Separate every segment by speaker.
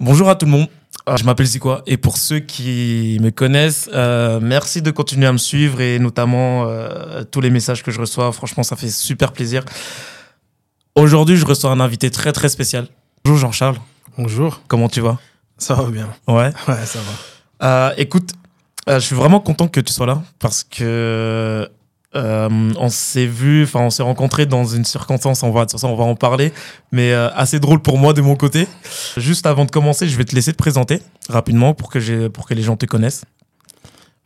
Speaker 1: Bonjour à tout le monde. Euh, Je m'appelle Zikwa et pour ceux qui me connaissent, euh, merci de continuer à me suivre et notamment euh, tous les messages que je reçois. Franchement, ça fait super plaisir. Aujourd'hui, je reçois un invité très très spécial. Bonjour Jean-Charles,
Speaker 2: Bonjour,
Speaker 1: comment tu vas?
Speaker 2: Ça va bien.
Speaker 1: Ouais.
Speaker 2: Ouais, ça va.
Speaker 1: Euh, écoute, je suis vraiment content que tu sois là parce que euh, on s'est vu, enfin on s'est rencontrés dans une circonstance, on va sur ça on va en parler, mais euh, assez drôle pour moi de mon côté. Juste avant de commencer, je vais te laisser te présenter rapidement pour que pour que les gens te connaissent.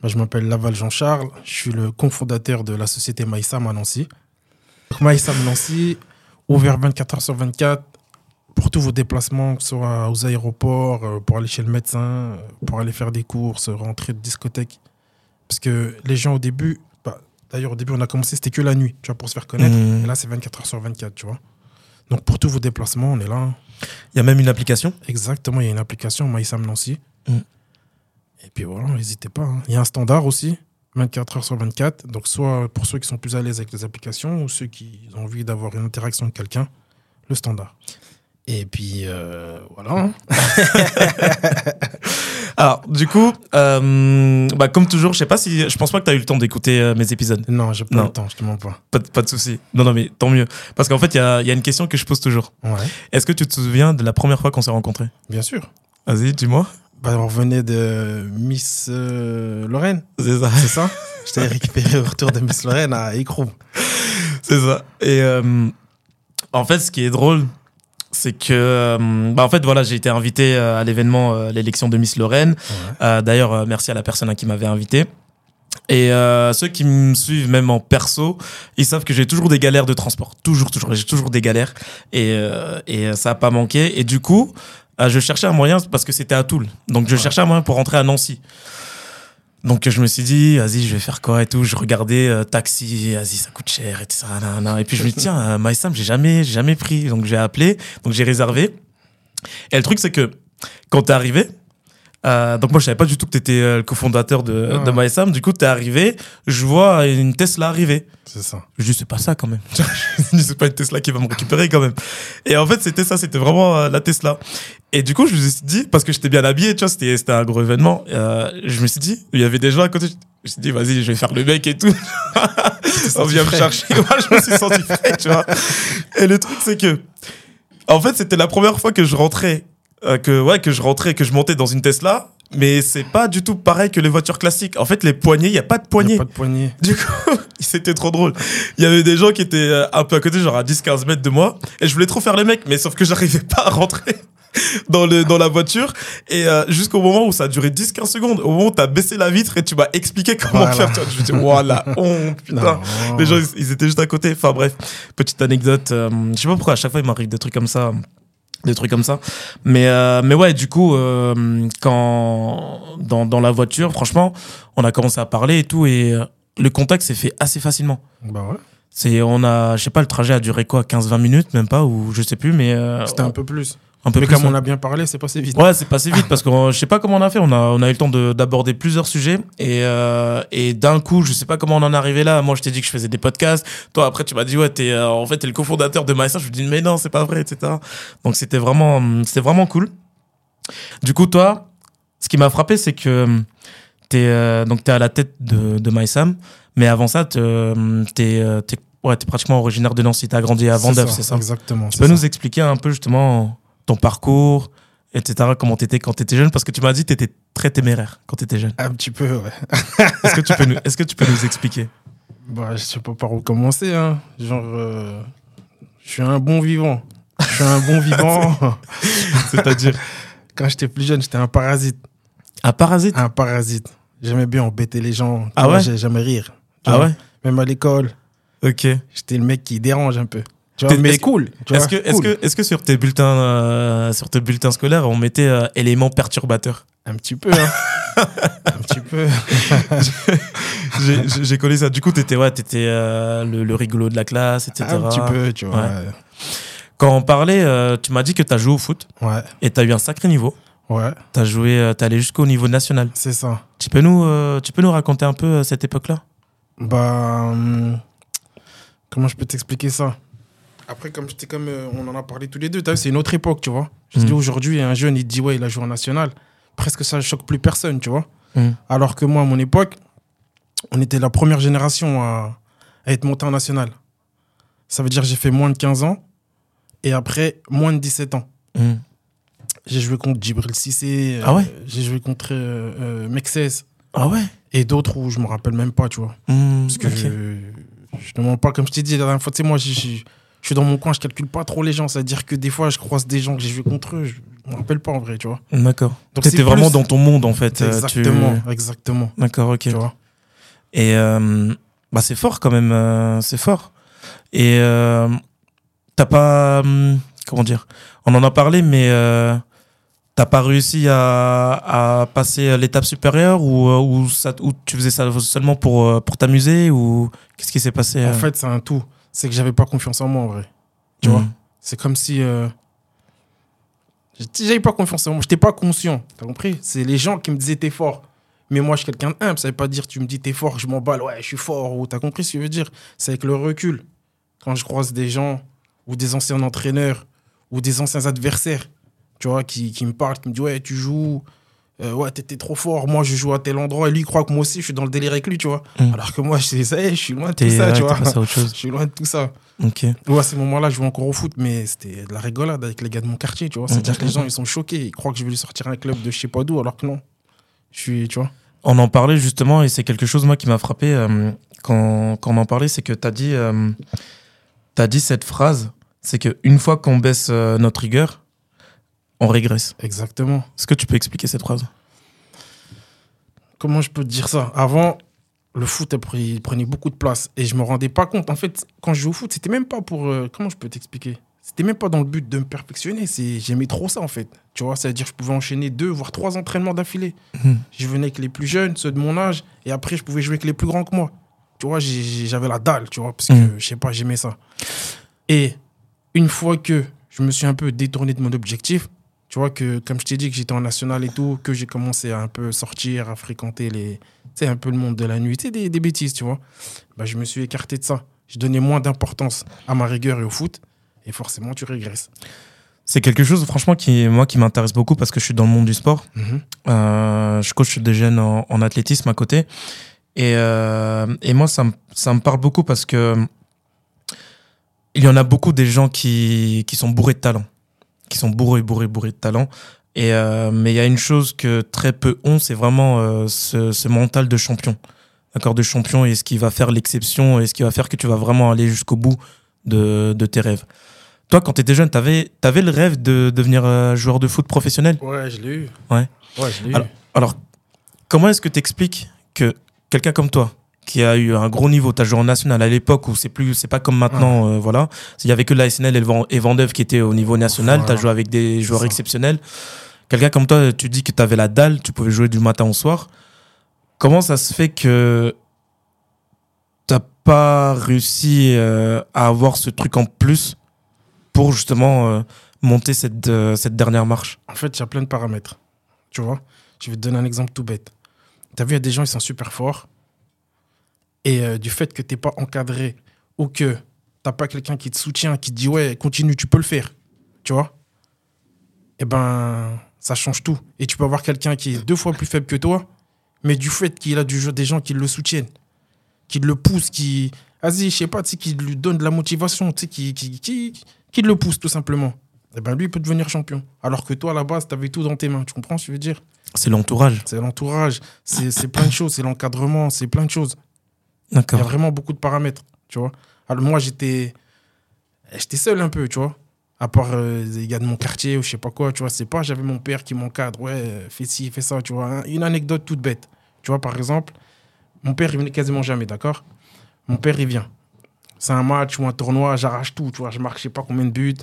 Speaker 2: Je m'appelle Laval Jean-Charles. Je suis le cofondateur de la société Maïsam à Nancy. Donc, Maïsam Nancy, ouvert 24 heures sur 24 pour tous vos déplacements, que ce soit aux aéroports, euh, pour aller chez le médecin, pour aller faire des courses, rentrer de discothèque. Parce que les gens au début, d'ailleurs au début on a commencé, c'était que la nuit, tu vois, pour se faire connaître.
Speaker 1: Mhm.
Speaker 2: Et là c'est 24 heures sur 24, tu vois. Donc pour tous vos déplacements, on est là.
Speaker 1: Il y a même une application?
Speaker 2: Exactement, il y a une application Maïsam Nancy.
Speaker 1: Mm.
Speaker 2: Et puis voilà, n'hésitez pas. hein. Il y a un standard aussi, 24 heures sur 24. Donc soit pour ceux qui sont plus à l'aise avec les applications ou ceux qui ont envie d'avoir une interaction avec quelqu'un, le standard. Et puis euh, voilà. hein.
Speaker 1: Alors, du coup, euh, bah, comme toujours, je sais pas si, je pense pas que tu as eu le temps d'écouter euh, mes épisodes.
Speaker 2: Non, j'ai pas
Speaker 1: Non.
Speaker 2: le temps, je te mens pas.
Speaker 1: Pas, de- pas de souci. Non, non, mais tant mieux. Parce qu'en fait, il y a, y a une question que je pose toujours.
Speaker 2: Ouais,
Speaker 1: Est-ce que tu te souviens de la première fois qu'on s'est rencontrés?
Speaker 2: Bien sûr.
Speaker 1: Vas-y, dis-moi.
Speaker 2: Bah, on revenait de Miss euh, Lorraine,
Speaker 1: C'est ça.
Speaker 2: c'est ça? Je t'avais récupéré au retour de Miss Lorraine à Écrou.
Speaker 1: C'est ça. Et en fait, ce qui est drôle, c'est que, euh, bah, en fait, voilà, j'ai été invité euh, à l'événement, euh, l'élection de Miss Lorraine.
Speaker 2: Ouais.
Speaker 1: D'ailleurs, merci à la personne qui m'avait invité. Et euh, ceux qui me suivent même en perso, ils savent que j'ai toujours des galères de transport. Toujours, toujours. J'ai toujours des galères. Et, euh, et ça n'a pas manqué. Et du coup, euh, je cherchais un moyen, parce que c'était à Toul. Donc, je
Speaker 2: Ouais.
Speaker 1: cherchais un moyen pour rentrer à Nancy. Donc, je me suis dit, vas-y, je vais faire quoi et tout. Je regardais euh, taxi, vas-y, ça coûte cher, etc. Et puis, je me dis, tiens, euh, MySam, j'ai jamais, jamais pris. Donc, j'ai appelé, donc j'ai réservé. Et le truc, c'est que quand t'es arrivé, euh, donc moi je savais pas du tout que t'étais euh, le cofondateur de,
Speaker 2: Ah.
Speaker 1: de MySam. Du coup t'es arrivé, je vois une Tesla arriver.
Speaker 2: C'est ça.
Speaker 1: Je dis c'est pas ça quand même. je dis c'est pas une Tesla qui va me récupérer quand même. Et en fait c'était ça, c'était vraiment euh, la Tesla. Et du coup je me suis dit parce que j'étais bien habillé, tu vois, c'était c'était un gros événement. euh, je me suis dit il y avait des gens à côté. Je me suis dit vas-y je vais faire le mec et tout. On vient me chercher. Moi je me suis senti frais, tu vois. Et le truc c'est que en fait c'était la première fois que je rentrais euh, que ouais que je rentrais que je montais dans une Tesla mais c'est pas du tout pareil que les voitures classiques en fait les poignées il y a pas de
Speaker 2: y a pas de poignée.
Speaker 1: du coup c'était trop drôle il y avait des gens qui étaient euh, un peu à côté genre à 10-15 mètres de moi et je voulais trop faire les mecs mais sauf que j'arrivais pas à rentrer dans le dans la voiture et euh, jusqu'au moment où ça a duré 10-15 secondes au moment où t'as baissé la vitre et tu m'as expliqué comment
Speaker 2: Voilà.
Speaker 1: faire tu vois, je me dis voilà honte putain
Speaker 2: Non.
Speaker 1: les gens, ils, ils étaient juste à côté. Enfin bref, petite anecdote. euh, je sais pas pourquoi à chaque fois il m'arrive des trucs comme ça, des trucs comme ça. Mais euh, mais ouais, du coup, euh, quand dans dans la voiture, franchement, on a commencé à parler et tout et euh, le contact s'est fait assez facilement.
Speaker 2: Bah ouais.
Speaker 1: C'est on a, je sais pas, le trajet a duré quoi, 15-20 minutes, même pas ou je sais plus, mais euh,
Speaker 2: C'était un peu plus.
Speaker 1: Un peu
Speaker 2: Mais
Speaker 1: plus.
Speaker 2: comme on a bien parlé, c'est passé vite.
Speaker 1: Ouais, c'est passé vite parce que je sais pas comment on a fait. On a, on a eu le temps de- d'aborder plusieurs sujets et, euh, et d'un coup, je sais pas comment on en est arrivé là. Moi, je t'ai dit que je faisais des podcasts. Toi, après, tu m'as dit ouais, t'es euh, en fait t'es le cofondateur de MySam. Je me dis mais non, c'est pas vrai, etc. Donc c'était vraiment, c'était vraiment cool. Du coup, toi, ce qui m'a frappé, c'est que t'es euh, donc t'es à la tête de, de MySam, mais avant ça, t'es euh, t'es ouais, t'es pratiquement originaire de Nancy. T'as grandi à Vendœuvre, c'est ça?
Speaker 2: Exactement.
Speaker 1: Tu peux
Speaker 2: ça.
Speaker 1: nous expliquer un peu justement ton parcours, etc., comment t'étais quand t'étais jeune Parce que tu m'as dit que t'étais très téméraire quand t'étais jeune.
Speaker 2: Un petit peu, ouais.
Speaker 1: Est-ce que, tu peux nous- est-ce que tu peux nous expliquer?
Speaker 2: Bah, je sais pas par où commencer. Hein. Genre, euh, je suis un bon vivant. Je suis un bon vivant.
Speaker 1: C'est-à-dire?
Speaker 2: Quand j'étais plus jeune, j'étais un parasite.
Speaker 1: Un parasite?
Speaker 2: Un parasite. J'aimais bien embêter les gens.
Speaker 1: Ah ouais?
Speaker 2: J'ai- J'aimais rire.
Speaker 1: Ah ouais?
Speaker 2: Même à l'école,
Speaker 1: Ok.
Speaker 2: j'étais le mec qui dérange un peu. Tu vois,
Speaker 1: T'es-
Speaker 2: mais
Speaker 1: est-ce que-
Speaker 2: cool.
Speaker 1: Est-ce que, que, est-ce que sur tes bulletins, euh, sur tes bulletins scolaires, on mettait euh, éléments perturbateurs
Speaker 2: Un petit peu. Hein. un petit peu.
Speaker 1: J'ai- collé ça. Du coup, t'étais ouais, t'étais euh, le, le rigolo de la classe, etc.
Speaker 2: Un petit peu, tu vois.
Speaker 1: Quand on parlait, tu m'as dit que t'as joué au foot
Speaker 2: Ouais,
Speaker 1: et t'as eu un sacré niveau.
Speaker 2: ouais,
Speaker 1: T'as joué, t'es allé jusqu'au niveau national.
Speaker 2: c'est ça.
Speaker 1: Tu peux nous, tu peux nous raconter un peu cette époque-là?
Speaker 2: Bah. comment je peux t'expliquer ça? Après, comme, comme euh, on en a parlé tous les deux, c'est une autre époque, tu vois. Je
Speaker 1: Mm.
Speaker 2: dis aujourd'hui, un jeune, il dit, ouais, il a joué en national. Presque ça ne choque plus personne, tu vois.
Speaker 1: Mm.
Speaker 2: Alors que moi, à mon époque, on était la première génération à, à être monté en national. Ça veut dire que j'ai fait moins de 15 ans et après, moins de 17 ans.
Speaker 1: Mm.
Speaker 2: J'ai joué contre Djibril Cissé.
Speaker 1: Ah ouais?
Speaker 2: euh, J'ai joué contre euh, euh, Mexès
Speaker 1: Ah ouais?
Speaker 2: Et d'autres où je me rappelle même pas, tu vois.
Speaker 1: Mm,
Speaker 2: Parce que
Speaker 1: ok.
Speaker 2: je, je ne mens pas, comme je t'ai dit la dernière fois, tu sais, moi, je, je- suis dans mon coin, je calcule pas trop les gens. C'est-à-dire que des fois, je croise des gens que j'ai joué contre eux, je me rappelle pas en vrai, tu vois.
Speaker 1: D'accord.
Speaker 2: Donc,
Speaker 1: T'étais vraiment dans ton monde, en fait. euh, tu-
Speaker 2: Exactement, exactement.
Speaker 1: D'accord, ok.
Speaker 2: Tu vois.
Speaker 1: Et euh, bah c'est fort quand même, euh, c'est fort. Et euh, t'as pas, hum, comment dire, on en a parlé, mais t'as pas réussi à, à passer l'étape supérieure ou, ou, ça, ou tu faisais ça seulement pour, pour t'amuser ou qu'est-ce qui s'est passé
Speaker 2: En fait, c'est un tout. C'est que j'avais pas confiance en moi, en vrai. Tu vois?
Speaker 1: Hum,
Speaker 2: C'est comme si. Euh... J'avais pas confiance en moi, j'étais pas conscient. T'as compris? C'est les gens qui me disaient t'es fort. Mais moi, je suis quelqu'un de humble. Ça veut pas dire tu me dis t'es fort, je m'emballe, ouais, je suis fort. Ou t'as compris ce que je veux dire? C'est avec le recul. Quand je croise des gens ou des anciens entraîneurs ou des anciens adversaires, tu vois, qui, qui me parlent, qui me disent ouais, tu joues. Euh, ouais, t'étais trop fort. Moi, je joue à tel endroit. Et lui, il croit que moi aussi, je suis dans le délire avec lui, tu vois.
Speaker 1: Mm.
Speaker 2: Alors que moi, je, ça y est, je suis loin de tout ça,
Speaker 1: ouais,
Speaker 2: tu vois.
Speaker 1: autre chose.
Speaker 2: Je suis loin de tout ça.
Speaker 1: Ok.
Speaker 2: Ouais, à ces moments-là, je jouais encore au foot, mais c'était de la rigolade avec les gars de mon quartier, tu vois. C'est-à-dire
Speaker 1: Mhm.
Speaker 2: que les gens, ils sont choqués. Ils croient que je vais lui sortir un club de je sais pas d'où, alors que non. Je suis, tu vois.
Speaker 1: On en parlait justement et c'est quelque chose moi qui m'a frappé euh, quand, quand on en parlait, c'est que t'as dit, euh, dit cette phrase, c'est que une fois qu'on baisse euh, notre rigueur, on régresse.
Speaker 2: Exactement.
Speaker 1: Est-ce que tu peux expliquer cette phrase?
Speaker 2: Comment je peux te dire ça? Avant, le foot, il prenait beaucoup de place. Et je me rendais pas compte. En fait, quand je jouais au foot, c'était même pas pour. euh, comment je peux t'expliquer? C'était même pas dans le but de me perfectionner. C'est- J'aimais trop ça, en fait. Tu vois, c'est-à-dire que je pouvais enchaîner deux, voire trois entraînements d'affilée.
Speaker 1: Mhm.
Speaker 2: Je venais avec les plus jeunes, ceux de mon âge, et après, je pouvais jouer avec les plus grands que moi. Tu vois, j'avais la dalle, tu vois, parce que,
Speaker 1: Mhm.
Speaker 2: je sais pas, j'aimais ça. Et une fois que je me suis un peu détourné de mon objectif, tu vois, que comme je t'ai dit que j'étais en national et tout, que j'ai commencé à un peu sortir, à fréquenter les, sais, un peu le monde de la nuit, sais, des, des bêtises, tu vois, bah, je me suis écarté de ça. Je donnais moins d'importance à ma rigueur et au foot, et forcément, tu régresses.
Speaker 1: C'est quelque chose, franchement, qui moi qui m'intéresse beaucoup parce que je suis dans le monde du sport.
Speaker 2: Mhm.
Speaker 1: Euh, je coach des jeunes en, en athlétisme à côté. Et, euh, et moi, ça me, ça me parle beaucoup parce que il y en a beaucoup des gens qui, qui sont bourrés de talent. Qui sont bourrés, bourrés, bourrés de talent. Et, euh, mais il y a une chose que très peu ont, c'est vraiment euh, ce, ce mental de champion. D'accord, de champion et ce qui va faire l'exception et ce qui va faire que tu vas vraiment aller jusqu'au bout de, de tes rêves. Toi, quand tu étais jeune, tu avais, le rêve de devenir euh, joueur de foot professionnel?
Speaker 2: Ouais, je l'ai eu.
Speaker 1: Ouais.
Speaker 2: Ouais, je l'ai eu.
Speaker 1: Alors- Alors, comment est-ce que tu expliques que quelqu'un comme toi, qui a eu un gros niveau, tu as joué en national à l'époque où c'est plus, c'est pas comme maintenant, euh, voilà. Il y avait que la SNL et, Vendeuve qui étaient au niveau national,
Speaker 2: Voilà.
Speaker 1: tu as joué avec des joueurs
Speaker 2: ça.
Speaker 1: exceptionnels. Quelqu'un comme toi, tu dis que tu avais la dalle, tu pouvais jouer du matin au soir. Comment ça se fait que t'as pas réussi euh, à avoir ce truc en plus pour justement euh, monter cette, cette dernière marche?
Speaker 2: En fait, il y a plein de paramètres. Tu vois? Je vais te donner un exemple tout bête. Tu as vu, il y a des gens, ils sont super forts. Et euh, du fait que tu n'es pas encadré ou que tu n'as pas quelqu'un qui te soutient, qui te dit ouais, continue, tu peux le faire. Tu vois? Eh ben, ça change tout. Et tu peux avoir quelqu'un qui est deux fois plus faible que toi, mais du fait qu'il a du jeu des gens qui le soutiennent, qui le poussent, qui. Vas-y, je sais pas, tu sais, qui lui donne de la motivation, tu sais, qui, qui, qui, qui le pousse tout simplement. Eh ben, lui, il peut devenir champion. Alors que toi, à la base, tu avais tout dans tes mains. Tu comprends ce que je veux dire?
Speaker 1: C'est l'entourage.
Speaker 2: C'est l'entourage, c'est plein de choses, c'est l'encadrement, c'est plein de choses. Il y a vraiment beaucoup de paramètres, tu vois. Alors moi, j'étais j'étais seul un peu, tu vois. À part euh, les gars de mon quartier ou je sais pas quoi, tu vois. C'est pas, j'avais mon père qui m'encadre. Ouais, euh, fais ci, fais ça, tu vois. Une anecdote toute bête. Tu vois, par exemple, mon père, il venait quasiment jamais, d'accord? Mon père, il vient. C'est un match ou un tournoi, j'arrache tout, tu vois. Je marque je sais pas combien de buts.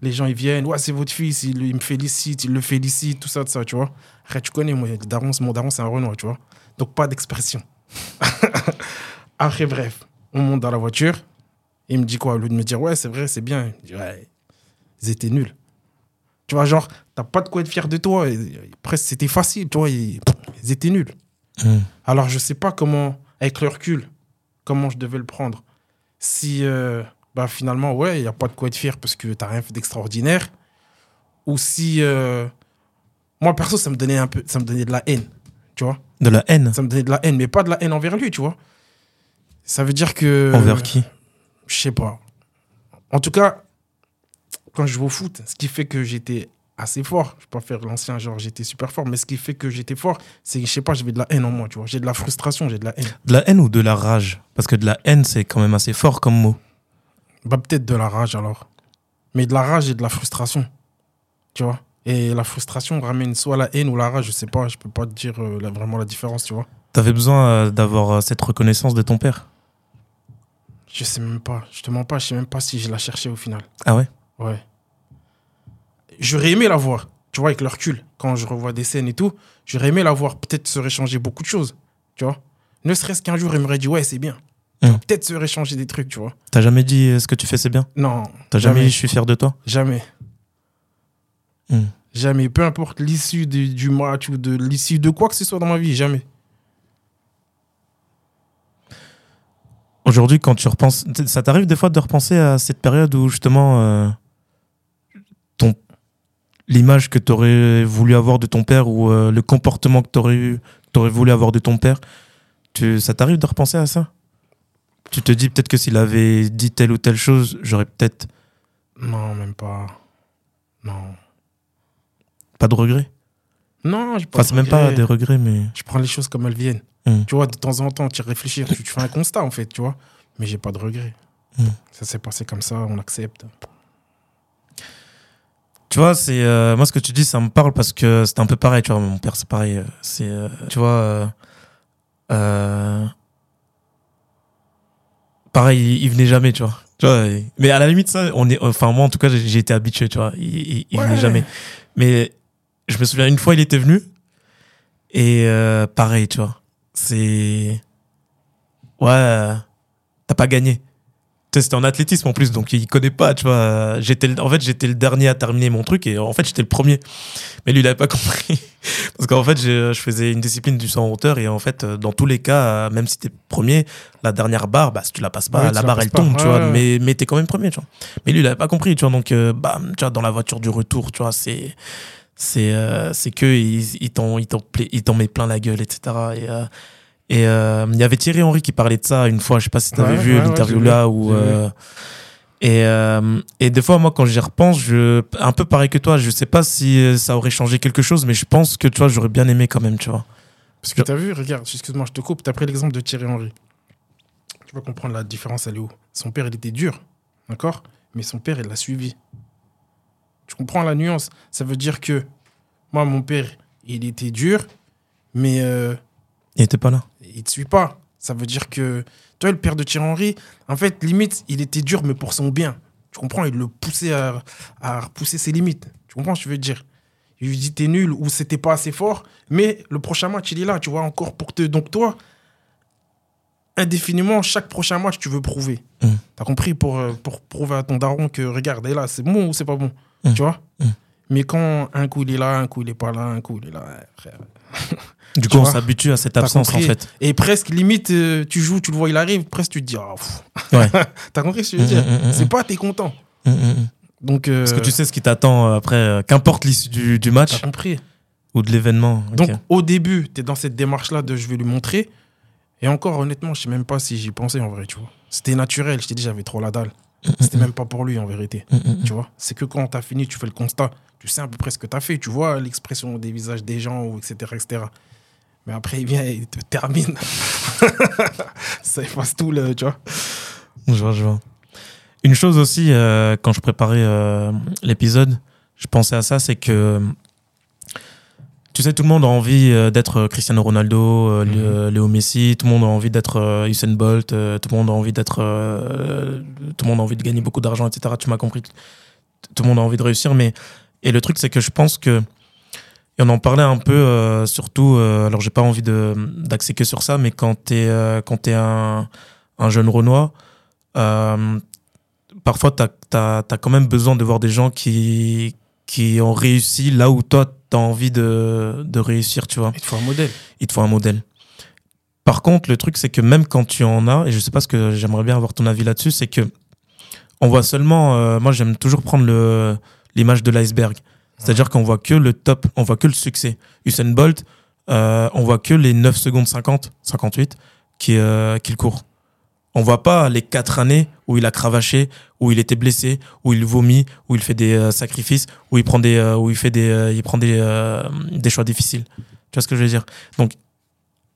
Speaker 2: Les gens, ils viennent. Ouais, c'est votre fils, il, me félicite, il le félicite, tout ça, tout ça, tu vois. Tu connais, moi, daron, mon daron, c'est un Renoir, tu vois. Donc, pas d'expression. Après, bref, on monte dans la voiture. Il me dit quoi? Au lieu de me dire, ouais, c'est vrai, c'est bien. Il me dit, ouais, ils étaient nuls. Tu vois, genre, t'as pas de quoi être fier de toi. Et, presque, c'était facile, tu vois. Ils, ils étaient nuls.
Speaker 1: Hmm.
Speaker 2: Alors, je sais pas comment, avec le recul, comment je devais le prendre. Si, euh, bah finalement, ouais, il n'y a pas de quoi être fier parce que tu n'as rien fait d'extraordinaire. Ou si. euh, Moi, perso, ça me donnait un peu. Ça me donnait de la haine. Tu vois
Speaker 1: De la haine
Speaker 2: Ça me donnait de la haine, mais pas de la haine envers lui, tu vois. Ça veut dire que.
Speaker 1: Envers qui?
Speaker 2: Je sais pas. En tout cas, quand je joue au foot, ce qui fait que j'étais assez fort, je peux pas faire l'ancien genre j'étais super fort, mais ce qui fait que j'étais fort, c'est que je sais pas, j'avais de la haine en moi, tu vois. J'ai de la frustration, j'ai de la haine.
Speaker 1: De la haine ou de la rage? Parce que de la haine, c'est quand même assez fort comme mot.
Speaker 2: Bah peut-être de la rage alors. Mais de la rage et de la frustration. Tu vois Et la frustration ramène soit la haine ou la rage, je sais pas, je peux pas te dire euh, la- vraiment la différence, tu vois.
Speaker 1: T'avais besoin euh, d'avoir euh, cette reconnaissance de ton père?
Speaker 2: Je sais même pas, je te mens pas, je sais même pas si je la cherchais au final.
Speaker 1: Ah ouais?
Speaker 2: Ouais. J'aurais aimé la voir, tu vois, avec le recul, quand je revois des scènes et tout, j'aurais aimé la voir, peut-être se réchanger beaucoup de choses, tu vois. Ne serait-ce qu'un jour, il m'aurait dit, ouais, c'est bien.
Speaker 1: Mm.
Speaker 2: Peut-être se réchanger des trucs, tu vois.
Speaker 1: T'as jamais dit euh, ce que tu fais, c'est bien?
Speaker 2: Non.
Speaker 1: T'as jamais dit je suis fier de toi?
Speaker 2: Jamais.
Speaker 1: Hmm.
Speaker 2: Jamais. Peu importe l'issue du, du match ou de l'issue de quoi que ce soit dans ma vie, jamais.
Speaker 1: Aujourd'hui, quand tu repenses, ça t'arrive des fois de repenser à cette période où justement euh, ton l'image que tu aurais voulu avoir de ton père ou euh, le comportement que tu aurais, aurais voulu avoir de ton père, tu, ça t'arrive de repenser à ça? Tu te dis peut-être que s'il avait dit telle ou telle chose, j'aurais peut-être
Speaker 2: Non, même pas. Non.
Speaker 1: pas de regrets?
Speaker 2: Non, pas
Speaker 1: Enfin, c'est même pas des regrets, mais
Speaker 2: Je prends les choses comme elles viennent.
Speaker 1: Hmm.
Speaker 2: Tu vois, de temps en temps, tu réfléchis, tu, tu fais un constat, en fait, tu vois. Mais j'ai pas de regrets.
Speaker 1: Hmm.
Speaker 2: Ça s'est passé comme ça, on accepte.
Speaker 1: Tu vois, c'est euh, moi ce que tu dis, ça me parle parce que c'est un peu pareil. Tu vois, mon père, c'est pareil. euh, C'est, euh, tu vois, euh, pareil, il, il venait jamais, tu vois. Tu vois. Mais à la limite, ça, on est, enfin moi en tout cas, j'ai été habitué, tu vois. Il, il, il venait jamais. Mais je me souviens une fois, il était venu et euh, pareil, tu vois. C'est ouais, t'as pas gagné. Tu sais, C'était en athlétisme en plus, donc il connaît pas, tu vois. J'étais, le- en fait, j'étais le dernier à terminer mon truc et en fait, j'étais le premier. Mais lui, il avait pas compris. Parce qu'en fait, je, je faisais une discipline du 100 en hauteur et en fait, dans tous les cas, même si t'es premier, la dernière barre, bah, si tu la passes pas,
Speaker 2: Ouais,
Speaker 1: la barre, elle
Speaker 2: pas.
Speaker 1: tombe, tu
Speaker 2: Ouais,
Speaker 1: vois.
Speaker 2: ouais.
Speaker 1: Mais, mais t'es quand même premier, tu vois. Mais lui, il avait pas compris, tu vois. Donc, euh, bam, tu vois, dans la voiture du retour, tu vois, c'est, c'est, euh, c'est que il, il t'en, il t'en, met plein la gueule, etc. Et, euh, et euh, il y avait Thierry Henry qui parlait de ça une fois, je sais pas si t'avais
Speaker 2: Ouais,
Speaker 1: vu
Speaker 2: ouais,
Speaker 1: l'interview là où. euh, et, et des fois, moi, quand j'y repense, je, un peu pareil que toi, je sais pas si ça aurait changé quelque chose, mais je pense que, tu vois, j'aurais bien aimé quand même, tu vois.
Speaker 2: Parce que t'as vu, regarde, excuse-moi, je te coupe, t'as pris l'exemple de Thierry Henry. Tu vas comprendre la différence, elle est où? Son père, il était dur, d'accord? Mais son père, il l'a suivi. Tu comprends la nuance Ça veut dire que moi, mon père, il était dur, mais euh,
Speaker 1: Il était pas là.
Speaker 2: il te suit pas. Ça veut dire que, toi, le père de Thierry Henry, en fait, limite, il était dur, mais pour son bien. Tu comprends? Il le poussait à, à repousser ses limites. Tu comprends ce que je veux dire? Il lui dit, t'es nul ou c'était pas assez fort, mais le prochain match, il est là, tu vois, encore pour te. Donc, toi, indéfiniment, chaque prochain match, tu veux prouver.
Speaker 1: Mm.
Speaker 2: T'as compris pour, euh, pour prouver à ton daron que, regarde, et là, c'est bon ou c'est pas bon?
Speaker 1: Mm.
Speaker 2: Tu vois?
Speaker 1: Mm.
Speaker 2: Mais quand un coup, il est là, un coup, il est pas là, un coup, il est là, frère.
Speaker 1: Du
Speaker 2: Tu
Speaker 1: coup, on s'habitue à cette absence, en fait.
Speaker 2: Et presque, limite, euh, tu joues, tu le vois, il arrive, presque tu te dis, ah, pff.
Speaker 1: Ouais.
Speaker 2: T'as compris ce que je veux dire?
Speaker 1: Mm, mm,
Speaker 2: C'est pas, t'es content. Donc, euh,
Speaker 1: Parce que tu sais ce qui t'attend euh, après, euh, qu'importe l'issue du, du
Speaker 2: t'as
Speaker 1: match
Speaker 2: compris.
Speaker 1: ou de l'événement.
Speaker 2: Donc, au début, t'es dans cette démarche-là de je vais lui montrer. Et encore, honnêtement, je sais même pas si j'y pensais en vrai, tu vois. C'était naturel, je t'ai dit, j'avais trop la dalle. C'était même pas pour lui en vérité, tu vois? C'est que quand t'as fini, tu fais le constat. Tu sais à peu près ce que t'as fait, tu vois l'expression des visages des gens, ou etc., etc. Mais après, il vient et il te termine. Ça efface tout, le, tu vois.
Speaker 1: Je vois, je vois. Une chose aussi, euh, quand je préparais euh, l'épisode, je pensais à ça, c'est que tu sais, tout le monde a envie euh, d'être Cristiano Ronaldo, euh,
Speaker 2: Mhm.
Speaker 1: euh, Léo Messi, tout le monde a envie d'être euh, Usain Bolt, euh, tout le monde a envie d'être, euh, tout le monde a envie de gagner beaucoup d'argent, etc. Tu m'as compris. Tout le monde a envie de réussir, mais et le truc c'est que je pense que et on en parlait un peu, euh, surtout. euh, alors j'ai pas envie d'axer que sur ça, mais quand t'es euh, quand t'es un un jeune Renoir, euh, parfois, tu as, quand même besoin de voir des gens qui, qui ont réussi là où toi, tu as envie de, de réussir, tu vois.
Speaker 2: Il te faut un modèle.
Speaker 1: Il te faut un modèle. Par contre, le truc, c'est que même quand tu en as, et je sais pas ce que j'aimerais bien avoir ton avis là-dessus, c'est que on voit seulement. euh, moi, j'aime toujours prendre le l'image de l'iceberg. C'est-à-dire qu'on voit que le top, on voit que le succès. Usain Bolt, euh, on voit que les 9 secondes 50, 58 qui, euh, qu'il court. On voit pas les 4 années où il a cravaché, où il était blessé, où il vomit, où il fait des euh, sacrifices, où il prend des, euh, où il fait des, euh, il prend des, euh, des choix difficiles. Tu vois ce que je veux dire? Donc,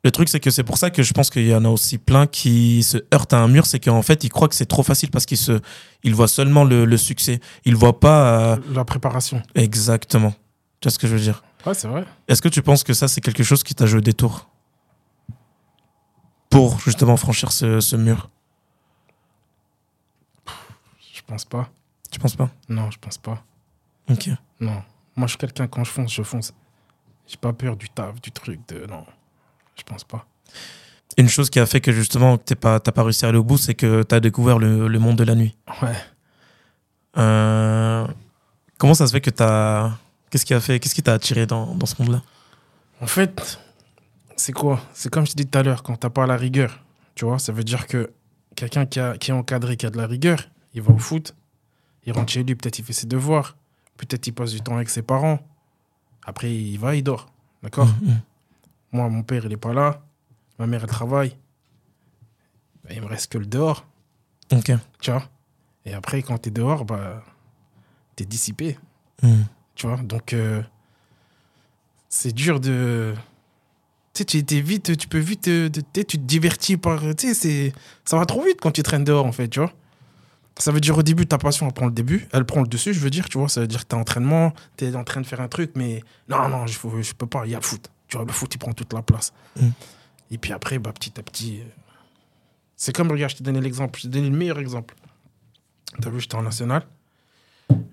Speaker 1: le truc, c'est que c'est pour ça que je pense qu'il y en a aussi plein qui se heurtent à un mur, c'est qu'en fait, ils croient que c'est trop facile parce qu'ils se, ils voient seulement le, le succès. Ils voient pas euh,
Speaker 2: La préparation.
Speaker 1: exactement. Tu vois ce que je veux dire?
Speaker 2: Ouais, c'est vrai.
Speaker 1: Est-ce que tu penses que ça, c'est quelque chose qui t'a joué des tours? Pour justement franchir ce, ce mur
Speaker 2: Je pense pas.
Speaker 1: Tu penses pas?
Speaker 2: Non, je pense pas.
Speaker 1: Ok.
Speaker 2: Non. Moi, je suis quelqu'un, quand je fonce, je fonce. J'ai pas peur du taf, du truc, de. Non. Je pense pas.
Speaker 1: Une chose qui a fait que justement t'es pas, t'as pas réussi à aller au bout, c'est que t'as découvert le, le monde de la nuit.
Speaker 2: Ouais.
Speaker 1: Euh, comment ça se fait que t'as. Qu'est-ce qui a fait Qu'est-ce qui t'a attiré dans, dans ce monde-là?
Speaker 2: En fait, c'est quoi? C'est comme je t'ai dit tout à l'heure, quand t'as pas la rigueur, tu vois, ça veut dire que quelqu'un qui, a- qui est encadré, qui a de la rigueur, il va au foot, il rentre chez lui, peut-être il fait ses devoirs, peut-être il passe du temps avec ses parents, après il va, il dort, d'accord?
Speaker 1: Mhm.
Speaker 2: Moi, mon père, il est pas là, ma mère, elle travaille, Ben, il me reste que le dehors,
Speaker 1: Ok.
Speaker 2: tu vois? Et après, quand t'es dehors, bah, t'es dissipé,
Speaker 1: Mhm.
Speaker 2: tu vois? Donc euh, c'est dur de tu sais tu vite tu peux vite euh, te- tu sais, tu te divertis par tu sais c'est ça va trop vite quand tu traînes dehors en fait tu vois. Ça veut dire au début ta passion elle prend le début elle prend le dessus je veux dire tu vois. Ça veut dire que t'es en entraînement t'es en train de faire un truc mais non non je, je peux pas il y a le foot. Tu vois le foot il prend toute la place.
Speaker 1: Mm.
Speaker 2: et puis après bah petit à petit euh, c'est comme regarde je t'ai donné l'exemple je t'ai donné le meilleur exemple. T'as vu j'étais en national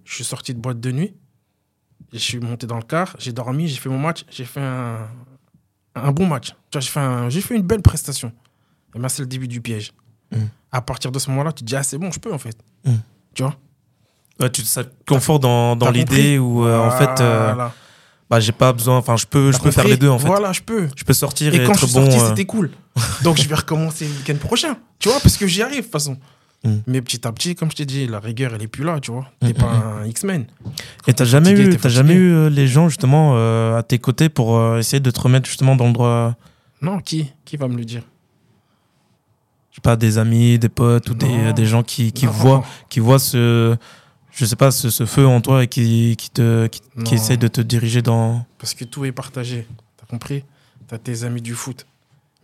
Speaker 2: je suis sorti de boîte de nuit je suis monté dans le car, j'ai dormi, j'ai fait mon match, j'ai fait un, un bon match. Tu vois, j'ai fait, un- fait une belle prestation. Et ben, c'est le début du piège.
Speaker 1: Mm.
Speaker 2: À partir de ce moment-là, tu te dis, ah, c'est bon, je peux en fait.
Speaker 1: Mm.
Speaker 2: Tu vois?
Speaker 1: Ouais, tu, ça te conforte dans, dans l'idée où euh, en fait, euh, bah, j'ai pas besoin. Enfin, je peux, je peux faire les deux en fait.
Speaker 2: Voilà, je peux.
Speaker 1: Je peux sortir et,
Speaker 2: Et quand
Speaker 1: être
Speaker 2: je suis
Speaker 1: bon.
Speaker 2: sorti,
Speaker 1: euh,
Speaker 2: c'était cool. Donc je vais recommencer le week-end prochain. Tu vois, parce que j'y arrive de toute façon.
Speaker 1: Mm.
Speaker 2: Mais petit à petit, comme je t'ai dit, la rigueur, elle est plus là, tu vois. T'es
Speaker 1: Mm,
Speaker 2: pas
Speaker 1: mm,
Speaker 2: un X-Men.
Speaker 1: Et t'as jamais
Speaker 2: fatigué,
Speaker 1: eu,
Speaker 2: t'es
Speaker 1: t'as jamais eu euh, les gens justement euh, à tes côtés pour euh, essayer de te remettre justement dans le droit?
Speaker 2: Non, qui? Qui va me le dire?
Speaker 1: Je sais pas, des amis, des potes ou des, des gens qui, qui
Speaker 2: Non.
Speaker 1: voient, qui voient ce, je sais pas, ce, ce feu en toi et qui, qui te, qui, qui de te diriger dans.
Speaker 2: Parce que tout est partagé. T'as compris? T'as tes amis du foot,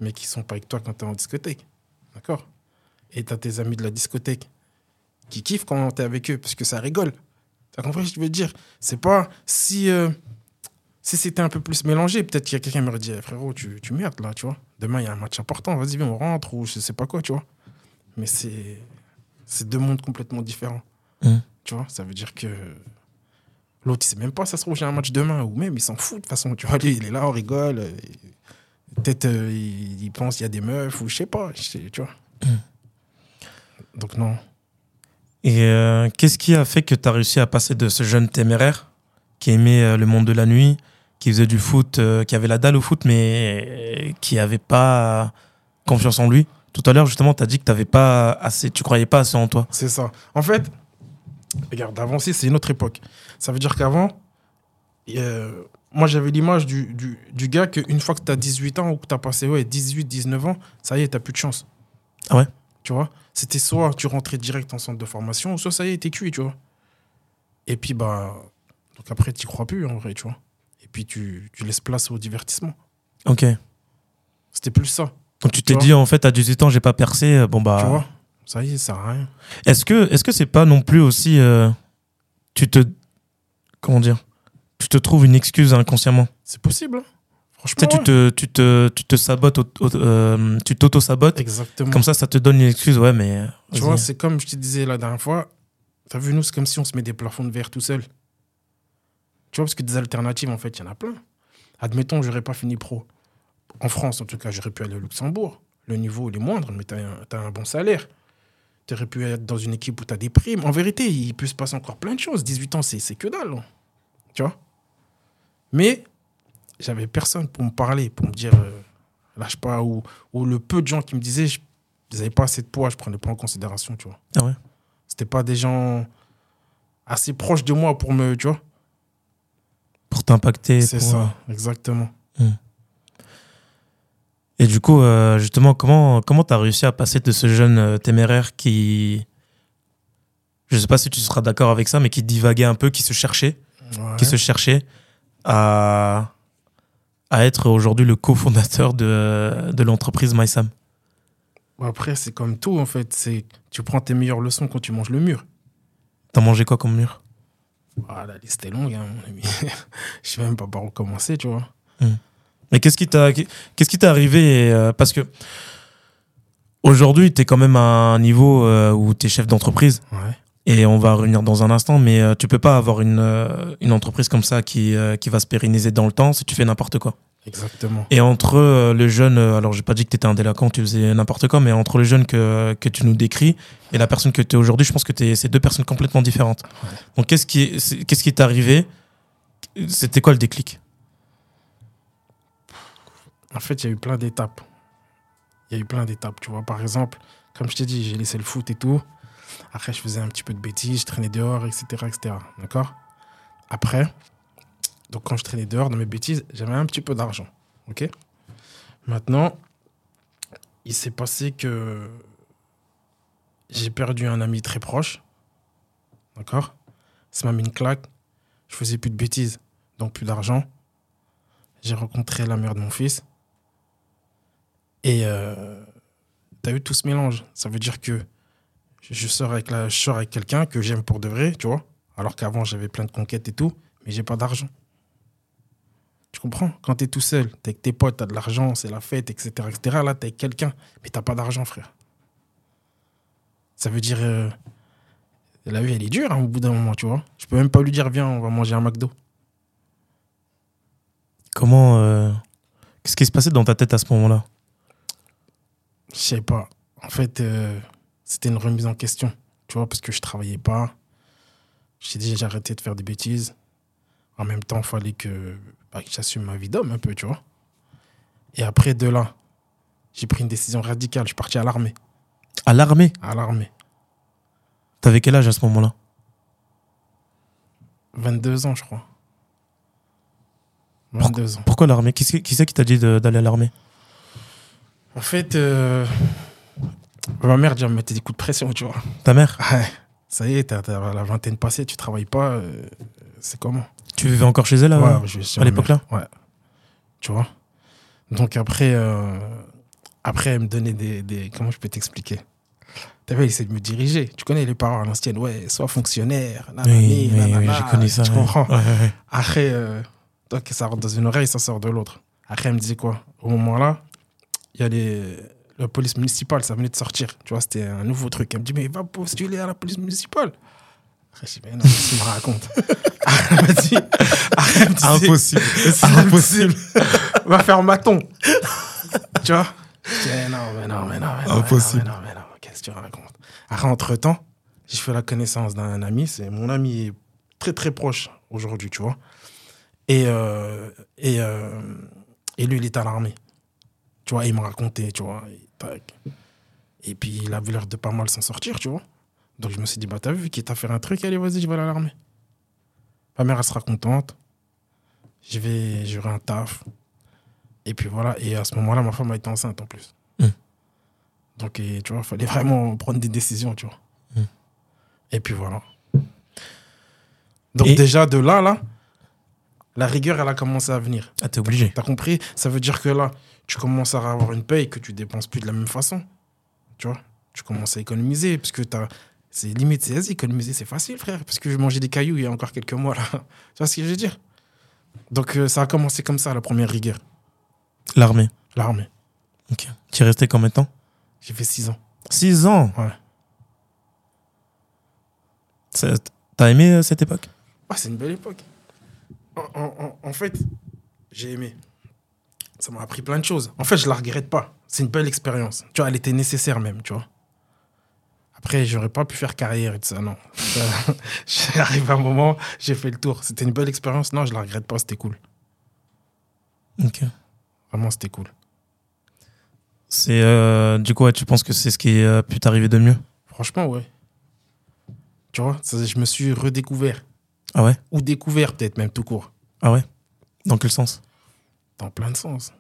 Speaker 2: mais qui sont pas avec toi quand t'es en discothèque. D'accord? Et t'as tes amis de la discothèque qui kiffent quand t'es avec eux, parce que ça rigole. T'as compris ce que je veux dire? C'est pas si. euh, si c'était un peu plus mélangé, peut-être qu'il y a quelqu'un qui m'aurait dit Eh, frérot, tu, tu merdes là, tu vois. Demain, il y a un match important, vas-y, viens, on rentre, ou je sais pas quoi, tu vois. Mais c'est. C'est deux mondes complètement différents.
Speaker 1: Mhm.
Speaker 2: Tu vois, ça veut dire que. L'autre, il sait même pas, ça se trouve, j'ai un match demain, ou même, il s'en fout de toute façon. Tu vois, lui, il est là, on rigole. euh, Peut-être, euh, il, il pense qu'il y a des meufs, ou je sais pas, tu vois. Donc, non.
Speaker 1: Et euh, qu'est-ce qui a fait que tu as réussi à passer de ce jeune téméraire qui aimait euh, le monde de la nuit, qui faisait du foot, euh, qui avait la dalle au foot, mais qui avait pas confiance en lui? Tout à l'heure, justement, tu as dit que t'avais pas assez, tu croyais pas assez en toi.
Speaker 2: C'est ça. En fait, regarde, avancer, c'est une autre époque. Ça veut dire qu'avant, euh, moi, j'avais l'image du, du, du gars qu'une fois que tu as 18 ans ou que tu as passé ouais, 18, 19 ans, ça y est, tu plus de chance.
Speaker 1: Ah ouais?
Speaker 2: Tu vois? C'était soit tu rentrais direct en centre de formation, soit ça y est, t'es cuit, tu vois. Et puis, bah. Donc après, tu crois plus, en vrai, tu vois. Et puis, tu, tu laisses place au divertissement.
Speaker 1: Ok.
Speaker 2: C'était plus ça.
Speaker 1: Donc tu t'es
Speaker 2: Tu
Speaker 1: dit, en fait, à 18 ans, j'ai pas percé. euh, Bon,
Speaker 2: Tu
Speaker 1: bah.
Speaker 2: vois? Ça y est, ça sert à rien.
Speaker 1: Est-ce que est-ce que c'est pas non plus aussi. euh, tu te. Comment dire Tu te trouves une excuse inconsciemment?
Speaker 2: C'est possible, hein.
Speaker 1: Tu
Speaker 2: Franchement.
Speaker 1: sais, tu te, tu te, tu te sabotes, euh, tu t'auto-sabotes.
Speaker 2: Exactement.
Speaker 1: Comme ça, ça te donne une excuse, ouais, mais. euh,
Speaker 2: Tu vois, c'est comme je te disais la dernière fois. T'as vu, nous, c'est comme si on se met des plafonds de verre tout seul. Tu vois, parce que des alternatives, en fait, il y en a plein. Admettons, j'aurais pas fini pro. En France, en tout cas, j'aurais pu aller au Luxembourg. Le niveau, il est moindre, mais t'as un, t'as un bon salaire. Tu aurais pu être dans une équipe où tu as des primes. En vérité, il peut se passer encore plein de choses. 18 ans, c'est c'est que dalle. hein. Tu vois? Mais j'avais personne pour me parler, pour me dire euh, lâche pas. Ou, ou le peu de gens qui me disaient je- ils n'avaient pas assez de poids, je prenais pas en considération. Tu vois
Speaker 1: Ah ouais
Speaker 2: C'était pas des gens assez proches de moi pour me, tu vois.
Speaker 1: Pour t'impacter.
Speaker 2: C'est
Speaker 1: pour,
Speaker 2: ça,
Speaker 1: euh,
Speaker 2: exactement.
Speaker 1: Et du coup, euh, justement, comment comment t'as réussi à passer de ce jeune téméraire qui, je sais pas si tu seras d'accord avec ça, mais qui divaguait un peu, qui se cherchait,
Speaker 2: Ouais.
Speaker 1: qui se cherchait, à à être aujourd'hui le cofondateur de de l'entreprise MySam.
Speaker 2: Après, c'est comme tout, en fait. C'est Tu prends tes meilleures leçons quand tu manges le mur.
Speaker 1: T'as mangé quoi comme mur?
Speaker 2: Ah, la liste est longue, hein, mon ami. Je sais même pas par où commencer, tu vois.
Speaker 1: Mais qu'est-ce qui t'a qu'est-ce qui t'est arrivé euh, Parce que aujourd'hui, t'es quand même à un niveau euh, où t'es chef d'entreprise.
Speaker 2: Ouais.
Speaker 1: Et on va revenir dans un instant, mais euh, tu peux pas avoir une, euh, une entreprise comme ça qui, euh, qui va se pérenniser dans le temps si tu fais n'importe quoi.
Speaker 2: Exactement.
Speaker 1: Et entre euh, le jeune, euh, alors j'ai pas dit que tu étais un délinquant, tu faisais n'importe quoi, mais entre le jeune que, que tu nous décris et la personne que tu es aujourd'hui, je pense que t'es- c'est deux personnes complètement différentes.
Speaker 2: Ouais.
Speaker 1: Donc qu'est-ce qui qu'est-ce qui t'est arrivé? C'était quoi le déclic?
Speaker 2: En fait, il y a eu plein d'étapes. Il y a eu plein d'étapes, tu vois. Par exemple, comme je t'ai dit, j'ai laissé le foot et tout. Après, je faisais un petit peu de bêtises, je traînais dehors, etc. etc. D'accord? Après, donc quand je traînais dehors dans mes bêtises, j'avais un petit peu d'argent. Ok? Maintenant, il s'est passé que j'ai perdu un ami très proche. D'accord? Ça m'a mis une claque. Je faisais plus de bêtises, donc plus d'argent. J'ai rencontré la mère de mon fils. Et euh, t'as eu tout ce mélange. Ça veut dire que je sors avec, la, je sors avec quelqu'un que j'aime pour de vrai, tu vois. Alors qu'avant, j'avais plein de conquêtes et tout, mais j'ai pas d'argent. Tu comprends? Quand t'es tout seul, t'es avec tes potes, t'as de l'argent, c'est la fête, etc. etc. Là, t'es avec quelqu'un, mais t'as pas d'argent, frère. Ça veut dire. euh, la vie, elle est dure hein, au bout d'un moment, tu vois. Je peux même pas lui dire, viens, on va manger un McDo.
Speaker 1: Comment euh, Qu'est-ce qui se passait dans ta tête à ce moment-là?
Speaker 2: Je sais pas. En fait, euh, c'était une remise en question. Tu vois, parce que je travaillais pas. J'ai dit, j'ai arrêté de faire des bêtises. En même temps, il fallait que, bah, que j'assume ma vie d'homme un peu, tu vois. Et après, de là, j'ai pris une décision radicale. Je suis parti à l'armée.
Speaker 1: À l'armée?
Speaker 2: À l'armée.
Speaker 1: T'avais quel âge à ce moment-là?
Speaker 2: 22 ans, je crois. 22 ans.
Speaker 1: Pourquoi l'armée? Qui c'est qui, t'a dit d'aller à l'armée?
Speaker 2: En fait, euh, ma mère déjà me mettait des coups de pression, tu vois.
Speaker 1: Ta mère?
Speaker 2: Ouais. Ça y est, t'as la vingtaine passée, tu travailles pas. euh, c'est comment?
Speaker 1: Tu vivais encore chez elle là
Speaker 2: Ouais, je
Speaker 1: à l'époque
Speaker 2: mère. Ouais. Tu vois? Donc après, euh, après, elle me donnait des, des- Comment je peux t'expliquer? T'as vu, elle essaie de me diriger. Tu connais les parents à l'ancienne, ouais, sois fonctionnaire.
Speaker 1: Oui,
Speaker 2: nanani,
Speaker 1: oui, oui,
Speaker 2: nanana,
Speaker 1: j'ai connu ça.
Speaker 2: Tu comprends?
Speaker 1: Ouais, ouais, ouais.
Speaker 2: Après, euh, donc ça rentre dans une oreille, ça sort de l'autre. Après, elle me disait quoi? Au moment-là, il y a les, la police municipale, ça venait de sortir. Tu vois, c'était un nouveau truc. Elle me dit, mais va postuler à la police municipale. Je dis, mais non, qu'est-ce qu'il me raconte Elle m'a dit, me disait,
Speaker 1: Impossible.
Speaker 2: Impossible. Va faire maton. tu vois? Je dis, eh non, mais non, mais non, mais non.
Speaker 1: Impossible.
Speaker 2: Mais non, mais non, qu'est-ce que tu racontes? Après, entre-temps, j'ai fait la connaissance d'un ami. C'est mon ami est très, très proche aujourd'hui, tu vois. Et, euh, et, euh, et lui, il est à l'armée. Tu vois, il m'a raconté, tu vois. Et, tac. Et puis, il avait l'air de pas mal s'en sortir, tu vois. Donc, je me suis dit, bah, t'as vu, quitte à faire un truc, allez, vas-y, je vais aller à l'armée. Ma mère, elle sera contente. Je vais, j'aurai un taf. Et puis voilà. Et à ce moment-là, ma femme a été enceinte en plus.
Speaker 1: Mm.
Speaker 2: Donc, et, tu vois, il fallait vraiment prendre des décisions, tu vois.
Speaker 1: Mm.
Speaker 2: Et puis voilà. Donc,
Speaker 1: Et-
Speaker 2: déjà, de là, là, la rigueur, elle a commencé à venir.
Speaker 1: Ah, t'es obligé.
Speaker 2: T'as compris? Ça veut dire que là, tu commences à avoir une paye que tu dépenses plus de la même façon. Tu vois Tu commences à économiser, parce que t'as. C'est limite, c'est vas-y, économiser, c'est facile, frère. Parce que je mangeais des cailloux il y a encore quelques mois, là. Tu vois ce que je veux dire? Donc, euh, ça a commencé comme ça, la première rigueur.
Speaker 1: L'armée.
Speaker 2: L'armée.
Speaker 1: Ok. Tu es resté combien de temps?
Speaker 2: J'ai fait six ans.
Speaker 1: 6 ans?
Speaker 2: Ouais.
Speaker 1: T'as aimé euh, cette époque?
Speaker 2: Ah, c'est une belle époque. En- en- en fait, j'ai aimé. Ça m'a appris plein de choses. En fait, je la regrette pas. C'est une belle expérience. Tu vois, elle était nécessaire même, tu vois. Après, j'aurais pas pu faire carrière et tout ça, non. J'arrive à un moment, j'ai fait le tour. C'était une belle expérience. Non, je la regrette pas, c'était cool.
Speaker 1: Ok.
Speaker 2: Vraiment, c'était cool.
Speaker 1: C'est euh, du coup, ouais, tu penses que c'est ce qui a pu t'arriver de mieux?
Speaker 2: Franchement, ouais. Tu vois, ça, je me suis redécouvert.
Speaker 1: Ah ouais?
Speaker 2: Ou découvert, peut-être même tout court.
Speaker 1: Ah ouais? Dans quel sens?
Speaker 2: Dans plein de sens.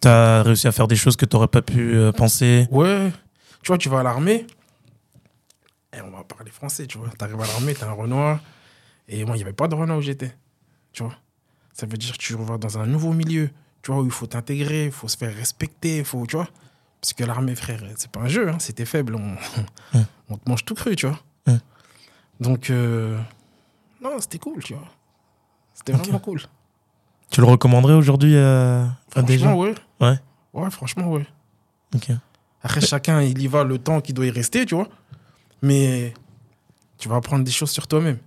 Speaker 1: T'as réussi à faire des choses que t'aurais pas pu euh, penser?
Speaker 2: Ouais. Tu vois, tu vas à l'armée. Et on va parler français, tu vois. T'arrives à l'armée, t'as un Renoir. Et moi, il n'y avait pas de Renoir où j'étais. Tu vois. Ça veut dire que tu vas dans un nouveau milieu. Tu vois, où il faut t'intégrer, il faut se faire respecter, faut, tu vois. Parce que l'armée, frère, c'est pas un jeu. Hein. T'es faible, on... on te mange tout cru, tu vois. Donc, euh, non, c'était cool, tu vois. C'était vraiment cool.
Speaker 1: Tu le recommanderais aujourd'hui à, à des gens
Speaker 2: ouais.
Speaker 1: Ouais.
Speaker 2: Ouais, franchement, ouais.
Speaker 1: Ok.
Speaker 2: Après, chacun, il y va le temps qu'il doit y rester, tu vois. Mais tu vas apprendre des choses sur toi-même.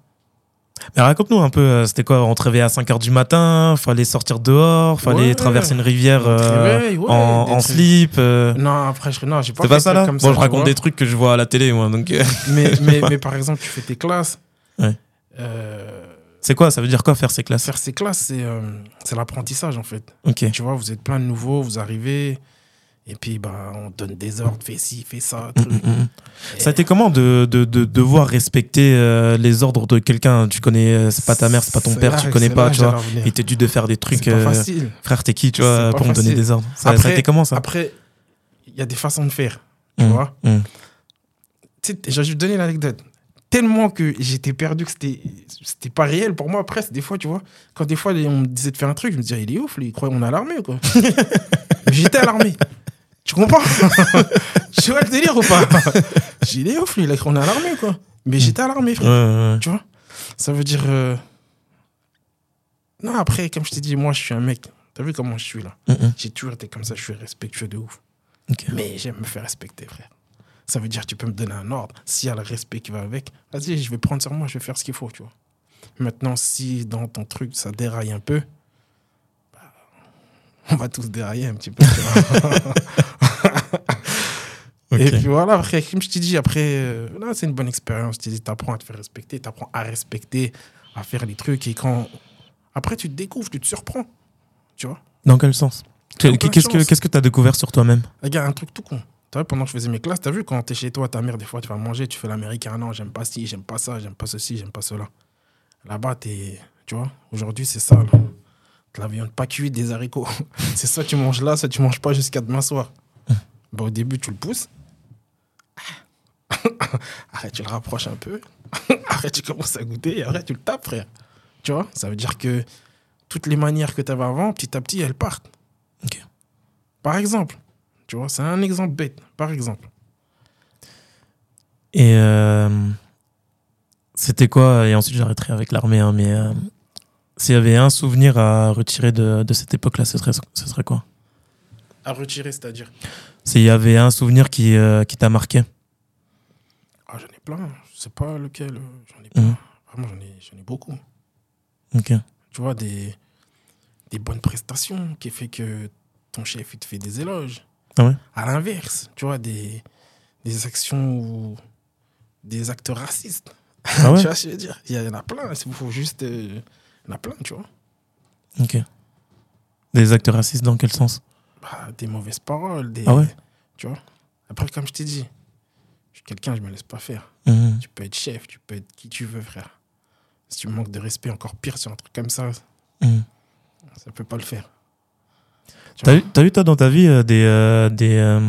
Speaker 1: Mais raconte-nous un peu, euh, c'était quoi On te réveillait à 5h du matin, fallait sortir dehors, fallait
Speaker 2: Ouais.
Speaker 1: traverser une rivière euh,
Speaker 2: réveille, ouais,
Speaker 1: en, slip. euh.
Speaker 2: Non, après, je, non, j'ai pas fait
Speaker 1: pas ça là
Speaker 2: comme
Speaker 1: Bon, je raconte
Speaker 2: vois.
Speaker 1: des trucs que je vois à la télé, moi. Donc, euh,
Speaker 2: mais, mais, mais par exemple, tu fais tes classes.
Speaker 1: Ouais.
Speaker 2: Euh,
Speaker 1: c'est quoi Ça veut dire quoi faire ces classes
Speaker 2: faire ces classes, c'est euh, l'apprentissage, en fait.
Speaker 1: Ok.
Speaker 2: Tu vois, vous êtes plein de nouveaux, vous arrivez. Et puis, bah, on donne des ordres, fais ci, fais ça.
Speaker 1: Mm,
Speaker 2: truc.
Speaker 1: mm, mm. Ça a été comment de, de, de devoir respecter euh, les ordres de quelqu'un? Tu connais, euh, c'est pas ta mère, c'est pas ton père,
Speaker 2: là-
Speaker 1: tu connais pas, tu vois? Il t'est dû de faire des trucs. Euh, frère, t'es qui, tu vois, pour me donner des ordres? Ça, ça a
Speaker 2: Après-
Speaker 1: été comment ça?
Speaker 2: Après, il y a des façons de faire. Tu vois? Tu sais, je vais te donner l'anecdote. Tellement que j'étais perdu que c'était c'était pas réel pour moi presque des fois tu vois. Quand des fois on me disait de faire un truc je me disais il est ouf lui, il croit qu'on est à l'armée ou quoi. J'étais à l'armée tu comprends? Tu vois le délire ou pas? J'ai il est ouf lui il qu'on est à l'armée quoi. Mais j'étais à l'armée frère.
Speaker 1: Ouais, ouais, ouais.
Speaker 2: tu vois? Ça veut dire euh, non après comme je t'ai dit moi je suis un mec. T'as vu comment je suis là?
Speaker 1: Mm,
Speaker 2: j'ai toujours été comme ça je suis respectueux de ouf. Mais j'aime me faire respecter, frère. Ça veut dire que tu peux me donner un ordre. S'il y a le respect qui va avec, vas-y, je vais prendre sur moi, je vais faire ce qu'il faut, tu vois. Maintenant, si dans ton truc, ça déraille un peu, bah, on va tous dérailler un petit peu, tu. Et puis voilà, après, comme je t'ai dit, après, euh, là, c'est une bonne expérience. Tu apprends à te faire respecter, tu apprends à respecter, à faire les trucs. Et quand. Après, tu te découvres, tu te surprends, tu vois.
Speaker 1: Dans quel sens? Qu'est-ce que
Speaker 2: sens.
Speaker 1: qu'est-ce que t'as découvert sur toi-même?
Speaker 2: Regarde, un truc tout con. Tu vois, pendant que je faisais mes classes, t'as vu quand t'es chez toi, ta mère, des fois, tu vas manger, tu fais l'américain. Non, j'aime pas ci, j'aime pas ça, j'aime pas ceci, j'aime pas cela. Là-bas, t'es. Tu vois, aujourd'hui, c'est ça. Là. De la viande pas cuite, des haricots. c'est soit tu manges là, soit tu manges pas jusqu'à demain soir. Bah, au début, tu le pousses. Après, tu le rapproches un peu. après, tu commences à goûter et après, tu le tapes, frère. Tu vois, ça veut dire que toutes les manières que tu avais avant, petit à petit, elles partent. Par exemple, tu vois, c'est un exemple bête. Par exemple,
Speaker 1: Et euh, c'était quoi Et ensuite, j'arrêterai avec l'armée. hein, mais euh, s'il y avait un souvenir à retirer de, de cette époque-là, ce serait, ce serait quoi?
Speaker 2: À retirer, c'est-à-dire?
Speaker 1: S'il y avait un souvenir qui, euh, qui t'a marqué?
Speaker 2: Ah, j'en ai plein. Je sais pas lequel. J'en ai plein.
Speaker 1: Mhm.
Speaker 2: Vraiment, j'en ai, j'en ai beaucoup.
Speaker 1: Ok.
Speaker 2: Tu vois, des, des bonnes prestations qui fait que ton chef, il te fait des éloges.
Speaker 1: Ah ouais
Speaker 2: À l'inverse, tu vois, des, des actions ou des actes racistes.
Speaker 1: Ah ouais
Speaker 2: tu vois ce que je veux dire? Il y en a plein. Il faut juste. euh, il y en a plein, tu vois.
Speaker 1: Ok. Des actes racistes dans quel sens?
Speaker 2: Bah, des mauvaises paroles. Des,
Speaker 1: Ah ouais
Speaker 2: Tu vois Après, comme je t'ai dit, je suis quelqu'un, je me laisse pas faire.
Speaker 1: Mhm.
Speaker 2: Tu peux être chef, tu peux être qui tu veux, frère. Si tu manques de respect, encore pire sur un truc comme ça,
Speaker 1: Mhm.
Speaker 2: ça peut pas le faire.
Speaker 1: T'as eu, toi, dans ta vie, euh, des, euh, des, euh,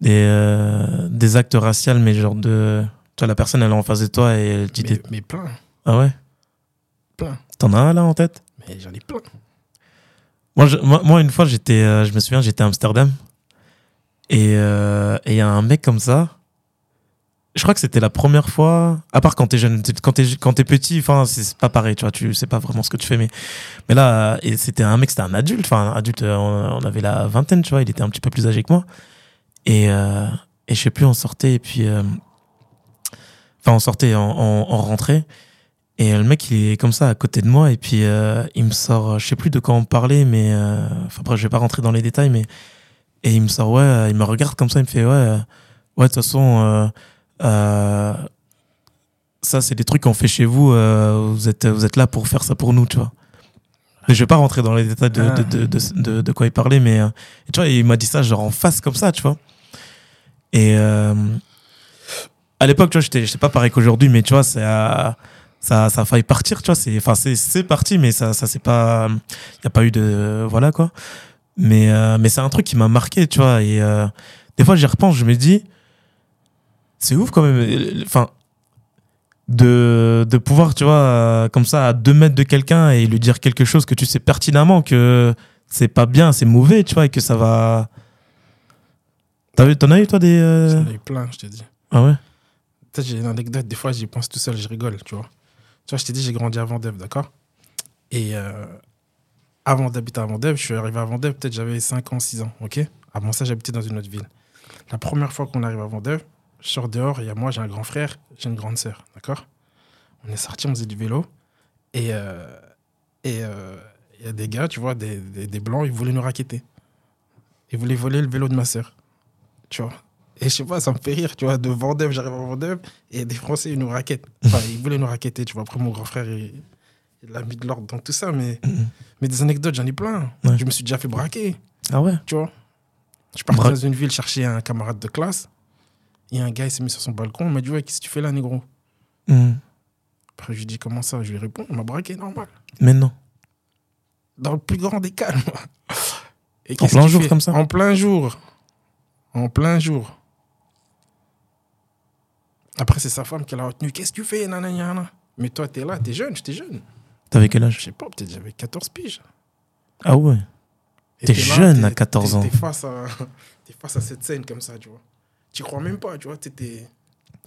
Speaker 1: des, des actes raciaux, mais genre de. Tu vois, la personne, elle est en face de toi et elle dit
Speaker 2: mais,
Speaker 1: des-
Speaker 2: mais plein,
Speaker 1: Ah ouais?
Speaker 2: Plein.
Speaker 1: T'en as un là en tête?
Speaker 2: Mais j'en ai plein.
Speaker 1: moi, je- moi, moi, une fois, j'étais, je me souviens, j'étais à Amsterdam. Et euh, et il y a un mec comme ça. Je crois que c'était la première fois. À part quand t'es jeune, quand t'es, quand t'es petit, enfin, c'est pas pareil, tu vois, tu sais pas vraiment ce que tu fais. Mais, mais là, c'était un mec, c'était un adulte, enfin, adulte, euh, on, avait la vingtaine, tu vois, il était un petit peu plus âgé que moi. Et, euh, et je sais plus, on sortait, et puis. euh, Enfin, on sortait, on, rentrait. Et le mec, il est comme ça à côté de moi, et puis euh, il me sort, je sais plus de quoi on parlait, mais. Enfin, après, je vais pas rentrer dans les détails, mais. Et il me sort, ouais, il me regarde comme ça, il me fait, ouais, ouais, de toute façon, ça, c'est des trucs qu'on fait chez vous, euh, vous, êtes, vous êtes là pour faire ça pour nous, tu vois. Je vais pas rentrer dans les détails de, de, de, de, quoi il parlait, mais euh, tu vois, il m'a dit ça genre en face comme ça, tu vois. Et, euh, à l'époque, tu vois, j'étais j'étais pas pareil qu'aujourd'hui, mais tu vois, euh, ça, ça a failli partir, tu vois. C'est, enfin, c'est, parti, mais ça, ça c'est pas, il y a pas eu de, voilà quoi. Mais, euh, mais c'est un truc qui m'a marqué, tu vois. Et euh, des fois, j'y repense, je me dis, c'est ouf quand même. Enfin, de, de pouvoir, tu vois, euh, comme ça, à deux mètres de quelqu'un et lui dire quelque chose que tu sais pertinemment que c'est pas bien, c'est mauvais, tu vois, et que ça va. T'as vu, t'en as eu toi des. euh,
Speaker 2: J'en ai eu plein, je te dis.
Speaker 1: Ah ouais?
Speaker 2: Peut-être j'ai une anecdote, des fois j'y pense tout seul, je rigole, tu vois. Tu vois, je t'ai dit, j'ai grandi à Vendève, d'accord? Et euh, avant d'habiter à Vendève, je suis arrivé à Vendève, peut-être j'avais 5 ans, 6 ans, ok? Avant ça, j'habitais dans une autre ville. La première fois qu'on arrive à Vendève, je sors dehors, il y a moi, j'ai un grand frère, j'ai une grande sœur, d'accord? On est sortis, on faisait du vélo, et euh, et euh, il y a des gars, tu vois, des, des, des blancs, ils voulaient nous raqueter. Ils voulaient voler le vélo de ma sœur, tu vois et je sais pas, ça me fait rire, tu vois, de Vendève, j'arrive à Vendève, et des Français, ils nous raquettent. Enfin, ils voulaient nous raqueter, tu vois. Après, mon grand frère, il, il a mis de l'ordre dans tout ça, mais, mais des anecdotes, j'en ai plein.
Speaker 1: Ouais.
Speaker 2: Je me suis déjà fait braquer,
Speaker 1: Ah ouais?
Speaker 2: tu vois? Je suis parti
Speaker 1: Bra-
Speaker 2: dans une ville chercher un camarade de classe, et un gars, il s'est mis sur son balcon, il m'a dit, ouais, qu'est-ce que tu fais là, négro?
Speaker 1: Hmm.
Speaker 2: Après, je lui dis, comment ça? Je lui réponds, on m'a braqué, normal.
Speaker 1: Mais non.
Speaker 2: Dans le plus grand des calmes. Et
Speaker 1: En plein jour comme ça?
Speaker 2: En plein jour. En plein jour. Après, c'est sa femme qui l'a retenu. Qu'est-ce que tu fais nanana, Mais toi, t'es là, t'es jeune, j'étais jeune.
Speaker 1: T'avais quel
Speaker 2: Je
Speaker 1: âge
Speaker 2: sais pas, peut-être j'avais 14 piges.
Speaker 1: Ah ouais. T'es
Speaker 2: là,
Speaker 1: jeune à
Speaker 2: t'es-
Speaker 1: 14
Speaker 2: t'es-
Speaker 1: ans.
Speaker 2: T'es face, à, t'es face à cette scène comme ça, tu vois. Tu crois même pas, tu vois. T'étais.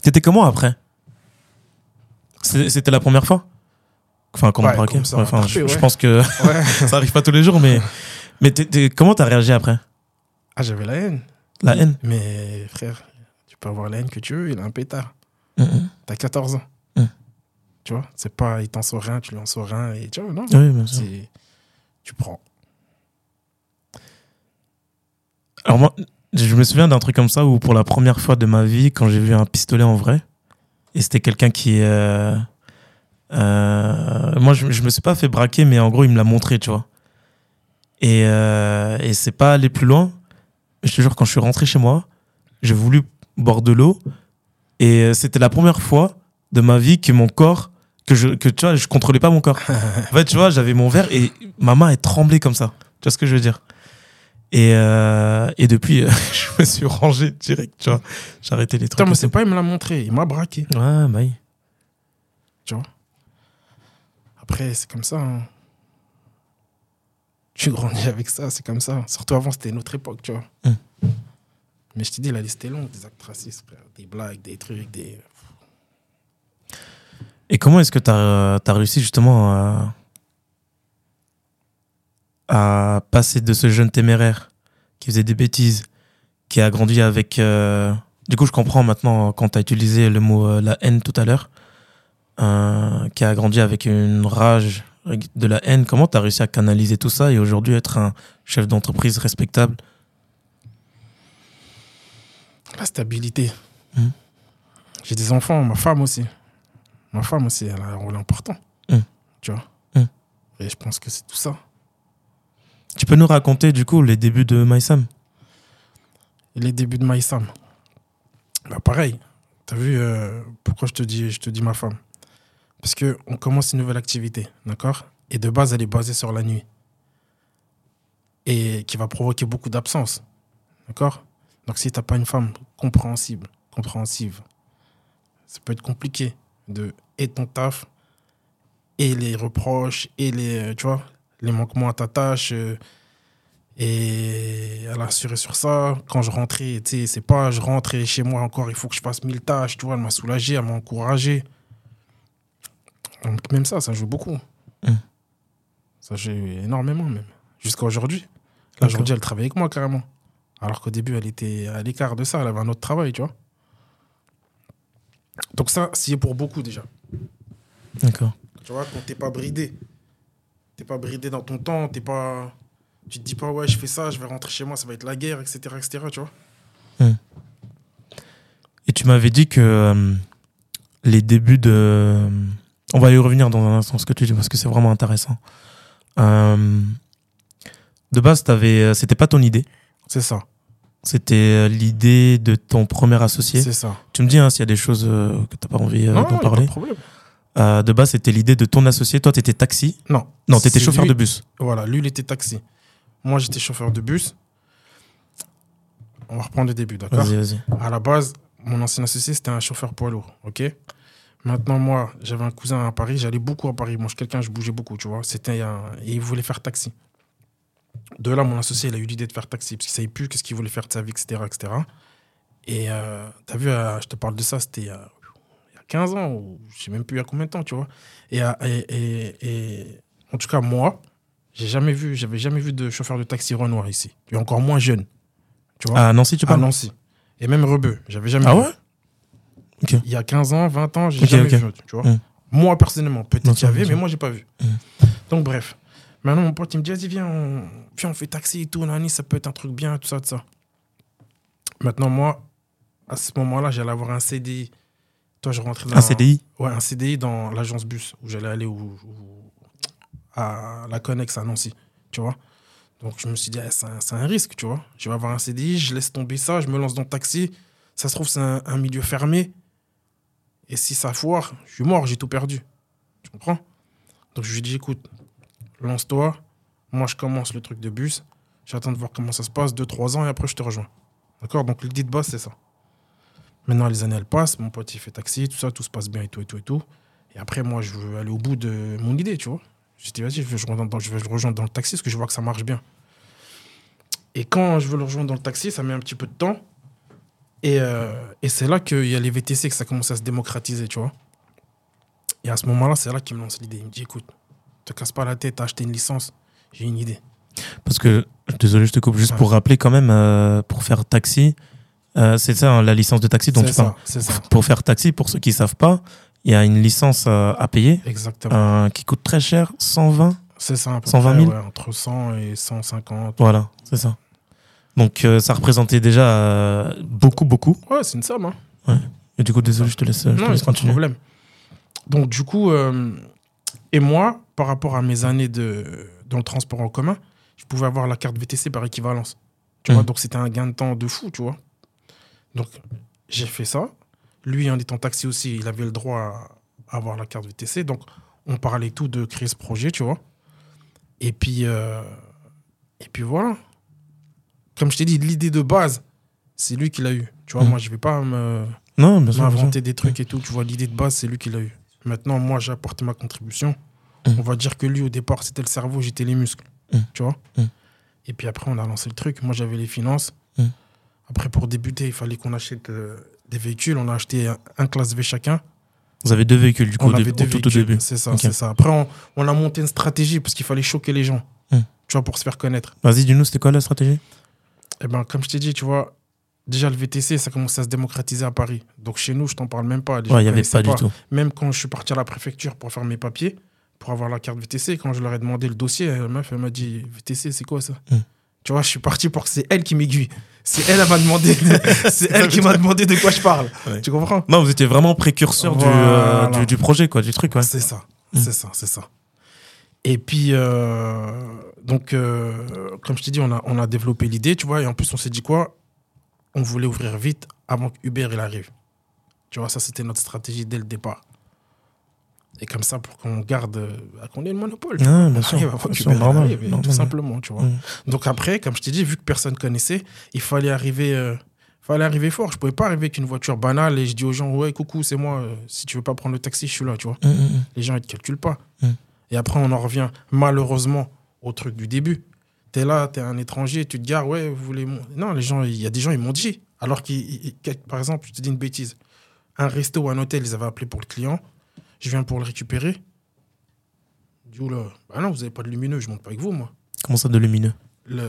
Speaker 1: T'étais comment après C'était la première fois Enfin, comment
Speaker 2: Ouais,
Speaker 1: braquer
Speaker 2: comme ça,
Speaker 1: Ouais, enfin,
Speaker 2: attrapé,
Speaker 1: je, pense que ça arrive pas tous les jours, mais, mais comment t'as réagi après?
Speaker 2: Ah, j'avais la haine.
Speaker 1: La haine?
Speaker 2: Mais frère, tu peux avoir la haine que tu veux, il a un pétard.
Speaker 1: Mhm.
Speaker 2: T'as 14 ans.
Speaker 1: Mm.
Speaker 2: Tu vois, c'est pas il t'en sort rien, tu lui en sors rien. Et tu vois, non.
Speaker 1: Oui,
Speaker 2: Tu prends.
Speaker 1: Alors moi, je me souviens d'un truc comme ça où pour la première fois de ma vie, quand j'ai vu un pistolet en vrai, et c'était quelqu'un qui... euh, euh, moi, je, je me suis pas fait braquer, mais en gros, il me l'a montré, tu vois. Et, euh, et c'est pas aller plus loin. Je te jure, quand je suis rentré chez moi, j'ai voulu boire de l'eau, et c'était la première fois de ma vie que mon corps... Que je, que tu vois, je contrôlais pas mon corps. En fait, tu vois, j'avais mon verre et ma main est tremblée comme ça. Tu vois ce que je veux dire? Et, euh, et depuis, je me suis rangé direct, tu vois. J'ai arrêté les trucs.
Speaker 2: Putain, mais c'est pas, il me l'a montré, il m'a braqué.
Speaker 1: Ouais, bah oui.
Speaker 2: Après, c'est comme ça. hein. Tu grandis avec ça, c'est comme ça. Surtout avant, c'était une autre époque, tu vois.
Speaker 1: Mm.
Speaker 2: Mais je t'ai dit, la liste est longue, des actes racistes, frère. Des blagues, des trucs, des.
Speaker 1: Et comment est-ce que tu as, réussi justement à, à passer de ce jeune téméraire qui faisait des bêtises, qui a grandi avec... euh, Du coup, je comprends maintenant quand tu as utilisé le mot euh, la haine tout à l'heure, euh, qui a grandi avec une rage de la haine. Comment tu as réussi à canaliser tout ça et aujourd'hui être un chef d'entreprise respectable?
Speaker 2: La stabilité.
Speaker 1: Mm.
Speaker 2: J'ai des enfants, ma femme aussi. Ma femme aussi, elle a un rôle important.
Speaker 1: Mm.
Speaker 2: Tu vois?
Speaker 1: Mm.
Speaker 2: Et je pense que c'est tout ça.
Speaker 1: Tu peux nous raconter du coup les débuts de MySam
Speaker 2: les débuts de Maïsam. Bah pareil. T'as vu euh, pourquoi je te dis je te dis ma femme? Parce que on commence une nouvelle activité, d'accord? Et de base, elle est basée sur la nuit. Et qui va provoquer beaucoup d'absence. D'accord? Donc si t'as pas une femme compréhensible, compréhensive, ça peut être compliqué de et ton taf et les reproches et les euh, tu vois, les manquements à ta tâche euh, et elle a assuré sur ça. Quand je rentrais, tu sais, c'est pas je rentre et chez moi encore, il faut que je fasse mille tâches, tu vois, elle m'a soulagé, elle m'a encouragé. Donc, même ça, ça joue beaucoup.
Speaker 1: Mm.
Speaker 2: Ça joue énormément même. Jusqu'à aujourd'hui. Là, aujourd'hui, elle travaille avec moi carrément. Alors qu'au début, elle était à l'écart de ça, elle avait un autre travail, tu vois. Donc ça, c'est pour beaucoup déjà.
Speaker 1: D'accord.
Speaker 2: Tu vois, quand t'es pas bridé, t'es pas bridé dans ton temps, t'es pas. Tu te dis pas, ouais, je fais ça, je vais rentrer chez moi, ça va être la guerre, etc. etc. tu vois.
Speaker 1: Et tu m'avais dit que euh, les débuts de... On va y revenir dans un instant, ce que tu dis, parce que c'est vraiment intéressant. Euh, de base, t'avais, euh, c'était pas ton idée.
Speaker 2: C'est ça.
Speaker 1: C'était l'idée de ton premier associé.
Speaker 2: C'est ça.
Speaker 1: Tu me dis hein, s'il y a des choses que t'as pas envie euh, d'en
Speaker 2: a pas
Speaker 1: parler.
Speaker 2: de problème.
Speaker 1: Euh, de base, c'était l'idée de ton associé. Toi, t'étais taxi.
Speaker 2: Non.
Speaker 1: Non, t'étais
Speaker 2: C'est
Speaker 1: chauffeur
Speaker 2: lui-
Speaker 1: de bus.
Speaker 2: Voilà, lui, il était taxi. Moi, j'étais chauffeur de bus. On va reprendre le début, d'accord
Speaker 1: Vas-y, vas-y.
Speaker 2: À la base, mon ancien associé, c'était un chauffeur poids lourd, ok Maintenant, moi, j'avais un cousin à Paris, j'allais beaucoup à Paris. Moi, je suis quelqu'un, je bougeais beaucoup, tu vois. C'était un... Et il voulait faire taxi. De là, mon associé, il a eu l'idée de faire taxi, parce qu'il savait plus qu'est-ce qu'il voulait faire de sa vie, etc. etc. Et euh, t'as vu, euh, je te parle de ça, c'était a 15 ans, ou je sais même plus il y a combien de temps, tu vois. Et, euh, et, et- et- en tout cas, moi, j'ai jamais vu, j'avais jamais vu de chauffeur de taxi Renoir ici. Et encore moins jeune. Tu vois
Speaker 1: À Nancy, tu
Speaker 2: à
Speaker 1: parles
Speaker 2: Nancy. Et même Rebeu, j'avais jamais
Speaker 1: Ah
Speaker 2: vu.
Speaker 1: ouais? Ok.
Speaker 2: Il y a 15 ans, 20 ans, j'ai jamais vu. Tu vois
Speaker 1: Mm.
Speaker 2: Moi, personnellement, peut-être qu'il y avait, mais moi, j'ai pas vu.
Speaker 1: Mm.
Speaker 2: Donc, bref. Maintenant, mon pote, il me dit, vas-y, viens, on, viens, on fait taxi et tout, nani, ça peut être un truc bien, tout ça, tout ça. Maintenant, moi, à ce moment-là, j'allais avoir un CDI. Toi, je rentrais dans
Speaker 1: Un CDI
Speaker 2: Ouais, un CDI dans l'agence bus où j'allais aller où- où- à la Connex à Nancy, tu vois. Donc je me suis dit, eh, c'est un, c'est un risque, tu vois. Je vais avoir un CDI, je laisse tomber ça, je me lance dans le taxi. Ça se trouve, c'est un, un milieu fermé. Et si ça foire, je suis mort, j'ai tout perdu. Tu comprends? Donc je lui ai dit, écoute, lance-toi. Moi, je commence le truc de bus. J'attends de voir comment ça se passe, 2-3 ans, et après, je te rejoins. D'accord? Donc l'idée de base, c'est ça. Maintenant, les années, elles passent. Mon pote, il fait taxi, tout ça, tout se passe bien et tout, et tout, et tout. Et après, moi, je veux aller au bout de mon idée, tu vois. Je dis, vas-y, je vais, je le rejoindre dans le taxi parce que je vois que ça marche bien. Et quand je veux le rejoindre dans le taxi, ça met un petit peu de temps. Et, euh, et c'est là qu'il y a les VTC que ça commence à se démocratiser, tu vois. Et à ce moment-là, c'est là qu'il me lance l'idée. Il me dit, écoute, te casse pas la tête, t'as acheté une licence, j'ai une idée.
Speaker 1: Parce que, désolé, je te coupe, juste
Speaker 2: Ouais.
Speaker 1: pour rappeler quand même, euh, pour faire taxi, euh, c'est ça, hein, la licence de taxi dont tu
Speaker 2: ça.
Speaker 1: Pour faire taxi, pour ceux qui savent pas, il y a une licence euh, à payer
Speaker 2: Exactement.
Speaker 1: euh, qui coûte très cher, 120.
Speaker 2: c'est ça, à peu
Speaker 1: 120 000?
Speaker 2: près, ouais, entre 100 et 150.
Speaker 1: Voilà, c'est ça. Donc ça représentait déjà beaucoup, beaucoup.
Speaker 2: Ouais, c'est une somme, hein.
Speaker 1: Et du coup, désolé, je te laisse, je te
Speaker 2: non,
Speaker 1: laisse
Speaker 2: pas de problème. Donc, du coup, et moi, par rapport à mes années de, dans le transport en commun, je pouvais avoir la carte VTC par équivalence. Tu
Speaker 1: Mhm.
Speaker 2: vois, donc c'était un gain de temps de fou, tu vois. Donc, j'ai fait ça. Lui, en étant taxi aussi, il avait le droit à avoir la carte VTC. Donc, on parlait tout de créer ce projet, tu vois. Et puis, euh, et puis voilà. Comme je t'ai dit, l'idée de base, c'est lui qui l'a eu. Tu vois,
Speaker 1: Mhm.
Speaker 2: moi, je vais pas me
Speaker 1: Non, bien sûr. bien sûr.
Speaker 2: inventer des trucs et tout. Tu vois, l'idée de base, c'est lui qui l'a eu. Maintenant, moi, j'ai apporté ma contribution.
Speaker 1: Mm.
Speaker 2: On va dire que lui, au départ, c'était le cerveau, j'étais les muscles.
Speaker 1: Mm.
Speaker 2: Tu vois. Et puis après, on a lancé le truc. Moi, j'avais les finances. Après, pour débuter, il fallait qu'on achète euh, des véhicules. On a acheté un, un classe V chacun.
Speaker 1: Vous avez deux véhicules, du coup,
Speaker 2: on
Speaker 1: au,
Speaker 2: avait deux
Speaker 1: au tout au
Speaker 2: véhicules.
Speaker 1: début.
Speaker 2: C'est ça, c'est ça. Après, on, on a monté une stratégie parce qu'il fallait choquer les gens.
Speaker 1: Mm.
Speaker 2: Tu vois, pour se faire connaître.
Speaker 1: Vas-y, dis-nous, c'était quoi la stratégie?
Speaker 2: Eh ben, comme je t'ai dit, tu vois, déjà le VTC, ça commençait à se démocratiser à Paris. Donc chez nous, je t'en parle même pas.
Speaker 1: Ouais, il n'y avait pas, du tout.
Speaker 2: Même quand je suis parti à la préfecture pour faire mes papiers, pour avoir la carte VTC, quand je leur ai demandé le dossier, la meuf, elle m'a dit VTC, c'est quoi ça?
Speaker 1: Hmm.
Speaker 2: Tu vois, je suis parti pour que c'est elle qui m'aiguille. C'est elle, elle m'a demandé, de- c'est elle qui m'a demandé de quoi je parle.
Speaker 1: Ouais.
Speaker 2: Tu comprends?
Speaker 1: Non, vous étiez vraiment précurseur du, euh, du, du projet, quoi, du truc, ouais.
Speaker 2: C'est ça,
Speaker 1: Hmm.
Speaker 2: c'est ça, c'est ça. Et puis, euh, donc, euh, comme je t'ai dit, on a, on a développé l'idée, tu vois, et en plus, on s'est dit quoi? On voulait ouvrir vite avant que Uber il arrive. Tu vois, ça, c'était notre stratégie dès le départ. Et comme ça, pour qu'on garde, euh, qu'on ait le monopole.
Speaker 1: Ah, bien sûr.
Speaker 2: arrive
Speaker 1: Bien sûr, normal,
Speaker 2: arrive,
Speaker 1: normal.
Speaker 2: tout simplement, tu vois.
Speaker 1: Mm.
Speaker 2: Donc après, comme je t'ai dit, vu que personne connaissait, il fallait arriver, euh, fallait arriver fort. Je pouvais pas arriver avec une voiture banale et je dis aux gens, ouais, coucou, c'est moi. euh, Si tu veux pas prendre le taxi, je suis là, tu vois.
Speaker 1: Mm, mm.
Speaker 2: Les gens, ils te calculent pas. Et après, on en revient malheureusement au truc du début. Tu es là, tu es un étranger, tu te gares, ouais, vous voulez. Non, les gens, il y a des gens, ils m'ont dit. Alors qu'ils, ils- par exemple, je te dis une bêtise. Un resto ou un hôtel, ils avaient appelé pour le client. Je viens pour le récupérer. Je dis, oula, bah non, vous n'avez pas de lumineux, je monte pas avec vous, moi.
Speaker 1: Comment ça, de lumineux
Speaker 2: Le,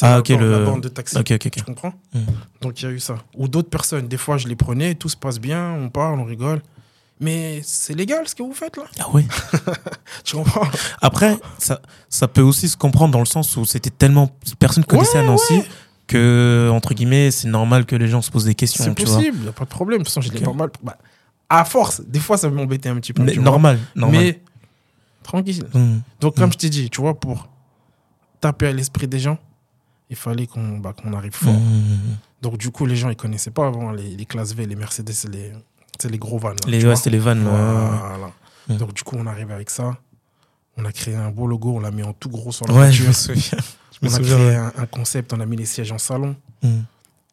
Speaker 1: Ah,
Speaker 2: la
Speaker 1: ok,
Speaker 2: borne-
Speaker 1: le-
Speaker 2: La borne de taxi.
Speaker 1: Ok, ok, ok.
Speaker 2: Tu comprends
Speaker 1: Mm.
Speaker 2: Donc il y a eu ça. Ou d'autres personnes, des fois je les prenais, tout se passe bien, on parle, on rigole. Mais c'est légal ce que vous faites là
Speaker 1: Ah ouais
Speaker 2: Tu comprends
Speaker 1: Après, ça, ça peut aussi se comprendre dans le sens où c'était tellement. Personne connaissait
Speaker 2: Ouais,
Speaker 1: à Nancy que, entre guillemets, c'est normal que les gens se posent des questions.
Speaker 2: C'est possible, il n'y a pas de problème. De toute façon, je l'ai
Speaker 1: Ok.
Speaker 2: pas mal. Bah, à force, des fois ça m'embêtait un petit peu.
Speaker 1: Mais normal, normal.
Speaker 2: Mais tranquille.
Speaker 1: Mm.
Speaker 2: Donc, comme
Speaker 1: Mm.
Speaker 2: je t'ai dit, tu vois, pour taper à l'esprit des gens, Il fallait qu'on bah, arrive fort.
Speaker 1: Mmh.
Speaker 2: Donc, du coup, les gens, ils connaissaient pas avant les, les classes V, les Mercedes, c'est les, les gros vannes.
Speaker 1: Les, ouais, c'était les vannes. là.
Speaker 2: Voilà. Donc, du coup, on arrive avec ça. On a créé un beau logo, on l'a mis en tout gros sur la
Speaker 1: Ouais, je
Speaker 2: voiture.
Speaker 1: me souviens. Je me
Speaker 2: On a
Speaker 1: souviens.
Speaker 2: créé un, un concept, on a mis les sièges en salon.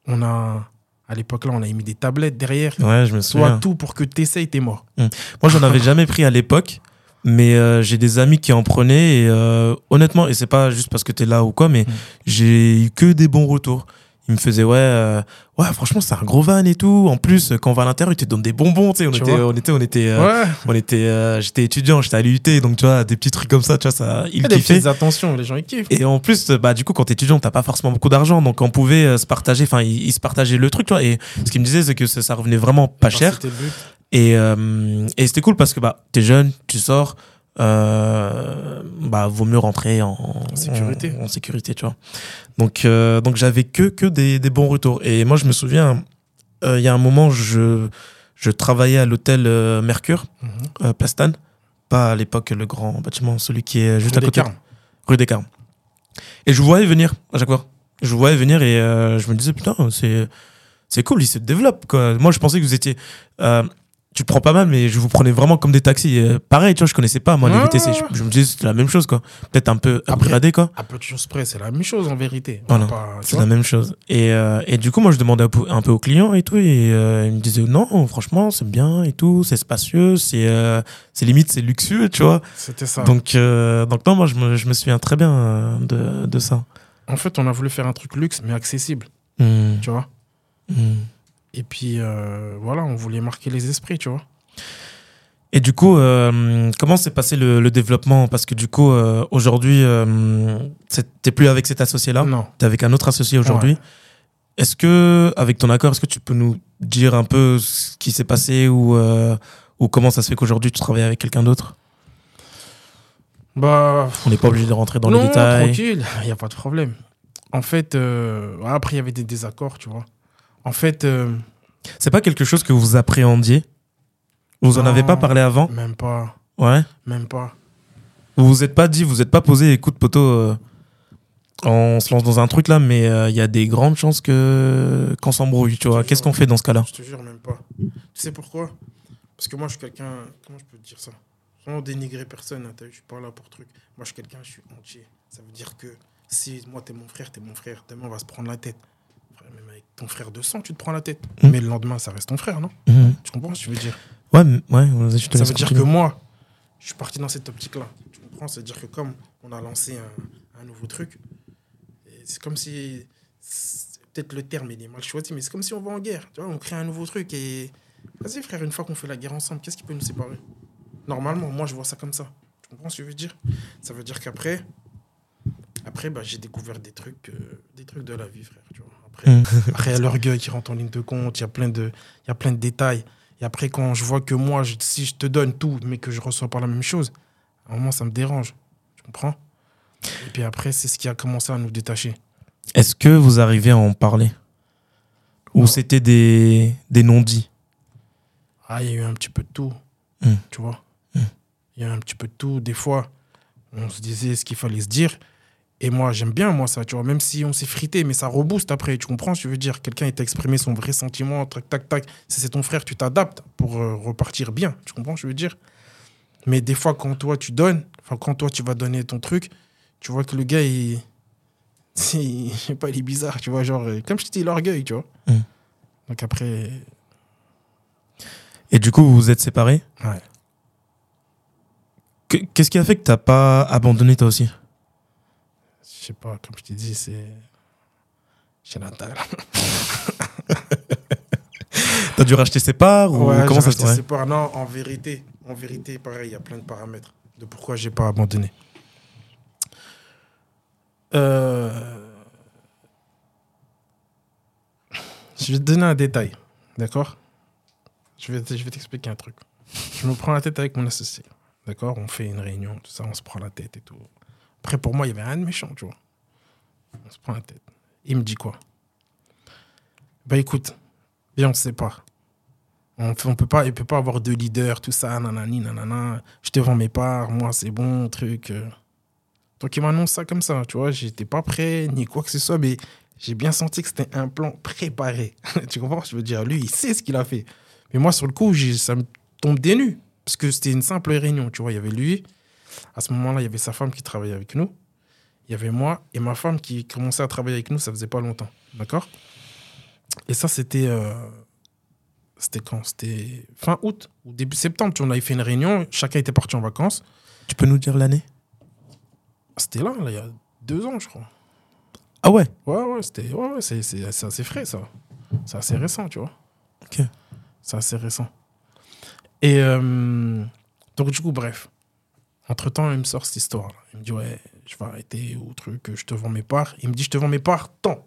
Speaker 2: On a, à l'époque là, on a mis des tablettes derrière.
Speaker 1: Ouais, je me
Speaker 2: Soit
Speaker 1: souviens.
Speaker 2: tout pour que tu essayes, t'es mort.
Speaker 1: Moi, j'en avais jamais pris à l'époque, mais euh, j'ai des amis qui en prenaient et euh, honnêtement, et c'est pas juste parce que t'es là ou quoi, mais
Speaker 2: Mm.
Speaker 1: j'ai eu que des bons retours. Ils me faisaient ouais, euh, ouais, franchement, c'est un gros van et tout. En plus, quand on va à l'intérieur, ils te donnent des bonbons, tu sais. On
Speaker 2: Tu
Speaker 1: était, on était, on était, euh,
Speaker 2: ouais.
Speaker 1: on était, euh, j'étais étudiant, j'étais à l'UT, donc tu vois, des petits trucs comme ça, tu vois, ça,
Speaker 2: Il des petites attentions, les gens ils kiffent.
Speaker 1: Et en plus, bah, du coup, quand t'es étudiant, t'as pas forcément beaucoup d'argent, donc on pouvait se partager, enfin, ils, se partageaient le truc, tu vois. Et ce qu'ils me disaient, c'est que ça, ça revenait vraiment pas
Speaker 2: Enfin,
Speaker 1: cher.
Speaker 2: c'était le but.
Speaker 1: Et, et c'était cool parce que bah, t'es jeune, tu sors, euh, bah, vaut mieux rentrer en,
Speaker 2: sécurité.
Speaker 1: En, en sécurité, tu vois. Donc, euh, donc j'avais que, que des, des bons retours. Et moi, je me souviens, euh, il y a un moment, je, je travaillais à l'hôtel Mercure, euh, Plastane. Pas à l'époque le grand bâtiment, celui qui est juste
Speaker 2: Rue
Speaker 1: à côté. Rue des Carmes. Et je vous voyais venir à chaque fois. Je vous voyais venir et je me disais, putain, c'est, c'est cool, il se développe. Quoi. Moi, je pensais que vous étiez. Tu prends pas mal, mais je vous prenais vraiment comme des taxis. Euh, pareil, tu vois, je connaissais pas, moi, les VTC. Je, je me disais, c'était la même chose, quoi. Peut-être un peu upgradé, quoi.
Speaker 2: À peu de choses près, c'est la même chose en vérité. On
Speaker 1: Voilà,
Speaker 2: pas-
Speaker 1: C'est la même chose. Et, euh, et du coup, moi, je demandais un peu, aux clients et tout. Et euh, ils me disaient, non, franchement, c'est bien et tout. C'est spacieux. C'est c'est limite, c'est luxueux, tu vois.
Speaker 2: C'était ça.
Speaker 1: Donc, donc, non, moi, je me, je me souviens très bien de, de ça.
Speaker 2: En fait, on a voulu faire un truc luxe, mais accessible,
Speaker 1: Hmm.
Speaker 2: tu vois.
Speaker 1: Hmm.
Speaker 2: Et puis, euh, voilà, on voulait marquer les esprits, tu vois.
Speaker 1: Et du coup, euh, comment s'est passé le, le développement? Parce que du coup, euh, aujourd'hui, euh, t'es plus avec cet associé-là,
Speaker 2: Non.
Speaker 1: t'es avec un autre associé aujourd'hui? Est-ce que, avec ton accord, est-ce que tu peux nous dire un peu ce qui s'est passé ou, ou comment ça se fait qu'aujourd'hui tu travailles avec quelqu'un d'autre?
Speaker 2: Bah,
Speaker 1: On n'est pas obligé de rentrer dans
Speaker 2: non,
Speaker 1: les détails.
Speaker 2: tranquille, il n'y a pas de problème. En fait, après, il y avait des désaccords, tu vois. En fait, euh,
Speaker 1: C'est pas quelque chose que vous appréhendiez? Vous en avez pas parlé avant?
Speaker 2: Même pas,
Speaker 1: Ouais.
Speaker 2: même pas.
Speaker 1: Vous vous êtes pas dit, vous êtes pas posé, écoute poteau, euh, on se lance dans un truc là, mais euh, il y a des grandes chances que qu'on s'embrouille, tu vois. Qu'est-ce qu'on fait dans ce cas-là?
Speaker 2: Je te jure, même pas. Tu sais pourquoi? Parce que moi, je suis quelqu'un. Comment je peux te dire ça? Sans dénigrer personne, hein, vu, je suis pas là pour truc. Moi, je suis quelqu'un, je suis entier. Ça veut dire que si moi, t'es mon frère, t'es mon frère, demain, on va se prendre la tête. Ton frère de sang, tu te prends la tête.
Speaker 1: Mhm.
Speaker 2: Mais le lendemain, ça reste ton frère, non
Speaker 1: Mhm.
Speaker 2: Tu comprends ce que je veux dire
Speaker 1: Ouais, ouais, je te
Speaker 2: Ça veut dire que moi, je suis parti dans cette optique-là. Tu comprends? Ça veut dire que comme on a lancé un, un nouveau truc, c'est comme si. Peut-être le terme il est mal choisi, mais c'est comme si on va en guerre. Tu vois, on crée un nouveau truc et. Vas-y, frère, une fois qu'on fait la guerre ensemble, qu'est-ce qui peut nous séparer? Normalement, moi, je vois ça comme ça. Tu comprends ce que je veux dire? Ça veut dire qu'après. Après, bah, j'ai découvert des trucs, euh, des trucs de la vie, frère. Tu vois. Après,
Speaker 1: Mhm.
Speaker 2: après, il y a l'orgueil qui rentre en ligne de compte, il y a plein de, il y a plein de détails. Et après, quand je vois que moi, je- si je te donne tout, mais que je reçois pas la même chose, à un moment, ça me dérange. Tu comprends? Et puis après, c'est ce qui a commencé à nous détacher.
Speaker 1: Est-ce que vous arrivez à en parler? Ou
Speaker 2: Ouais.
Speaker 1: c'était des, des non-dits?
Speaker 2: Ah, il y a eu un petit peu de tout.
Speaker 1: Mm.
Speaker 2: Tu vois?
Speaker 1: Mm.
Speaker 2: Il y a eu un petit peu de tout. Des fois, on se disait ce qu'il fallait se dire. Et moi, j'aime bien, moi, ça, tu vois. Même si on s'est frité, mais ça rebooste après. Tu comprends ce que je veux dire Quelqu'un, t'a exprimé son vrai sentiment, tac, tac, tac. Si c'est ton frère, tu t'adaptes pour euh, repartir bien. Tu comprends ce que je veux dire? Mais des fois, quand toi, tu donnes, enfin, quand toi, tu vas donner ton truc, tu vois que le gars, il. il- Je sais pas, il est bizarre, tu vois. Genre, euh, comme je te dis, l'orgueil, tu vois.
Speaker 1: Mm.
Speaker 2: Donc après,
Speaker 1: Et du coup, vous vous êtes séparés?
Speaker 2: Ouais.
Speaker 1: Que- Qu'est-ce qui a fait que t'as pas abandonné toi aussi?
Speaker 2: Sais pas, comme je t'ai dit, c'est. Chez Natal.
Speaker 1: T'as dû racheter ses parts ou
Speaker 2: Ouais,
Speaker 1: comment
Speaker 2: j'ai
Speaker 1: ça se passe.
Speaker 2: Non, en vérité, en vérité, pareil, il y a plein de paramètres de pourquoi j'ai pas abandonné. Euh, Je vais te donner un détail, d'accord? Je vais, je vais t'expliquer un truc. Je me prends la tête avec mon associé, d'accord? On fait une réunion, tout ça, on se prend la tête et tout. Après, pour moi, il y avait rien de méchant, tu vois. On se prend la tête. Il me dit quoi? Bah écoute, viens, on sépare. On fait- on peut pas, il peut pas avoir deux leaders, tout ça, nanani, nanana. Je te vends mes parts, moi c'est bon, truc. euh. Donc il m'annonce ça comme ça, tu vois. J'étais pas prêt, ni quoi que ce soit, mais j'ai bien senti que c'était un plan préparé. tu comprends? Je veux dire, lui, il sait ce qu'il a fait. Mais moi, sur le coup, ça me tombe des nues. Parce que c'était une simple réunion, tu vois. Il y avait lui. À ce moment-là, il y avait sa femme qui travaillait avec nous. Il y avait moi et ma femme qui commençait à travailler avec nous, ça faisait pas longtemps. D'accord? Et ça, c'était. Euh, c'était quand? C'était fin août ou début septembre. Tu vois, on avait fait une réunion, chacun était parti en vacances.
Speaker 1: Tu peux nous dire l'année?
Speaker 2: C'était là, là, il y a deux ans, je crois.
Speaker 1: Ah ouais?
Speaker 2: Ouais, ouais, c'était, ouais, c'est, c'est, assez frais, ça. C'est assez récent, tu vois.
Speaker 1: Ok.
Speaker 2: C'est assez récent. Et euh, donc, du coup, bref. Entre-temps, il me sort cette histoire. Il me dit, ouais, je vais arrêter ou truc, je te vends mes parts. Il me dit, je te vends mes parts tant.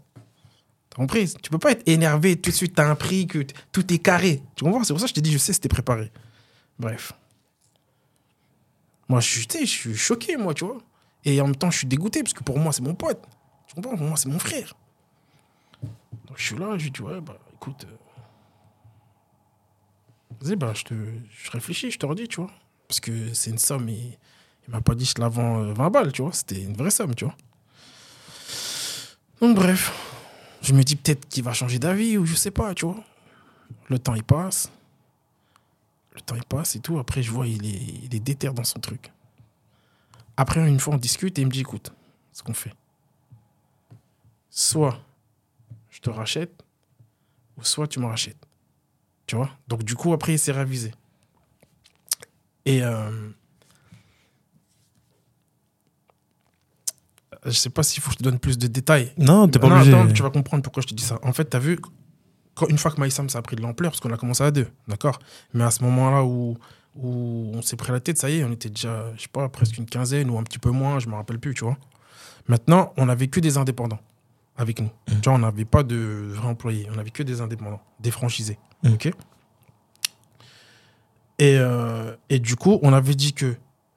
Speaker 2: T'as compris? Tu peux pas être énervé tout de suite, t'as un prix, que tout est carré. Tu comprends? C'est pour ça que je t'ai dit, je sais, c'était préparé. Bref. Moi, je, je suis choqué, moi, tu vois. Et en même temps, je suis dégoûté, parce que pour moi, c'est mon pote. Tu comprends? Pour moi, c'est mon frère. Donc, je suis là, je dis, ouais, bah, écoute. Euh, vas-y, bah, je, te, je réfléchis, je te redis, tu vois. Parce que c'est une somme, et il m'a pas dit, je te la vends 20 balles, tu vois. C'était une vraie somme, tu vois. Donc, bref. Je me dis peut-être qu'il va changer d'avis, ou je sais pas, tu vois. Le temps, il passe. Le temps, il passe et tout. Après, je vois, il est, il dans son truc. Après, une fois, on discute et il me dit, écoute, ce qu'on fait. Soit je te rachète, ou soit tu me rachètes. Tu vois? Donc, du coup, après, il s'est révisé. Et euh, je sais pas s'il faut que je te donne plus de détails.
Speaker 1: Non, t'es pas obligé.
Speaker 2: tu vas comprendre pourquoi je te dis ça. En fait, tu as vu, une fois que Maïsam, ça a pris de l'ampleur, parce qu'on a commencé à deux, d'accord? Mais à ce moment-là où, où on s'est pris la tête, ça y est, on était déjà, je sais pas, presque une quinzaine ou un petit peu moins, je me rappelle plus, tu vois. Maintenant, on n'avait que des indépendants avec nous. Mmh. Tu vois, on n'avait pas de vrais employés, on n'avait que des indépendants, des franchisés. Mmh. Ok? Et, euh, et du coup, on avait dit que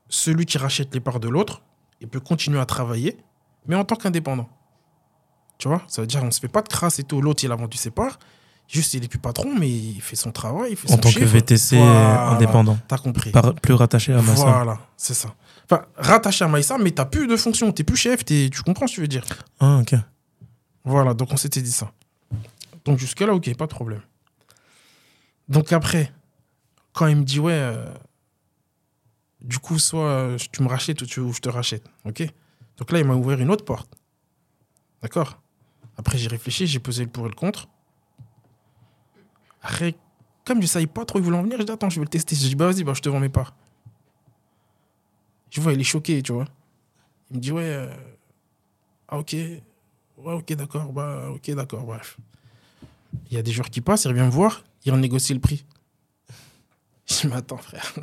Speaker 2: celui qui rachète les parts de l'autre, il peut continuer à travailler, mais en tant qu'indépendant. Tu vois, ça veut dire qu'on ne se fait pas de crasse et tout. L'autre, il a vendu ses parts. Juste, il n'est plus patron, mais il fait son travail. Il fait
Speaker 1: en tant que VTC indépendant.
Speaker 2: T'as compris.
Speaker 1: plus rattaché à Maïssa.
Speaker 2: Voilà, c'est ça. Enfin, rattaché à Maïssa, mais t'as plus de fonction. T'es plus chef. Es, tu comprends ce que tu veux dire?
Speaker 1: Ah, ok.
Speaker 2: Voilà, donc on s'était dit ça. Donc jusque-là, ok, pas de problème. Donc après, quand il me dit, ouais, euh, du coup, soit tu me rachètes ou, je te rachète, ok? Donc là, il m'a ouvert une autre porte. D'accord? Après, j'ai réfléchi, j'ai posé le pour et le contre. Après, comme je ne savais pas trop où il voulait en venir, je dis attends, je vais le tester. Je dis bah vas-y, bah, je te vends mes parts. Je vois, il est choqué, tu vois. Il me dit ouais, euh, ah ok, ouais, ok, d'accord, bah ok, d'accord, bref. Il y a des jours qui passent, il revient me voir, il renégocie le prix. Je dis mais attends, frère,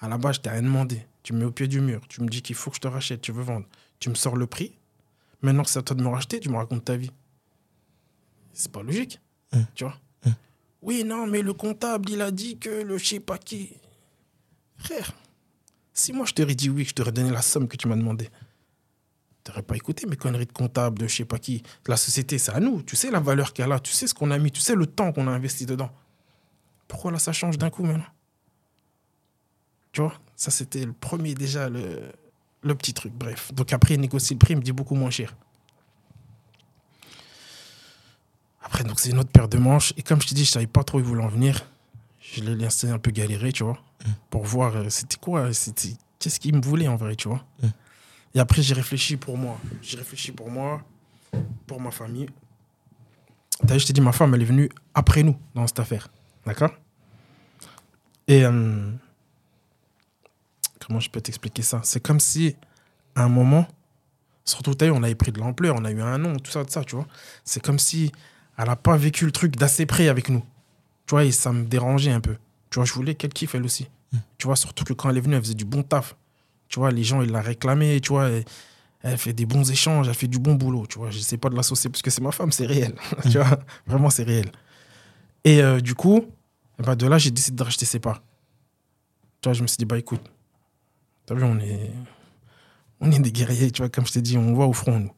Speaker 2: à la base, je t'ai rien demandé. Tu me mets au pied du mur, tu me dis qu'il faut que je te rachète, tu veux vendre tu me sors le prix. Maintenant que c'est à toi de me racheter, tu me racontes ta vie. C'est pas logique.
Speaker 1: Hum.
Speaker 2: Tu vois
Speaker 1: hum.
Speaker 2: Oui, non, mais le comptable, il a dit que le je sais pas qui. Frère, si moi je t'aurais dit oui, que je t'aurais donné la somme que tu m'as demandé, t'aurais pas écouté mes conneries de comptable, de je sais pas qui. La société, c'est à nous. Tu sais la valeur qu'elle a, tu sais ce qu'on a mis, tu sais le temps qu'on a investi dedans. Pourquoi là ça change d'un coup maintenant? Tu vois Ça, c'était le premier déjà, le, le petit truc, bref. Donc après, il négocie le prix, il me dit beaucoup moins cher. Après, donc c'est une autre paire de manches. Et comme je te dis, je savais pas trop où il voulait en venir. Je l'ai laissé un peu galérer, tu vois, mm. pour voir euh, c'était quoi, c'était qu'est-ce qu'il me voulait en vrai, tu vois.
Speaker 1: Mm.
Speaker 2: Et après, j'ai réfléchi pour moi. J'ai réfléchi pour moi, pour ma famille. T'as je t'ai dit, ma femme, elle est venue après nous dans cette affaire. D'accord? Et euh, comment je peux t'expliquer ça? C'est comme si, à un moment, surtout, on avait pris de l'ampleur, on a eu un nom, tout ça, tout ça, tu vois. C'est comme si elle n'a pas vécu le truc d'assez près avec nous. Tu vois, et ça me dérangeait un peu. Tu vois, je voulais qu'elle kiffe, elle aussi.
Speaker 1: Mm.
Speaker 2: Tu vois, surtout que quand elle est venue, elle faisait du bon taf. Tu vois, les gens, ils la réclamaient, tu vois. Elle, fait des bons échanges, elle fait du bon boulot, tu vois. Je sais pas de l'associer parce que c'est ma femme, c'est réel. tu mm. vois, vraiment, c'est réel. Et euh, du coup, bah, de là, j'ai décidé de racheter ses parts. Tu vois, je me suis dit, bah écoute, T'as vu, on est, on est des guerriers, tu vois, comme je t'ai dit, on va au front, nous.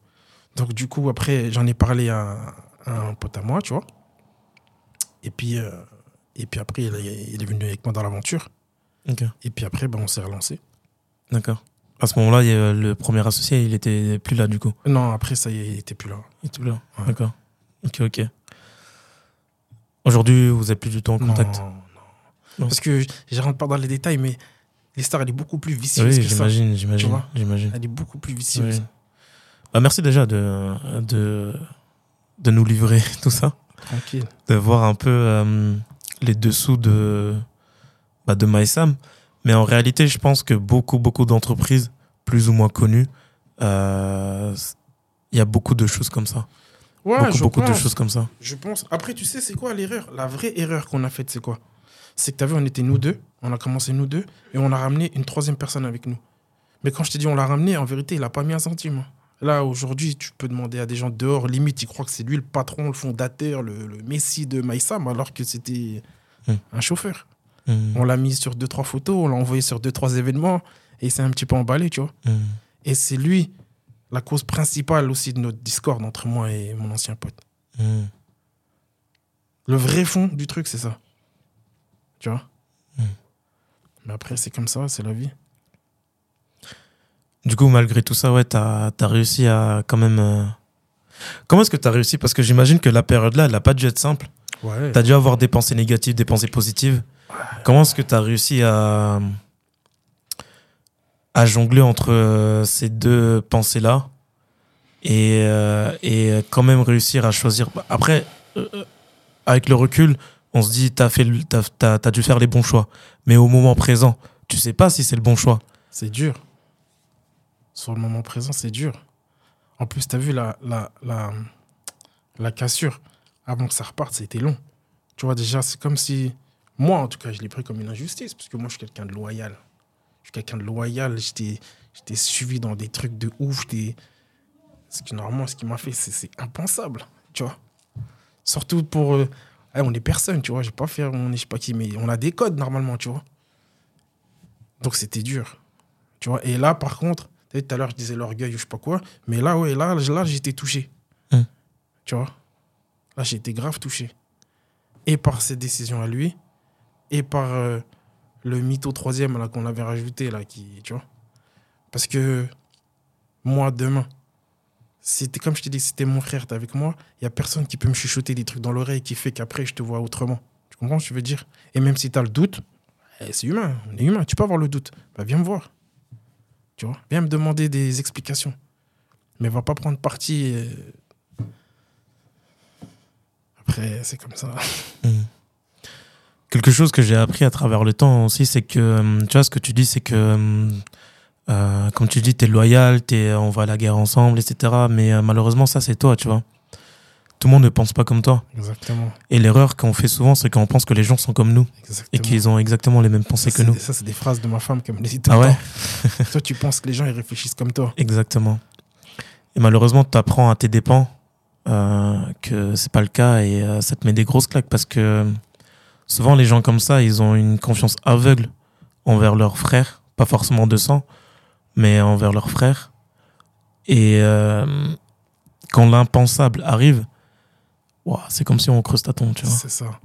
Speaker 2: Donc, du coup, après, j'en ai parlé à, un pote à moi, tu vois. Et puis, euh, et puis après, il est, venu avec moi dans l'aventure.
Speaker 1: Ok.
Speaker 2: Et puis après, ben, on s'est relancé.
Speaker 1: D'accord. À ce moment-là, le premier associé, il était plus là du coup.
Speaker 2: Non, après, ça y est, il était plus là.
Speaker 1: Il était plus là.
Speaker 2: Ouais.
Speaker 1: D'accord. Ok, ok. Aujourd'hui, vous êtes plus du tout en contact.
Speaker 2: Non, non.
Speaker 1: Non.
Speaker 2: Parce que je rentre pas dans les détails, mais l'histoire, elle est beaucoup plus vicieuse
Speaker 1: Oui,
Speaker 2: que ça.
Speaker 1: j'imagine, j'imagine.
Speaker 2: Elle est beaucoup plus vicieuse.
Speaker 1: Oui. Bah, merci déjà de, de, de nous livrer tout ça,
Speaker 2: Tranquille.
Speaker 1: de voir un peu euh, les dessous de, bah, de MySam. Mais en réalité, je pense que beaucoup, beaucoup d'entreprises, plus ou moins connues, euh, il y a beaucoup de choses comme ça.
Speaker 2: Ouais,
Speaker 1: beaucoup,
Speaker 2: je
Speaker 1: beaucoup de
Speaker 2: pense.
Speaker 1: choses comme ça.
Speaker 2: Je pense. Après, tu sais, c'est quoi l'erreur? La vraie erreur qu'on a faite, c'est quoi? C'est que tu as vu, on était nous deux, on a commencé nous deux, et on a ramené une troisième personne avec nous. Mais quand je t'ai dit on l'a ramené, en vérité, il n'a pas mis un centime. Là, aujourd'hui, tu peux demander à des gens dehors, limite, ils croient que c'est lui le patron, le fondateur, le, le messie de Maïsam, alors que c'était
Speaker 1: Hmm.
Speaker 2: un chauffeur.
Speaker 1: Mm,
Speaker 2: On l'a mis sur deux, trois photos, on l'a envoyé sur deux, trois événements, et il s'est un petit peu emballé, tu vois.
Speaker 1: mm,
Speaker 2: Et c'est lui la cause principale aussi de notre discorde entre moi et mon ancien pote. Le vrai fond du truc, c'est ça. Tu vois? Mais après, c'est comme ça, c'est la vie.
Speaker 1: Du coup, malgré tout ça, ouais, t'as as réussi à quand même. euh, Comment est-ce que t'as réussi? Parce que j'imagine que la période-là, elle n'a pas dû être simple.
Speaker 2: Ouais.
Speaker 1: T'as dû avoir des pensées négatives, des pensées positives. Comment est-ce que t'as réussi à à jongler entre euh, ces deux pensées-là et euh, et quand même réussir à choisir? Après, euh, euh, avec le recul, on se dit t'as fait, le- t'as t'as- t'as dû faire les bons choix. Mais au moment présent, tu sais pas si c'est le bon choix.
Speaker 2: C'est dur. Sur le moment présent, c'est dur. En plus, tu as vu la, la, la, la cassure. Avant que ça reparte, été long. Tu vois, déjà, c'est comme si. Moi, en tout cas, je l'ai pris comme une injustice, parce que moi, je suis quelqu'un de loyal. Je suis quelqu'un de loyal. J'étais suivi dans des trucs de ouf. Ce que normalement, ce qu'il m'a fait, c'est c'est impensable. Tu vois. Surtout pour. euh, eh, on est personne, tu vois. Je vais pas faire. On est je sais pas qui, mais on a des codes normalement, tu vois. Donc c'était dur. Tu vois, et là, par contre, tout à l'heure, je disais l'orgueil ou je sais pas quoi, mais là, ouais, là, là j'étais touché.
Speaker 1: Hmm.
Speaker 2: Tu vois, là, j'ai été grave touché. Et par ses décisions à lui, et par euh, le mytho troisième là qu'on avait rajouté, là, qui, tu vois. Parce que moi, demain, c'était comme je t'ai dit, c'était mon frère, t'es avec moi, il y a personne qui peut me chuchoter des trucs dans l'oreille qui fait qu'après, je te vois autrement. Tu comprends ce que je veux dire? Et même si tu as le doute, eh, c'est humain, on est humain, tu peux avoir le doute. Bah, viens me voir. Tu vois? Viens me demander des explications. Mais va pas prendre parti. euh. Après, c'est comme ça.
Speaker 1: Quelque chose que j'ai appris à travers le temps aussi, c'est que, euh, tu vois, ce que tu dis, c'est que, euh, euh, comme tu dis, t'es loyal, es, on va à la guerre ensemble, etc. Mais euh, malheureusement, ça, c'est toi, tu vois. Tout le monde ne pense pas comme toi.
Speaker 2: Exactement.
Speaker 1: Et l'erreur qu'on fait souvent, c'est qu'on pense que les gens sont comme nous et
Speaker 2: Exactement.
Speaker 1: qu'ils ont exactement les mêmes pensées
Speaker 2: ça,
Speaker 1: que nous.
Speaker 2: ça, c'est des phrases de ma femme qui me dit tout
Speaker 1: Ah
Speaker 2: le
Speaker 1: ouais?
Speaker 2: temps. Toi, tu penses que les gens ils réfléchissent comme toi.
Speaker 1: Exactement. Et malheureusement, tu apprends à tes dépens euh, que c'est pas le cas et euh, ça te met des grosses claques parce que euh, souvent les gens comme ça, ils ont une confiance aveugle envers leurs frères, pas forcément de sang, mais envers leurs frères. Et euh, quand l'impensable arrive, ouah, c'est comme si on creuse ta tombe, tu vois.
Speaker 2: C'est ça.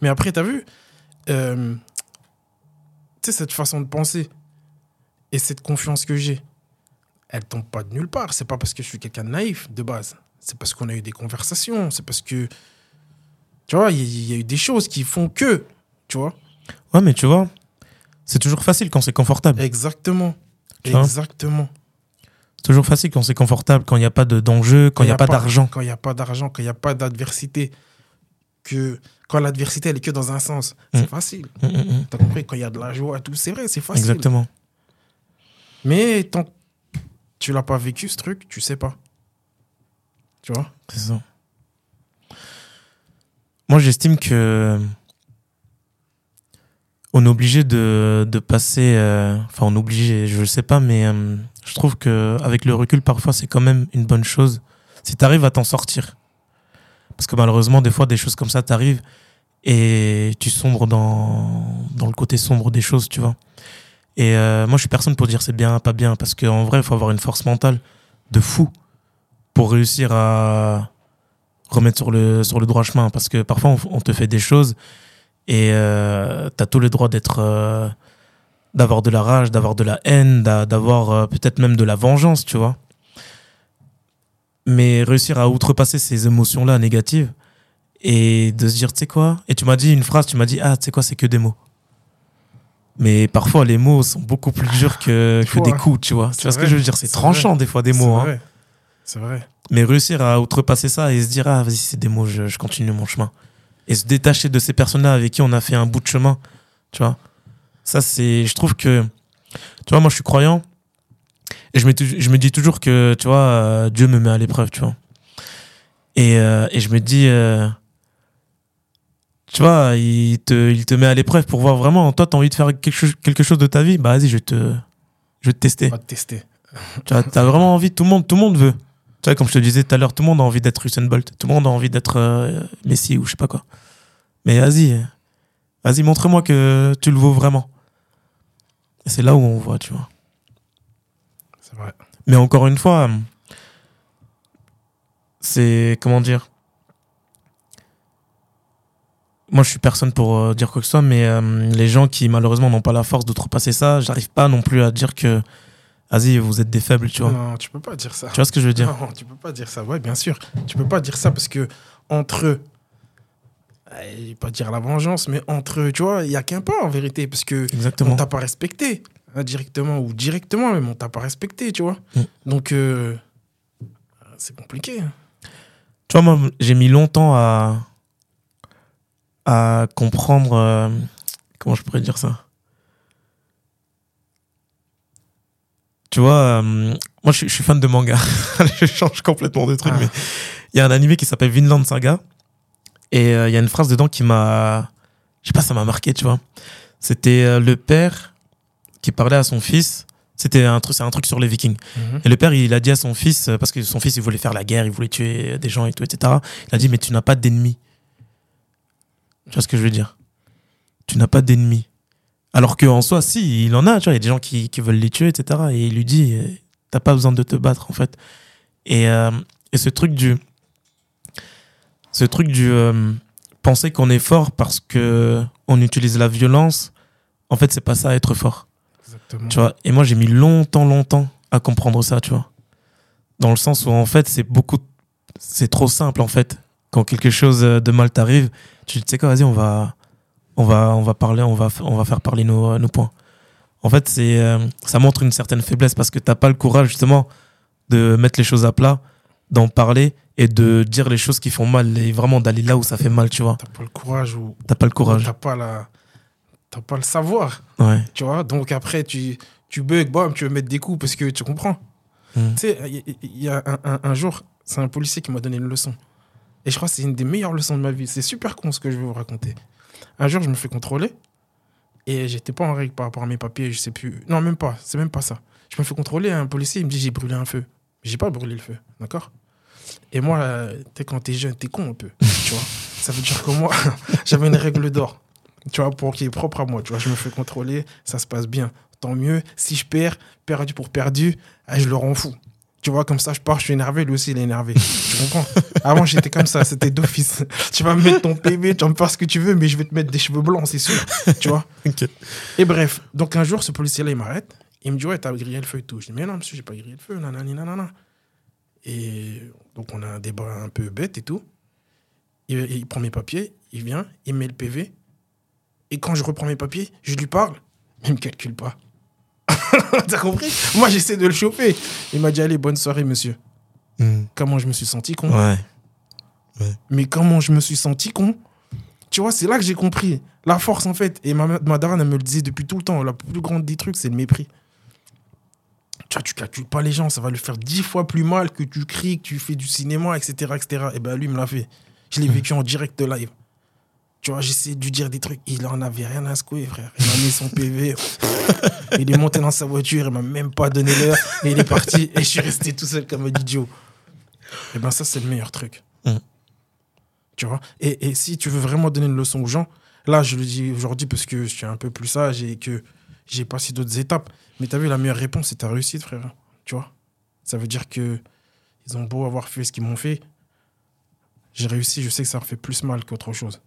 Speaker 2: Mais après, tu as vu euh, Tu sais, cette façon de penser et cette confiance que j'ai, elle tombe pas de nulle part. C'est pas parce que je suis quelqu'un de naïf de base. C'est parce qu'on a eu des conversations. C'est parce que. Tu vois, il y, y a eu des choses qui font que. Tu vois
Speaker 1: Ouais, mais tu vois, c'est toujours facile quand c'est confortable.
Speaker 2: Exactement.
Speaker 1: Vois
Speaker 2: Exactement.
Speaker 1: C'est toujours facile quand c'est confortable, quand il n'y a pas de- d'enjeu, quand il n'y a, pas d'argent.
Speaker 2: Quand il n'y a pas d'argent, quand il n'y a pas d'adversité. Que quand l'adversité, elle est que dans un sens. C'est
Speaker 1: Mm.
Speaker 2: facile.
Speaker 1: Mm, mm.
Speaker 2: T'as compris Quand il y a de la joie, tout, c'est vrai, c'est facile.
Speaker 1: Exactement.
Speaker 2: Mais tant que tu l'as pas vécu, ce truc, tu sais pas. Tu vois?
Speaker 1: C'est ça. Moi, j'estime que on est obligé de, de passer. euh, Enfin, on est obligé, je sais pas, mais euh, je trouve que avec le recul, parfois, c'est quand même une bonne chose si tu arrives à t'en sortir. Parce que malheureusement, des fois, des choses comme ça t'arrivent et tu sombres dans, dans le côté sombre des choses, tu vois. Et euh, moi, je suis personne pour dire c'est bien, pas bien, parce qu'en vrai, il faut avoir une force mentale de fou pour réussir à remettre sur le, sur le droit chemin. Parce que parfois, on te fait des choses et euh, tu as tout le droit d'être euh, d'avoir de la rage, d'avoir de la haine, d'a- d'avoir euh, peut-être même de la vengeance, tu vois. Mais réussir à outrepasser ces émotions-là négatives et de se dire, tu sais quoi? Et tu m'as dit une phrase, tu m'as dit, ah, tu sais quoi, c'est que des mots. Mais parfois, les mots sont beaucoup plus durs que,
Speaker 2: Des
Speaker 1: que des coups, tu vois. Tu
Speaker 2: C'est
Speaker 1: vois ce que je veux dire? C'est
Speaker 2: c'est
Speaker 1: tranchant,
Speaker 2: vrai.
Speaker 1: des fois, des
Speaker 2: C'est
Speaker 1: mots. hein.
Speaker 2: vrai. C'est vrai.
Speaker 1: Mais réussir à outrepasser ça et se dire, ah, vas-y, c'est des mots, je, je continue mon chemin. Et se détacher de ces personnes-là avec qui on a fait un bout de chemin, tu vois. Ça, c'est. Je trouve que. Tu vois, moi, je suis croyant. Et je me, je me dis toujours que, tu vois, euh, Dieu me met à l'épreuve, tu vois. Et, euh, et je me dis. euh, tu vois, il te, il te met à l'épreuve pour voir vraiment, toi, t'as envie de faire quelque chose, quelque chose de ta vie, bah vas-y, je vais te, je vais te tester.
Speaker 2: On va te tester.
Speaker 1: Tu as, t'as vraiment envie, tout le monde, tout le monde veut. Tu vois, comme je te disais tout à l'heure, tout le monde a envie d'être Usain Bolt, tout le monde a envie d'être euh, Messi ou je sais pas quoi. Mais vas-y, vas-y, montre-moi que tu le vaux vraiment. Et c'est là où on voit, tu vois.
Speaker 2: C'est vrai.
Speaker 1: Mais encore une fois, c'est comment dire? Moi, je suis personne pour euh, dire quoi que ce soit, mais euh, les gens qui malheureusement n'ont pas la force d'outrepasser ça, j'arrive pas non plus à dire que, vas-y, vous êtes des faibles, tu vois.
Speaker 2: Non, tu peux pas dire ça.
Speaker 1: Tu vois ce que je veux dire
Speaker 2: Non, tu peux pas dire ça. Ouais, bien sûr. Tu peux pas dire ça parce que entre eux, je vais pas dire la vengeance, mais entre eux, tu vois, il y a qu'un pas en vérité parce que
Speaker 1: Exactement.
Speaker 2: on t'a pas respecté indirectement ou directement même on t'a pas respecté, tu vois.
Speaker 1: Mm.
Speaker 2: Donc euh, c'est compliqué. hein.
Speaker 1: Tu vois, moi, j'ai mis longtemps à, à comprendre. euh, comment je pourrais dire ça? Tu vois, euh, moi, je suis, je suis fan de manga. je change complètement de truc,
Speaker 2: Ah.
Speaker 1: mais il y a un animé qui s'appelle Vinland Saga. Et euh, il y a une phrase dedans qui m'a. Je sais pas, ça m'a marqué, tu vois. C'était euh, le père qui parlait à son fils. C'était un truc, c'est un truc sur les Vikings.
Speaker 2: Mhm.
Speaker 1: Et le père, il a dit à son fils, parce que son fils, il voulait faire la guerre, il voulait tuer des gens et tout, etc. Il a dit, mais tu n'as pas d'ennemis. Tu vois ce que je veux dire? Tu n'as pas d'ennemis. Alors qu'en soi, si, il en a, tu vois, il y a des gens qui, qui veulent les tuer, etc. Et il lui dit, euh, t'as pas besoin de te battre, en fait. Et, euh, et ce truc du. Ce truc du. euh, penser qu'on est fort parce que on utilise la violence, en fait, c'est pas ça être fort.
Speaker 2: Exactement.
Speaker 1: Tu vois, et moi j'ai mis longtemps, longtemps à comprendre ça, tu vois. Dans le sens où en fait c'est beaucoup, c'est trop simple en fait. Quand quelque chose de mal t'arrive, tu te sais quoi, vas-y, on va, on va, on va parler, on va, on va faire parler nos, nos points. En fait, c'est, euh, ça montre une certaine faiblesse parce que t'as pas le courage justement de mettre les choses à plat, d'en parler et de dire les choses qui font mal et vraiment d'aller là où ça fait mal, tu vois.
Speaker 2: T'as pas le courage ou
Speaker 1: T'as pas le courage.
Speaker 2: t'as pas la t'as pas le savoir,
Speaker 1: Ouais.
Speaker 2: tu vois. Donc après tu tu bugs, bam, tu veux mettre des coups parce que tu comprends.
Speaker 1: Mm.
Speaker 2: Tu sais, il y, a un, un- un jour, c'est un policier qui m'a donné une leçon. Et je crois que c'est une des meilleures leçons de ma vie. C'est super con ce que je vais vous raconter. Un jour, je me fais contrôler et j'étais pas en règle par rapport à mes papiers, je sais plus. Non, même pas, c'est même pas ça. Je me fais contrôler, un policier, il me dit j'ai brûlé un feu. J'ai pas brûlé le feu, d'accord? Et moi, quand t'es jeune, t'es con un peu, tu vois. Ça veut dire que moi, j'avais une règle d'or, tu vois, pour qui est propre à moi, tu vois. Je me fais contrôler, ça se passe bien. Tant mieux. Si je perds, perdu pour perdu, ah, je le rends fou. Tu vois, comme ça, je pars, je suis énervé, lui aussi, il est énervé. Tu comprends? Avant, j'étais comme ça, c'était d'office. Tu vas me mettre ton PV, tu vas me faire ce que tu veux, mais je vais te mettre des cheveux blancs, c'est sûr. Tu vois? Et bref, donc un jour, ce policier-là, il m'arrête. Il me dit, ouais, t'as grillé le feu et tout. Je dis, mais non, monsieur, j'ai pas grillé le feu, nanani, nanana. Et donc, on a un débat un peu bête et tout. Il, il prend mes papiers, il vient, il met le PV. Et quand je reprends mes papiers, je lui parle, il me calcule pas. T'as compris Moi, j'essaie de le choper. Il m'a dit, allez, bonne soirée, monsieur.
Speaker 1: Mm.
Speaker 2: Comment je me suis senti con.
Speaker 1: Ouais.
Speaker 2: Mais comment je me suis senti con Tu vois, c'est là que j'ai compris la force en fait. Et ma, ma daronne, elle me le disait depuis tout le temps. La plus grande des trucs, c'est le mépris. Tu vois, tu calcules pas les gens, ça va lui faire dix fois plus mal que tu cries, que tu fais du cinéma, etc. etc. Et ben lui, il me l'a fait. Je l'ai vécu en direct live. Tu vois, j'essaie de lui dire des trucs. Il en avait rien à secouer, frère. Il m'a mis son PV. il est monté dans sa voiture, il m'a même pas donné l'heure. Et il est parti. Et je suis resté tout seul comme un idiot. Et ben ça, c'est le meilleur truc.
Speaker 1: Mm.
Speaker 2: Tu vois? Et, et si tu veux vraiment donner une leçon aux gens, là, je le dis aujourd'hui parce que je suis un peu plus sage et que j'ai passé d'autres étapes. Mais tu as vu, la meilleure réponse, c'est ta réussite, frère. Tu vois? Ça veut dire que ils ont beau avoir fait ce qu'ils m'ont fait. J'ai réussi, je sais que ça leur fait plus mal qu'autre chose.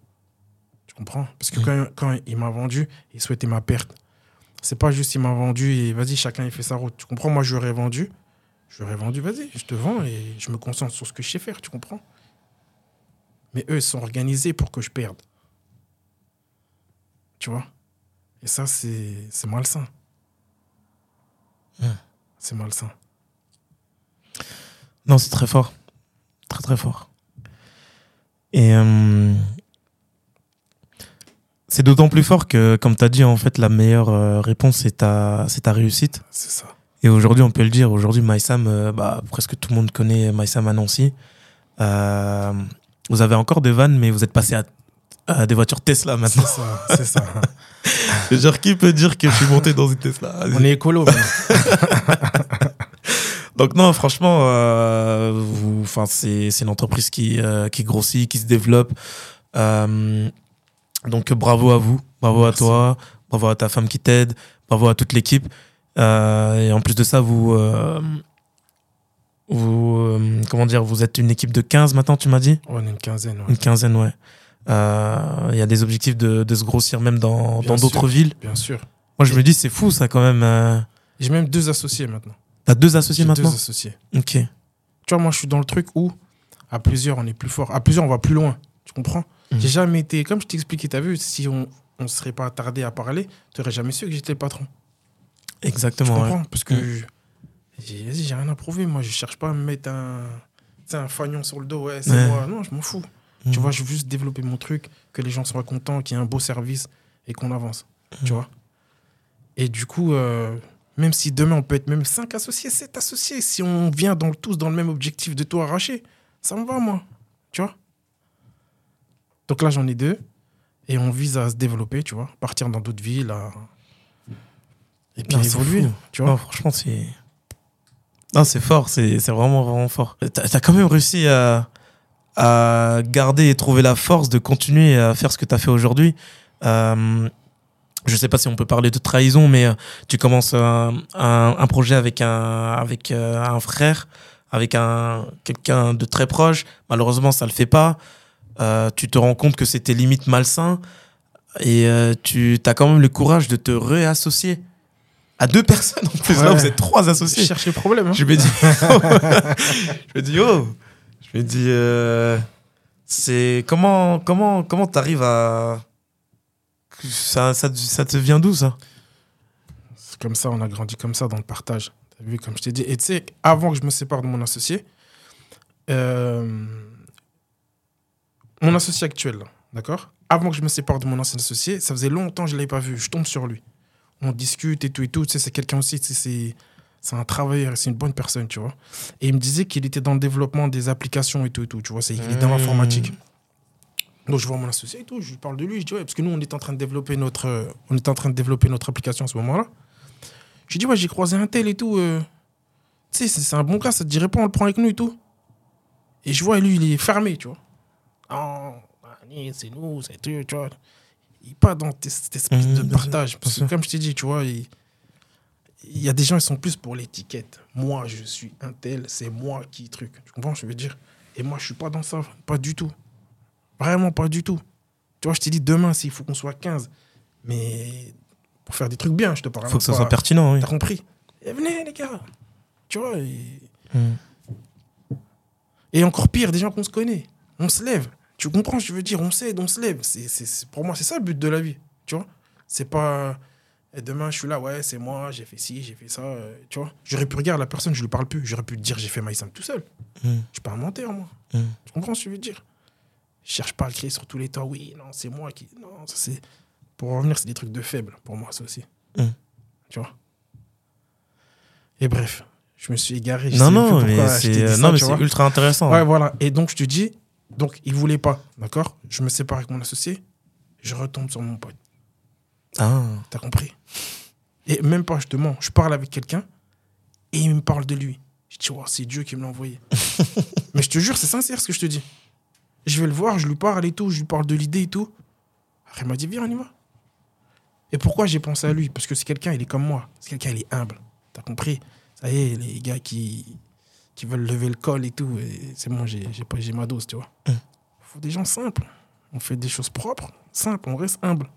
Speaker 2: Comprends? Parce que
Speaker 1: Mm.
Speaker 2: quand, quand il m'a vendu, il souhaitait ma perte. C'est pas juste il m'a vendu et vas-y, chacun il fait sa route. Tu comprends? Moi, je lui aurais vendu. Je lui aurais vendu, vas-y, je te vends et je me concentre sur ce que je sais faire, tu comprends? Mais eux, ils sont organisés pour que je perde. Tu vois? Et ça, c'est c'est malsain.
Speaker 1: Hum.
Speaker 2: C'est malsain.
Speaker 1: Non, c'est très fort. Très, très fort. Et euh, c'est d'autant plus fort que, comme tu as dit, en fait, la meilleure euh, réponse, c'est ta, c'est ta réussite.
Speaker 2: C'est ça.
Speaker 1: Et aujourd'hui, on peut le dire, aujourd'hui, MySam, euh, bah, presque tout le monde connaît MySam à Nancy. Euh, vous avez encore des vannes, mais vous êtes passé à, à des voitures Tesla
Speaker 2: C'est
Speaker 1: maintenant.
Speaker 2: ça. C'est ça.
Speaker 1: Genre, qui peut dire que je suis monté dans une Tesla?
Speaker 2: On est écolo.
Speaker 1: Donc non, franchement, euh, vous- enfin c'est c'est une entreprise qui euh, qui grossit, qui se développe. Euh, donc bravo à vous, bravo
Speaker 2: Merci.
Speaker 1: à toi, bravo à ta femme qui t'aide, bravo à toute l'équipe. Euh, et en plus de ça, vous euh, vous euh, comment dire, vous êtes une équipe de 15 maintenant, tu m'as dit?
Speaker 2: On est une quinzaine. ouais.
Speaker 1: Une quinzaine, ouais. Il y a des objectifs de, de se grossir même dans d'autres villes?
Speaker 2: Bien sûr.
Speaker 1: Moi, je me dis, c'est fou ça quand même.
Speaker 2: J'ai même deux associés maintenant.
Speaker 1: T'as deux associés
Speaker 2: J'ai
Speaker 1: maintenant?
Speaker 2: deux associés.
Speaker 1: Ok.
Speaker 2: Tu vois, moi, je suis dans le truc où, à plusieurs, on est plus fort. À plusieurs, on va plus loin. Tu comprends? J'ai jamais été, comme je t'ai expliqué, t'as vu, si on ne serait pas attardé à parler, tu n'aurais jamais su que j'étais le patron.
Speaker 1: Exactement. ouais.
Speaker 2: comprends? Parce que
Speaker 1: Mhm.
Speaker 2: j'ai rien à prouver. Moi, je cherche pas à me mettre un, un fagnon sur le dos. Ouais, c'est
Speaker 1: Ouais.
Speaker 2: moi. Non, je m'en fous. Tu
Speaker 1: Mhm.
Speaker 2: vois, je veux juste développer mon truc, que les gens soient contents, qu'il y ait un beau service et qu'on avance. Tu vois? Et du coup, euh, même si demain on peut être même 5 associés, 7 associés, si on vient dans, tous dans le même objectif de tout arracher, ça me va, moi. Tu vois? Donc là, j'en ai deux. Et on vise à se développer, tu vois, partir dans d'autres villes. à- Et puis
Speaker 1: Non,
Speaker 2: évoluer, tu vois
Speaker 1: Non, franchement, c'est. Non, c'est fort, c'est c'est vraiment, vraiment fort. T'as as quand même réussi à, à garder et trouver la force de continuer à faire ce que t'as fait aujourd'hui. Euh, je sais pas si on peut parler de trahison, mais euh, tu commences un, un, un projet avec un, avec euh, un frère, avec un quelqu'un de très proche. Malheureusement, ça le fait pas. Euh, tu te rends compte que c'était limite malsain et euh, tu as quand même le courage de te réassocier à deux personnes en plus. Là, vous êtes trois associés.
Speaker 2: Chercher le problème. hein.
Speaker 1: Je me dis, je me dis, oh, je me dis, euh, c'est comment, comment, comment t'arrives à, ça, ça, ça te vient d'où ça?
Speaker 2: C'est comme ça, on a grandi comme ça dans le partage. T'as vu, comme je t'ai dit. Et tu sais, avant que je me sépare de mon associé, euh, mon associé actuel, d'accord? Avant que je me sépare de mon ancien associé, ça faisait longtemps que je ne l'avais pas vu. Je tombe sur lui. On discute et tout et tout. Tu sais, c'est quelqu'un aussi, tu sais, c'est. C'est un travailleur, c'est une bonne personne, tu vois. Et il me disait qu'il était dans le développement des applications et tout et tout, tu vois. C'est, il est dans l'informatique. Donc je vois mon associé et tout, je lui parle de lui, je dis ouais, parce que nous on est en train de développer notre, euh, on est en train de développer notre application à ce moment-là. Je lui dis ouais, j'ai croisé un tel et tout. euh, tu sais, c'est, c'est un bon gars, ça te dirait pas, on le prend avec nous et tout. Et je vois lui, il est fermé, tu vois. Oh, allez, c'est nous, c'est tout, tu vois. Il n'est pas dans cet esprit
Speaker 1: Mhm,
Speaker 2: de
Speaker 1: sûr,
Speaker 2: partage. Parce que
Speaker 1: sûr.
Speaker 2: comme je t'ai dit, tu vois, il, il y a des gens, ils sont plus pour l'étiquette. Moi, je suis un tel, c'est moi qui truc. Tu comprends, je veux dire? Et moi, je suis pas dans ça, pas du tout. Vraiment pas du tout. Tu vois, je t'ai dit demain, s'il faut qu'on soit 15. Mais pour faire des trucs bien, je te parle.
Speaker 1: Faut que ça
Speaker 2: pas-
Speaker 1: soit pertinent, oui.
Speaker 2: T'as compris? Et venez, les gars. Tu vois et,
Speaker 1: Mm.
Speaker 2: et encore pire, des gens qu'on se connaît. On se lève. Tu comprends, je veux dire, on s'aide, on se lève. C'est, pour moi, c'est ça le but de la vie. Tu vois? C'est pas. Et demain, je suis là, ouais, c'est moi, j'ai fait ci, j'ai fait ça. euh, tu vois? J'aurais pu regarder la personne, je lui parle plus. J'aurais pu te dire, j'ai fait MySam tout seul.
Speaker 1: Mm.
Speaker 2: Je suis pas un menteur, moi.
Speaker 1: Mm.
Speaker 2: Tu comprends ce que je veux dire? Je cherche pas à le créer sur tous les temps. Oui, non, c'est moi qui. Non, ça c'est. Pour revenir, c'est des trucs de faible, pour moi, ça aussi.
Speaker 1: Mm.
Speaker 2: Tu vois? Et bref, je me suis égaré. je
Speaker 1: Non,
Speaker 2: sais
Speaker 1: non,
Speaker 2: plus
Speaker 1: mais c'est, non, mais c'est ultra intéressant.
Speaker 2: Ouais, voilà. Et donc, je te dis, donc, il voulait pas, d'accord? Je me sépare avec mon associé, je retombe sur mon pote.
Speaker 1: Ah.
Speaker 2: T'as compris? Et même pas, je te mens, je parle avec quelqu'un et il me parle de lui. Je dis, c'est Dieu qui me l'a envoyé. Mais je te jure, c'est sincère ce que je te dis. Je vais le voir, je lui parle et tout, je lui parle de l'idée et tout. Après, il m'a dit, viens, on y va. Et pourquoi j'ai pensé à lui? Parce que c'est quelqu'un, il est comme moi. C'est quelqu'un, il est humble. T'as compris? Ça y est, les gars qui, qui veulent lever le col et tout, et c'est bon, j'ai j'ai pas- j'ai ma dose, tu vois. Il
Speaker 1: Mm.
Speaker 2: faut des gens simples. On fait des choses propres, simples, on reste humble.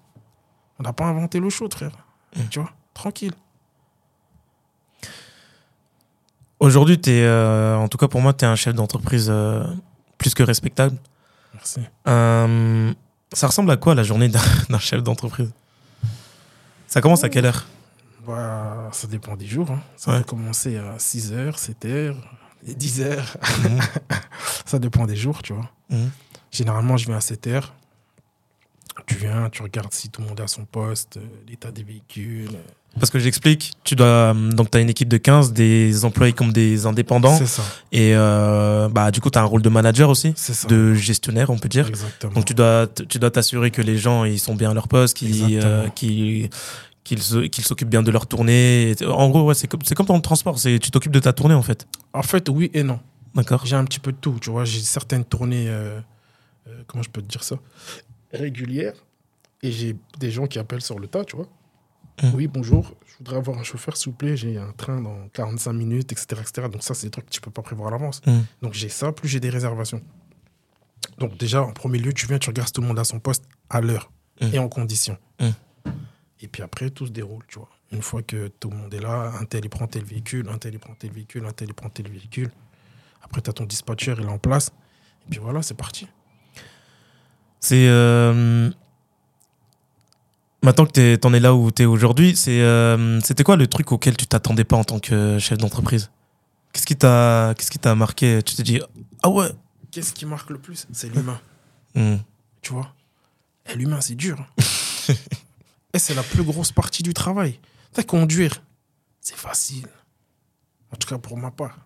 Speaker 2: On n'a pas inventé l'eau chaude, frère.
Speaker 1: Mm.
Speaker 2: Tu vois Tranquille.
Speaker 1: Aujourd'hui, t'es, euh, en tout cas pour moi, tu es un chef d'entreprise euh, plus que respectable.
Speaker 2: Merci.
Speaker 1: Euh, ça ressemble à quoi la journée d'un d'un chef d'entreprise? Ça commence à quelle heure?
Speaker 2: Bah, ça dépend des jours. hein. Ça
Speaker 1: Ouais.
Speaker 2: peut commencer à 6h, 7h, et 10h.
Speaker 1: Mhm.
Speaker 2: ça dépend des jours, tu vois.
Speaker 1: Mhm.
Speaker 2: Généralement, je viens à 7h. Tu viens, tu regardes si tout le monde est à son poste, euh, l'état des véhicules.
Speaker 1: Parce que j'explique, tu dois donc tu as une équipe de 15 des employés comme des indépendants
Speaker 2: C'est ça.
Speaker 1: et euh, bah du coup tu as un rôle de manager aussi,
Speaker 2: ça.
Speaker 1: de gestionnaire on peut dire.
Speaker 2: Exactement.
Speaker 1: Donc tu dois t- tu dois t'assurer que les gens ils sont bien à leur poste, euh, qu'ils qu'ils se- qu'ils s'occupent bien de leur tournée. En gros ouais, c'est comme comme dans le transport, tu t'occupes de ta tournée en fait.
Speaker 2: En fait, oui et non.
Speaker 1: D'accord.
Speaker 2: J'ai un petit peu de tout, tu vois. J'ai certaines tournées, euh, euh, comment je peux te dire ça Régulières. Et j'ai des gens qui appellent sur le tas, tu vois.
Speaker 1: Mhm.
Speaker 2: Oui, bonjour, je voudrais avoir un chauffeur, s'il vous plaît. J'ai un train dans 45 minutes, etc. etc. Donc, ça, c'est des trucs que tu peux pas prévoir à l'avance.
Speaker 1: Mhm.
Speaker 2: Donc, j'ai ça, plus j'ai des réservations. Donc, déjà, en premier lieu, tu viens, tu regardes tout le monde à son poste à l'heure
Speaker 1: Mhm.
Speaker 2: et en condition. Et puis après, tout se déroule, tu vois. Une fois que tout le monde est là, un tel, il prend tel véhicule, un tel, il prend tel véhicule, un tel, il prend tel véhicule. Après, tu as ton dispatcher, il est en place. Et puis voilà, c'est parti.
Speaker 1: C'est euh, maintenant que t'es- t'en es là où t'es aujourd'hui, c'est euh, c'était quoi le truc auquel tu t'attendais pas en tant que chef d'entreprise? Qu'est-ce qui t'a qu'est-ce qui t'a marqué? Tu t'es dit ah ouais.
Speaker 2: Qu'est-ce qui marque le plus? C'est l'humain,
Speaker 1: Hmm.
Speaker 2: tu vois? Et l'humain, c'est dur. Et c'est la plus grosse partie du travail. T'as conduire, c'est facile. En tout cas, pour ma part.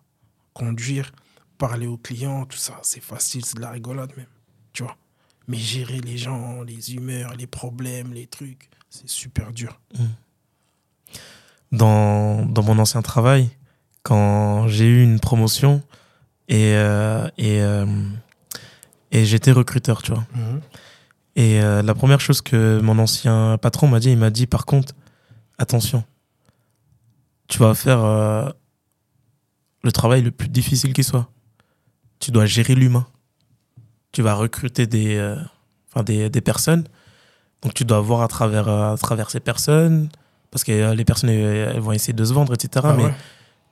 Speaker 2: Conduire, parler aux clients, tout ça, c'est facile, c'est de la rigolade même. Tu vois. Mais gérer les gens, les humeurs, les problèmes, les trucs, c'est super dur.
Speaker 1: dans, dans mon ancien travail, quand j'ai eu une promotion et, euh, et, euh, et j'étais recruteur, tu vois. Et euh, la première chose que mon ancien patron m'a dit, il m'a dit par contre, attention, tu vas faire euh, le travail le plus difficile qui soit. Tu dois gérer l'humain. Tu vas recruter des, euh, enfin des, des personnes. Donc tu dois voir à travers, à travers ces personnes, parce que les personnes elles, vont essayer de se vendre, etc.
Speaker 2: Ah
Speaker 1: mais
Speaker 2: ouais.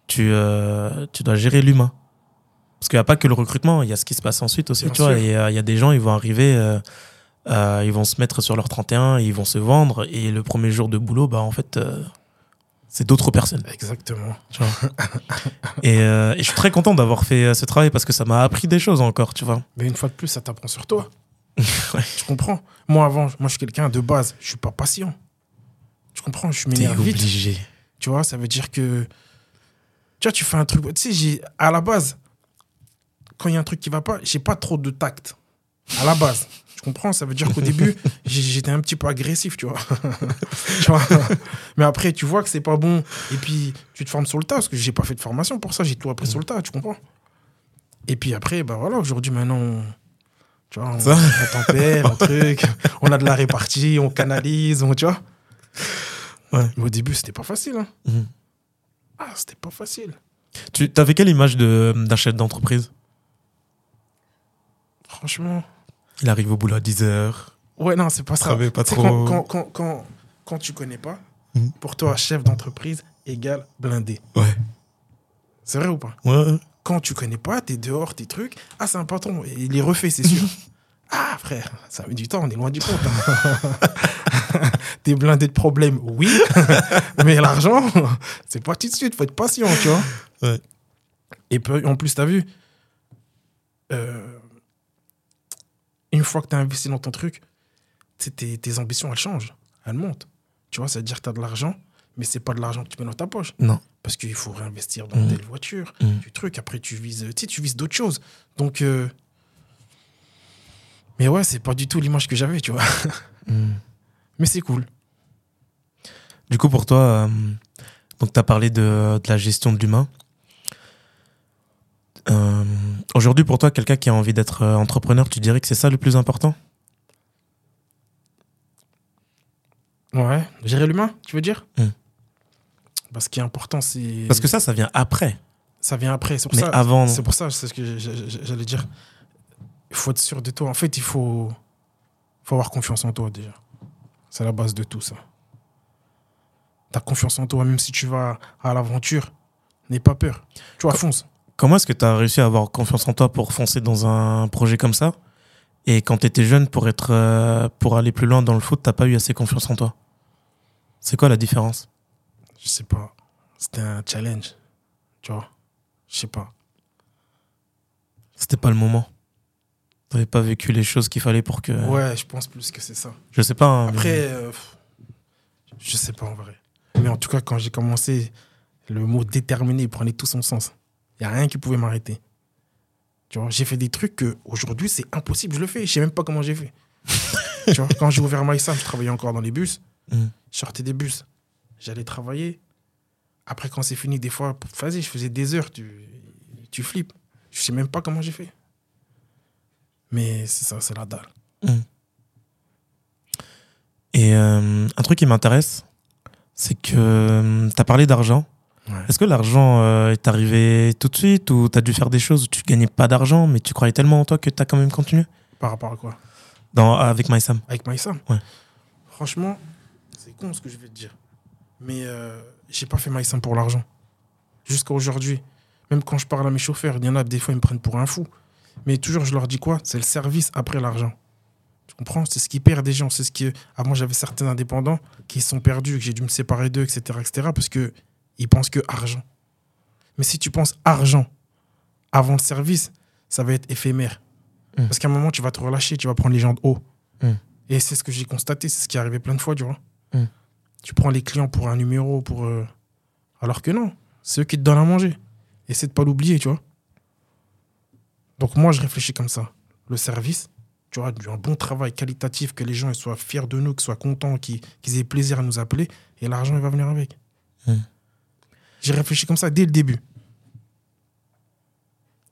Speaker 1: tu, tu dois gérer l'humain. Parce qu'il n'y a pas que le recrutement, il y a ce qui se passe ensuite aussi,
Speaker 2: Bien
Speaker 1: tu vois.
Speaker 2: sûr.
Speaker 1: Il y a des gens, ils vont arriver, euh, ils vont se mettre sur leur 31, ils vont se vendre, et le premier jour de boulot, bah en fait, euh, c'est d'autres personnes.
Speaker 2: Exactement.
Speaker 1: tu vois. et, euh, et je suis très content d'avoir fait ce travail parce que ça m'a appris des choses encore, tu vois.
Speaker 2: Mais une fois de plus, ça t'apprend sur toi.
Speaker 1: Ouais.
Speaker 2: Tu comprends Moi, avant, moi, je suis quelqu'un de base. Je suis pas patient. Tu comprends Je m'énerve vite.
Speaker 1: obligé.
Speaker 2: Tu vois, ça veut dire que. Tu vois, tu fais un truc. Tu sais, à la base, quand il y a un truc qui va pas, j'ai pas trop de tact. À la base. Comprends Ça veut dire qu'au début, j'étais un petit peu agressif, tu vois. Tu vois Mais après, tu vois que c'est pas bon. Et puis, tu te formes sur le tas, parce que j'ai pas fait de formation pour ça. J'ai tout appris sur le tas, tu comprends Et puis après, bah voilà, aujourd'hui, maintenant. on- Tu vois, on, tempère, un truc, on a de la répartie, on canalise, on, tu vois.
Speaker 1: Ouais.
Speaker 2: Mais au début, c'était pas facile. Hein.
Speaker 1: Mhm.
Speaker 2: Ah, c'était pas facile.
Speaker 1: Tu avais quelle image de- d'un chef d'entreprise?
Speaker 2: Franchement.
Speaker 1: Il arrive au boulot à 10h.
Speaker 2: Ouais, non, c'est pas ça.
Speaker 1: Pas trop.
Speaker 2: Quand, quand, quand, quand, quand tu connais pas,
Speaker 1: Mhm.
Speaker 2: pour toi, chef d'entreprise égale blindé.
Speaker 1: Ouais.
Speaker 2: C'est vrai ou pas?
Speaker 1: Ouais.
Speaker 2: Quand tu connais pas, t'es dehors, tes trucs. Ah, c'est un patron. Il les refait, c'est sûr. ah, frère, ça met du temps, on est loin du compte. hein. t'es blindé de problèmes, oui. mais l'argent, c'est pas tout de suite. Faut être patient, tu vois.
Speaker 1: Ouais.
Speaker 2: Et en plus, t'as vu, euh, une fois que t'as investi dans ton truc, tu tes, tes ambitions, elles changent. Elles montent. Tu vois, ça veut dire que t'as de l'argent, mais c'est pas de l'argent que tu mets dans ta poche.
Speaker 1: Non.
Speaker 2: Parce qu'il faut réinvestir dans
Speaker 1: Mhm.
Speaker 2: telle voiture,
Speaker 1: Mhm.
Speaker 2: du truc. Après, tu vises, tu sais, tu vises d'autres choses. Donc, euh, mais ouais, c'est pas du tout l'image que j'avais, tu vois.
Speaker 1: Hmm.
Speaker 2: Mais c'est cool.
Speaker 1: Du coup, pour toi, euh, donc tu as parlé de, de la gestion de l'humain. Euh, Aujourd'hui, pour toi, quelqu'un qui a envie d'être euh, entrepreneur, tu dirais que c'est ça le plus important?
Speaker 2: Ouais. Gérer l'humain, tu veux dire?
Speaker 1: Mhm.
Speaker 2: Bah, Ce qui est important, c'est.
Speaker 1: Parce que ça, ça vient après.
Speaker 2: ça vient après. C'est pour ça.
Speaker 1: avant-
Speaker 2: C'est pour ça, c'est ce que j'allais dire. Il faut être sûr de toi. En fait, il faut, faut avoir confiance en toi déjà. C'est la base de tout ça. T'as confiance en toi, même si tu vas à l'aventure. N'aie pas peur. Tu vois, fonce.
Speaker 1: Comment est-ce que tu as réussi à avoir confiance en toi pour foncer dans un projet comme ça? Et quand tu étais jeune, pour, être, euh, pour aller plus loin dans le foot, t'as pas eu assez confiance en toi? C'est quoi la différence?
Speaker 2: Je sais pas. C'était un challenge. Tu vois? Je sais pas.
Speaker 1: C'était pas le moment. T'avais pas vécu les choses qu'il fallait pour que.
Speaker 2: Ouais, je pense plus que c'est ça.
Speaker 1: Je sais pas. hein,
Speaker 2: Après, euh, je sais pas en vrai. Mais en tout cas, quand j'ai commencé, le mot déterminé prenait tout son sens. Il n'y a rien qui pouvait m'arrêter. Tu vois, j'ai fait des trucs que aujourd'hui c'est impossible, je le fais. Je sais même pas comment j'ai fait. tu vois, quand j'ai ouvert MySam, je travaillais encore dans les bus.
Speaker 1: Mm.
Speaker 2: Je sortais des bus. J'allais travailler. Après, quand c'est fini, des fois, vas-y, je faisais des heures. Tu, tu flippes. Je sais même pas comment j'ai fait. Mais c'est ça, c'est la dalle.
Speaker 1: Et euh, un truc qui m'intéresse, c'est que tu as parlé d'argent.
Speaker 2: Ouais.
Speaker 1: Est-ce que l'argent euh, est arrivé tout de suite ou tu as dû faire des choses où tu gagnais pas d'argent, mais tu croyais tellement en toi que tu as quand même continué?
Speaker 2: Par rapport à quoi?
Speaker 1: Dans, avec MySam
Speaker 2: Avec MySam
Speaker 1: Ouais.
Speaker 2: Franchement, c'est con ce que je vais te dire. Mais euh, j'ai pas fait MySam pour l'argent. Jusqu'à aujourd'hui. Même quand je parle à mes chauffeurs, il y en a des fois, ils me prennent pour un fou. Mais toujours, je leur dis quoi? C'est le service après l'argent. Tu comprends? C'est ce qui perd des gens. C'est ce qui. Avant, j'avais certains indépendants qui sont perdus, que j'ai dû me séparer d'eux, etc., etc., parce que ils pensent que argent. Mais si tu penses argent avant le service, ça va être éphémère.
Speaker 1: Mm.
Speaker 2: Parce qu'à un moment, tu vas te relâcher, tu vas prendre les gens de haut.
Speaker 1: Mm.
Speaker 2: Et c'est ce que j'ai constaté, c'est ce qui est arrivé plein de fois, tu vois.
Speaker 1: Mm.
Speaker 2: Tu prends les clients pour un numéro, pour. euh, Alors que non, c'est eux qui te donnent à manger. Essaie de pas l'oublier, tu vois. Donc moi, je réfléchis comme ça. Le service, tu vois, un bon travail qualitatif, que les gens ils soient fiers de nous, qu'ils soient contents, qu'ils qu'ils aient plaisir à nous appeler, et l'argent, il va venir avec. J'ai réfléchi comme ça dès le début.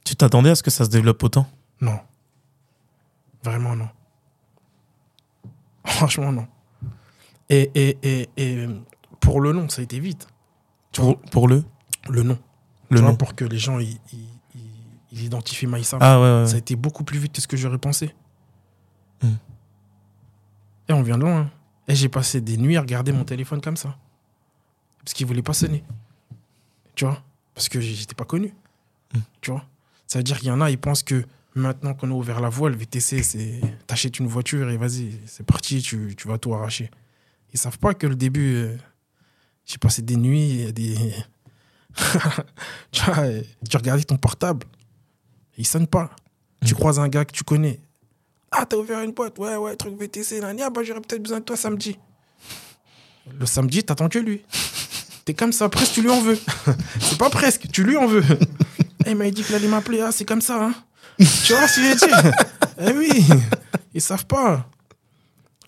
Speaker 1: Tu t'attendais à ce que ça se développe autant?
Speaker 2: Non. Vraiment non. Franchement non. Et, et, et, et pour le nom, ça a été vite.
Speaker 1: pour, pour le?
Speaker 2: Le nom.
Speaker 1: Le
Speaker 2: Tu vois,
Speaker 1: nom.
Speaker 2: pour que les gens ils, ils, ils- ils identifient Maïssa.
Speaker 1: Ah ouais, ouais,
Speaker 2: Ça a été beaucoup plus vite que ce que j'aurais pensé.
Speaker 1: Hmm.
Speaker 2: Et on vient de loin. hein. Et j'ai passé des nuits à regarder mon téléphone comme ça. Parce qu'il voulait pas sonner. Tu vois? Parce que j'étais pas connu.
Speaker 1: Hmm.
Speaker 2: Tu vois? Ça veut dire qu'il y en a, ils pensent que maintenant qu'on a ouvert la voie, le VTC, c'est t'achètes une voiture et vas-y, c'est parti, tu, tu vas tout arracher. Ils savent pas que le début, euh, j'ai passé des nuits, des. tu vois, tu regardais ton portable, il sonne pas. Tu
Speaker 1: Mm.
Speaker 2: croises un gars que tu connais. Ah, t'as ouvert une boîte Ouais, ouais, truc VTC. Là. Ah, bah, j'aurais peut-être besoin de toi samedi. Le samedi, t'attends que lui. T'es comme ça, presque, tu lui en veux. c'est pas presque, tu lui en veux. Il m'a dit qu'il allait m'appeler. Ah, c'est comme ça, hein. tu vois ce que je veux dire? Eh oui, ils savent pas.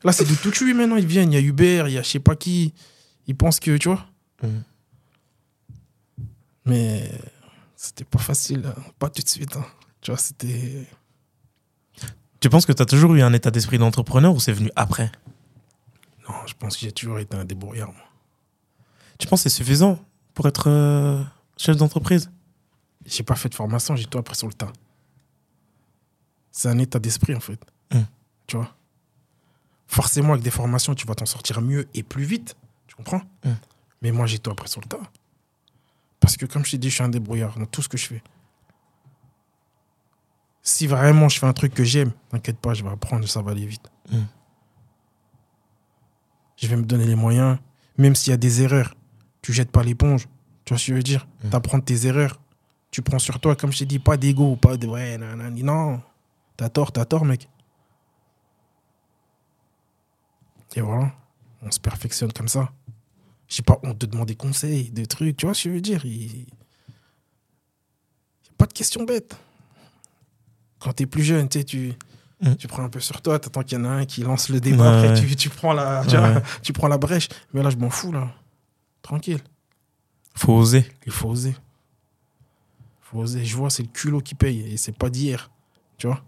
Speaker 2: Là, c'est du tout cuit maintenant. Ils viennent, il y a Uber, il y a je sais pas qui. Ils pensent que, tu vois.
Speaker 1: Mhm.
Speaker 2: Mais c'était pas facile, hein. pas tout de suite. hein. Tu vois, c'était.
Speaker 1: Tu penses que tu as toujours eu un état d'esprit d'entrepreneur ou c'est venu après?
Speaker 2: Non, je pense que j'ai toujours été un débrouillard. moi.
Speaker 1: Tu penses que c'est suffisant pour être euh, chef d'entreprise?
Speaker 2: J'ai pas fait de formation, j'ai tout appris sur le tas. C'est un état d'esprit, en fait.
Speaker 1: Mm.
Speaker 2: Tu vois? Forcément, avec des formations, tu vas t'en sortir mieux et plus vite. Tu comprends?
Speaker 1: Mm.
Speaker 2: Mais moi, j'ai tout appris sur le tas. Parce que, comme je t'ai dit, je suis un débrouillard dans tout ce que je fais. Si vraiment je fais un truc que j'aime, t'inquiète pas, je vais apprendre, ça va aller vite.
Speaker 1: Mm.
Speaker 2: Je vais me donner les moyens. Même s'il y a des erreurs, tu jettes pas l'éponge. Tu vois ce que je veux dire
Speaker 1: Mm.
Speaker 2: T'apprends de tes erreurs. Tu prends sur toi, comme je t'ai dit, pas d'ego, pas de ouais, nanani. non. T'as tort, t'as tort, mec. Et voilà, on se perfectionne comme ça. J'ai pas honte de demander conseil, des trucs, tu vois ce que je veux dire? Il pas de questions bêtes. Quand t'es plus jeune, tu sais, tu,
Speaker 1: Mm.
Speaker 2: tu prends un peu sur toi, t'attends qu'il y en a un qui lance le débat,
Speaker 1: Ouais,
Speaker 2: après
Speaker 1: ouais.
Speaker 2: tu, tu prends la, tu, vois, tu prends la brèche. Mais là, je m'en fous, là. Tranquille.
Speaker 1: Faut oser.
Speaker 2: Il faut oser. faut oser. Je vois, c'est le culot qui paye et c'est pas d'hier. Tu vois.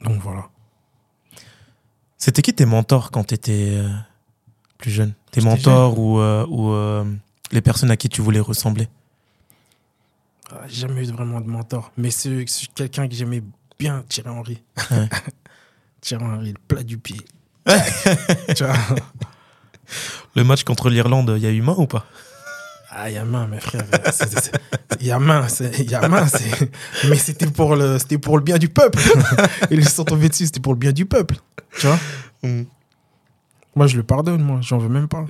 Speaker 2: Donc voilà.
Speaker 1: C'était qui tes mentors quand tu étais plus jeune? Tes mentors ou, euh, ou euh, les personnes à qui tu voulais ressembler?
Speaker 2: Ah, J'ai jamais eu vraiment de mentor. Mais c'est c'est quelqu'un que j'aimais bien, Thierry Henry.
Speaker 1: Ouais.
Speaker 2: Thierry Henry, le plat du pied. tu vois?
Speaker 1: Le match contre l'Irlande, il y a eu main ou pas?
Speaker 2: Ah, il y a main, mes frères. Il y a main, y a main. Mais c'était pour, le, pour le bien du peuple. Ils sont tombés dessus, c'était pour le bien du peuple. Tu vois? Mm. Moi, je le pardonne, moi. J'en veux même pas.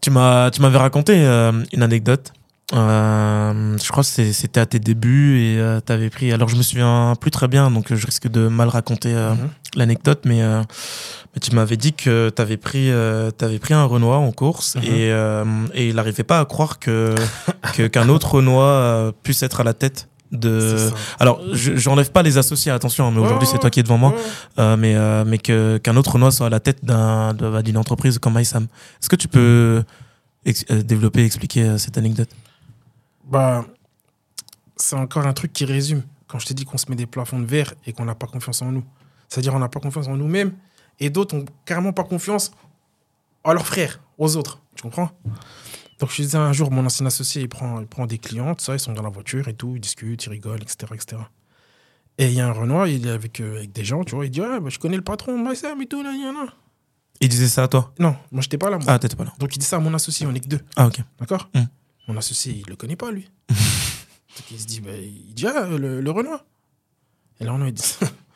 Speaker 1: tu m'avais raconté euh, une anecdote euh, je crois que c'était à tes débuts et euh, tu avais pris. Alors je me souviens plus très bien, donc je risque de mal raconter euh, mhm. l'anecdote, mais, mais, tu m'avais dit que tu avais pris, avais pris un Renoir en course mhm. et, et il n'arrivait pas à croire que qu'un autre Renoir puisse être à la tête de. Alors j'enlève pas les associés, attention, hein, mais aujourd'hui c'est toi qui es devant moi, mais mais que qu'un autre Renoir soit à la tête d'un bah, d'une entreprise comme MySam. Est-ce que tu peux développer, expliquer cette anecdote?
Speaker 2: Bah, c'est encore un truc qui résume. Quand je t'ai dit qu'on se met des plafonds de verre et qu'on n'a pas confiance en nous. C'est-à-dire on n'a pas confiance en nous-mêmes et d'autres ont carrément pas confiance en leurs frères, aux autres. Tu comprends? Donc je disais un jour, mon ancien associé, il prend, il prend des clients, ça, ils sont dans la voiture et tout, ils discutent, ils rigolent, etc. etc. Et il y a un Renoir, il est avec, euh, avec des gens, tu vois, il dit Ouais, bah, je connais le patron, moi, ça, mais tout, là, il y en a.
Speaker 1: Il disait ça à toi?
Speaker 2: Non, moi, j'étais pas là. Moi.
Speaker 1: Ah, t'étais pas là.
Speaker 2: Donc il dit ça à mon associé, on est que deux.
Speaker 1: Ah, ok.
Speaker 2: D'accord? Hum. Mon associé, il le connaît pas, lui. Donc il se dit, bah, il dit, ah, le, le Renoir. Et là, on lui dit,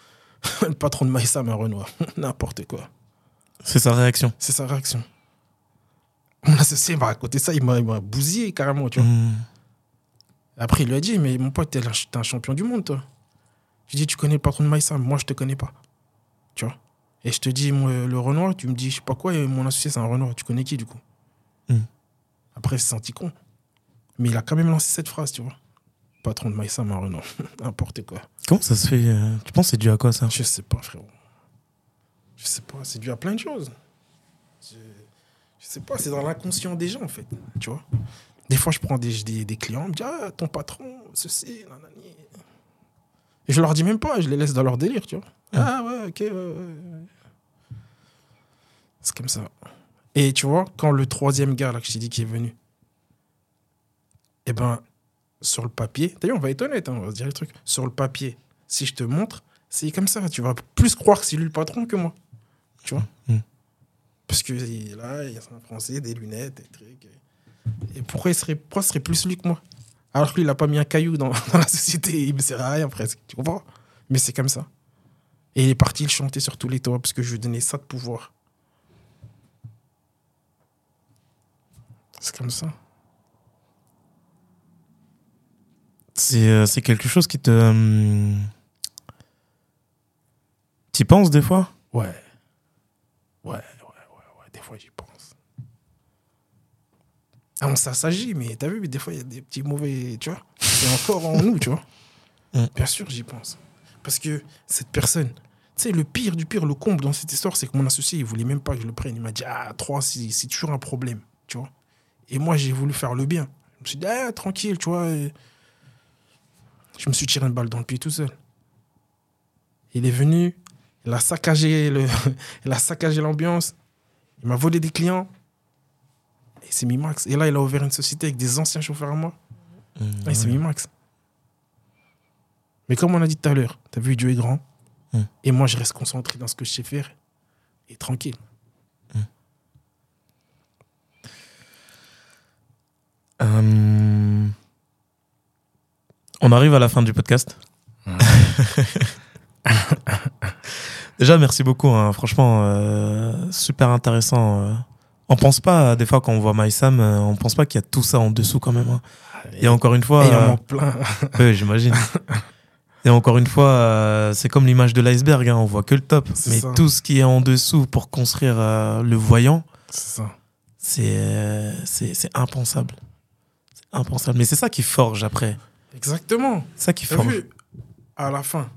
Speaker 2: le patron de Maïssa, un Renoir. N'importe quoi.
Speaker 1: C'est sa réaction.
Speaker 2: C'est sa réaction. Mon associé m'a raconté ça, il m'a bousillé carrément, tu vois. Hmm. Après, il lui a dit, mais mon pote, t'es un, champion du monde, toi. Je dis, tu connais le patron de Maïssa, moi, je te connais pas. Tu vois. Et je te dis, moi, le Renoir, tu me dis, je sais pas quoi, et mon associé, c'est un Renoir. Tu connais qui, du coup? Hmm. Après, c'est senti con. Mais il a quand même lancé cette phrase, tu vois. Patron de Maïssa Marino. N'importe quoi.
Speaker 1: Comment ça se fait euh, Tu penses que c'est dû à quoi ça?
Speaker 2: Je sais pas, frérot. Je sais pas. C'est dû à plein de choses. Je, je sais pas. C'est dans l'inconscient des gens, en fait. Tu vois Des fois, je prends des, des, clients, ils me disent Ah, ton patron, ceci, nanani. Et je leur dis même pas, je les laisse dans leur délire, tu vois. Ah, ouais, ok, C'est comme ça. Et tu vois, quand le troisième gars là, que je t'ai dit qui est venu, eh ben, sur le papier, d'ailleurs, on va être honnête, hein, on va se dire le truc. Sur le papier, si je te montre, c'est comme ça. Tu vas plus croire que c'est lui le patron que moi. Tu vois mm. Parce que là, il y a un français, des lunettes, des trucs. Et pourquoi il serait, pourquoi serait plus lui que moi? Alors que lui, il n'a pas mis un caillou dans, la société. Il me sert à rien presque. Tu comprends? Mais c'est comme ça. Et il est parti le chanter sur tous les toits parce que je lui donnais ça de pouvoir. C'est comme ça.
Speaker 1: Euh, c'est quelque chose qui te. Euh, t'y penses des fois?
Speaker 2: Ouais. Ouais, ouais, ouais, ouais. Des fois, j'y pense. Ah, ça s'agit, mais t'as vu, mais des fois, il y a des petits mauvais. Tu vois C'est encore en nous, tu vois. Bien sûr, j'y pense. Parce que cette personne. Tu sais, le pire du pire, le comble dans cette histoire, c'est que mon associé, il voulait même pas que je le prenne. Il m'a dit, ah, 3, c'est toujours un problème, tu vois. Et moi, j'ai voulu faire le bien. Je me suis dit, ah, tranquille, tu vois. Je me suis tiré une balle dans le pied tout seul. Il est venu, il a saccagé le, il a saccagé l'ambiance, il m'a volé des clients. Et c'est mis max. Et là, il a ouvert une société avec des anciens chauffeurs à moi. Mmh, et c'est mis max. Mais comme on a dit tout à l'heure, tu as vu, Dieu est grand. Mmh. Et moi, je reste concentré dans ce que je sais faire et tranquille.
Speaker 1: On arrive à la fin du podcast. Déjà, merci beaucoup. Hein. Franchement, euh, super intéressant. Euh. On pense pas, des fois, quand on voit MySam, euh, on pense pas qu'il y a tout ça en dessous quand même. Hein. Et, encore une fois.
Speaker 2: Il y en a plein.
Speaker 1: oui, j'imagine. Et encore une fois, c'est comme l'image de l'iceberg. Hein. On voit que le top. Mais tout ce qui est en dessous pour construire le voyant, c'est impensable. C'est impensable. Mais c'est ça qui forge après.
Speaker 2: Exactement.
Speaker 1: Ça qui forge.
Speaker 2: Vu, à la fin,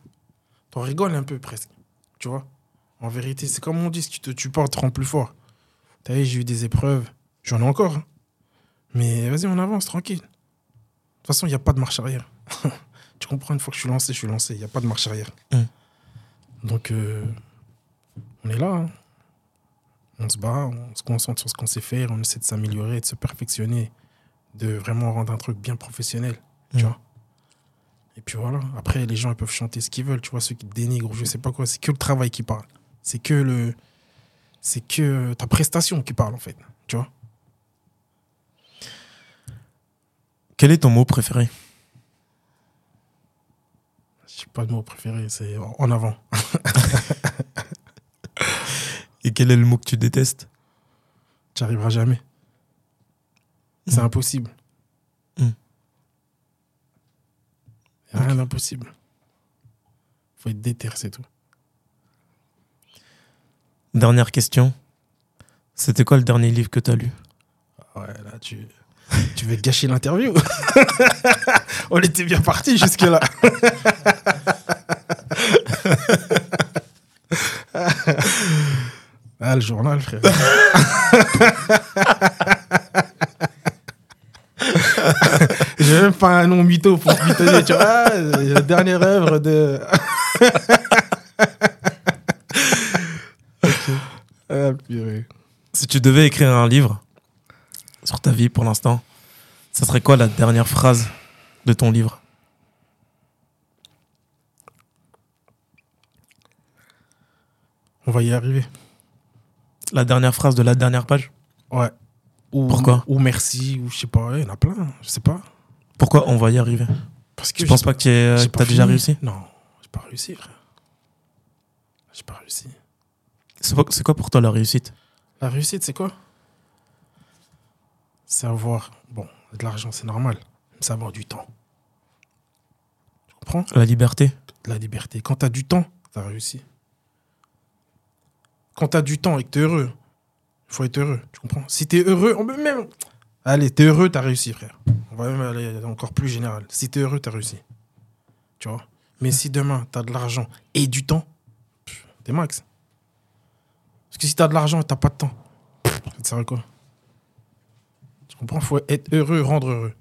Speaker 2: t'en rigoles un peu presque. Tu vois En vérité, c'est comme on dit, ce qui te pas te rend plus fort. T'as vu, j'ai eu des épreuves. J'en ai encore. Hein. Mais vas-y, on avance, tranquille. De toute façon, il n'y a pas de marche arrière. tu comprends, une fois que je suis lancé, je suis lancé. Il n'y a pas de marche arrière. Hum. Donc, euh, on est là. Hein. On se bat, on se concentre sur ce qu'on sait faire, on essaie de s'améliorer, de se perfectionner, de vraiment rendre un truc bien professionnel. Tu vois et puis voilà. Après, les gens ils peuvent chanter ce qu'ils veulent. Tu vois, ceux qui dénigrent, je sais pas quoi, c'est que le travail qui parle. C'est que le. C'est que ta prestation qui parle, en fait. Tu vois
Speaker 1: Quel est ton mot préféré?
Speaker 2: Je sais pas de mot préféré, c'est en avant.
Speaker 1: Et quel est le mot que tu détestes?
Speaker 2: Tu arriveras jamais. C'est
Speaker 1: Mm.
Speaker 2: impossible.
Speaker 1: Mm.
Speaker 2: Rien d'impossible. Faut être déter, c'est tout.
Speaker 1: Dernière question. C'était quoi le dernier livre que tu as lu?
Speaker 2: Ouais, là, tu, tu veux gâcher l'interview? On était bien parti jusque-là. ah, le journal, frère. J'ai même pas un nom mytho pour te mythonner, tu vois. Ah, la dernière œuvre de. Ah, purée.
Speaker 1: Si tu devais écrire un livre sur ta vie pour l'instant, ça serait quoi la dernière phrase de ton livre?
Speaker 2: On va y arriver.
Speaker 1: La dernière phrase de la dernière page?
Speaker 2: Ouais. Ou,
Speaker 1: Pourquoi?
Speaker 2: Ou merci, ou je sais pas, il y en a plein, je sais pas.
Speaker 1: Pourquoi on va y arriver?
Speaker 2: Parce que
Speaker 1: Tu
Speaker 2: j'ai
Speaker 1: penses pas que tu
Speaker 2: j'ai
Speaker 1: as déjà réussi?
Speaker 2: Non, j'ai pas réussi, frère. J'ai pas réussi.
Speaker 1: C'est quoi, pour toi la réussite?
Speaker 2: La réussite, c'est quoi? C'est avoir, bon, de l'argent, c'est normal. mais C'est avoir du temps. Tu comprends?
Speaker 1: La liberté
Speaker 2: la liberté. Quand t'as du temps, t'as réussi. Quand t'as du temps et que t'es heureux, il faut être heureux. Tu comprends? Si t'es heureux, on peut même. Allez, t'es heureux, t'as réussi, frère. On va même aller encore plus général. Si t'es heureux, t'as réussi. Tu vois? Mais si demain, t'as de l'argent et du temps, t'es max. Parce que si t'as de l'argent et t'as pas de temps, ça te sert à quoi? Tu comprends? Faut être heureux, rendre heureux.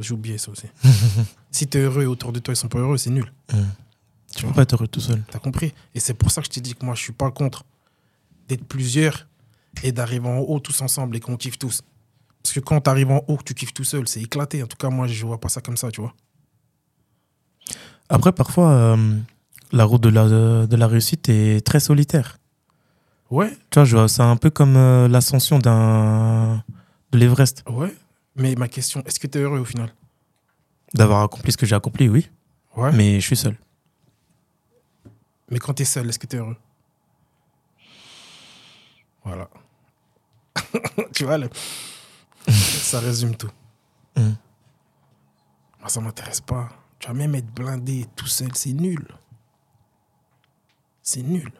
Speaker 2: J'ai oublié ça aussi. si t'es heureux et autour de toi, ils sont pas heureux, c'est nul.
Speaker 1: Tu peux pas être heureux tout seul.
Speaker 2: T'as compris? Et c'est pour ça que je t'ai dit que moi, je suis pas contre d'être plusieurs et d'arriver en haut tous ensemble et qu'on kiffe tous. Parce que quand t'arrives en haut, tu kiffes tout seul, c'est éclaté. En tout cas, moi, je vois pas ça comme ça, tu vois.
Speaker 1: Après, parfois, euh, la route de la, de la réussite est très solitaire.
Speaker 2: Ouais,
Speaker 1: Tu vois, je vois, c'est un peu comme euh, l'ascension d'un de l'Everest.
Speaker 2: ouais. Mais ma question, est-ce que t'es heureux au final?
Speaker 1: D'avoir accompli ce que j'ai accompli, oui,
Speaker 2: Ouais. Mais,
Speaker 1: mais je suis seul.
Speaker 2: quand t'es seul, est-ce que t'es heureux? Voilà. tu vois, le- ça résume tout.
Speaker 1: Mm.
Speaker 2: Moi, ça m'intéresse pas. Tu vas même être blindé tout seul, c'est nul. C'est nul.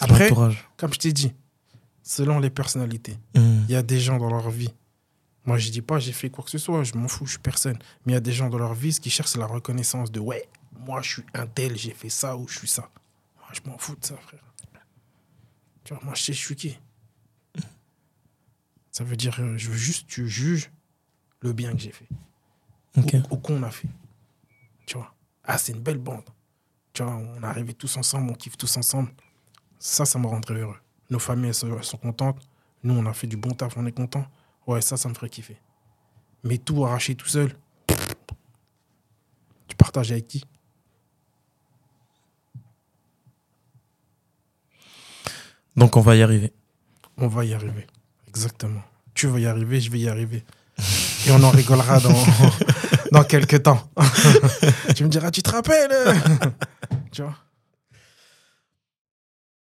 Speaker 2: Après, comme je t'ai dit, selon les personnalités,
Speaker 1: Mm.
Speaker 2: il y a des gens dans leur vie. Moi, je dis pas j'ai fait quoi que ce soit, je m'en fous, je suis personne. Mais il y a des gens dans leur vie ce qui cherchent la reconnaissance de ouais, moi je suis un tel, j'ai fait ça ou je suis ça. Moi, je m'en fous de ça, frère. Tu vois, moi je sais je suis qui. Ça veut dire, euh, je veux juste que tu juges le bien que j'ai fait.
Speaker 1: Ok.
Speaker 2: Ou, ou qu'on a fait. Tu vois. Ah, c'est une belle bande. Tu vois, on est arrivés tous ensemble, on kiffe tous ensemble. Ça, ça me rendrait heureux. Nos familles, elles sont, elles sont contentes. Nous, on a fait du bon taf, on est contents. Ouais, ça, ça me ferait kiffer. Mais tout arracher tout seul, tu partages avec qui?
Speaker 1: Donc on va y arriver.
Speaker 2: On va y arriver. Exactement. Tu vas y arriver, je vais y arriver. Et on en rigolera dans, dans quelques temps. tu me diras, tu te rappelles? Tu vois?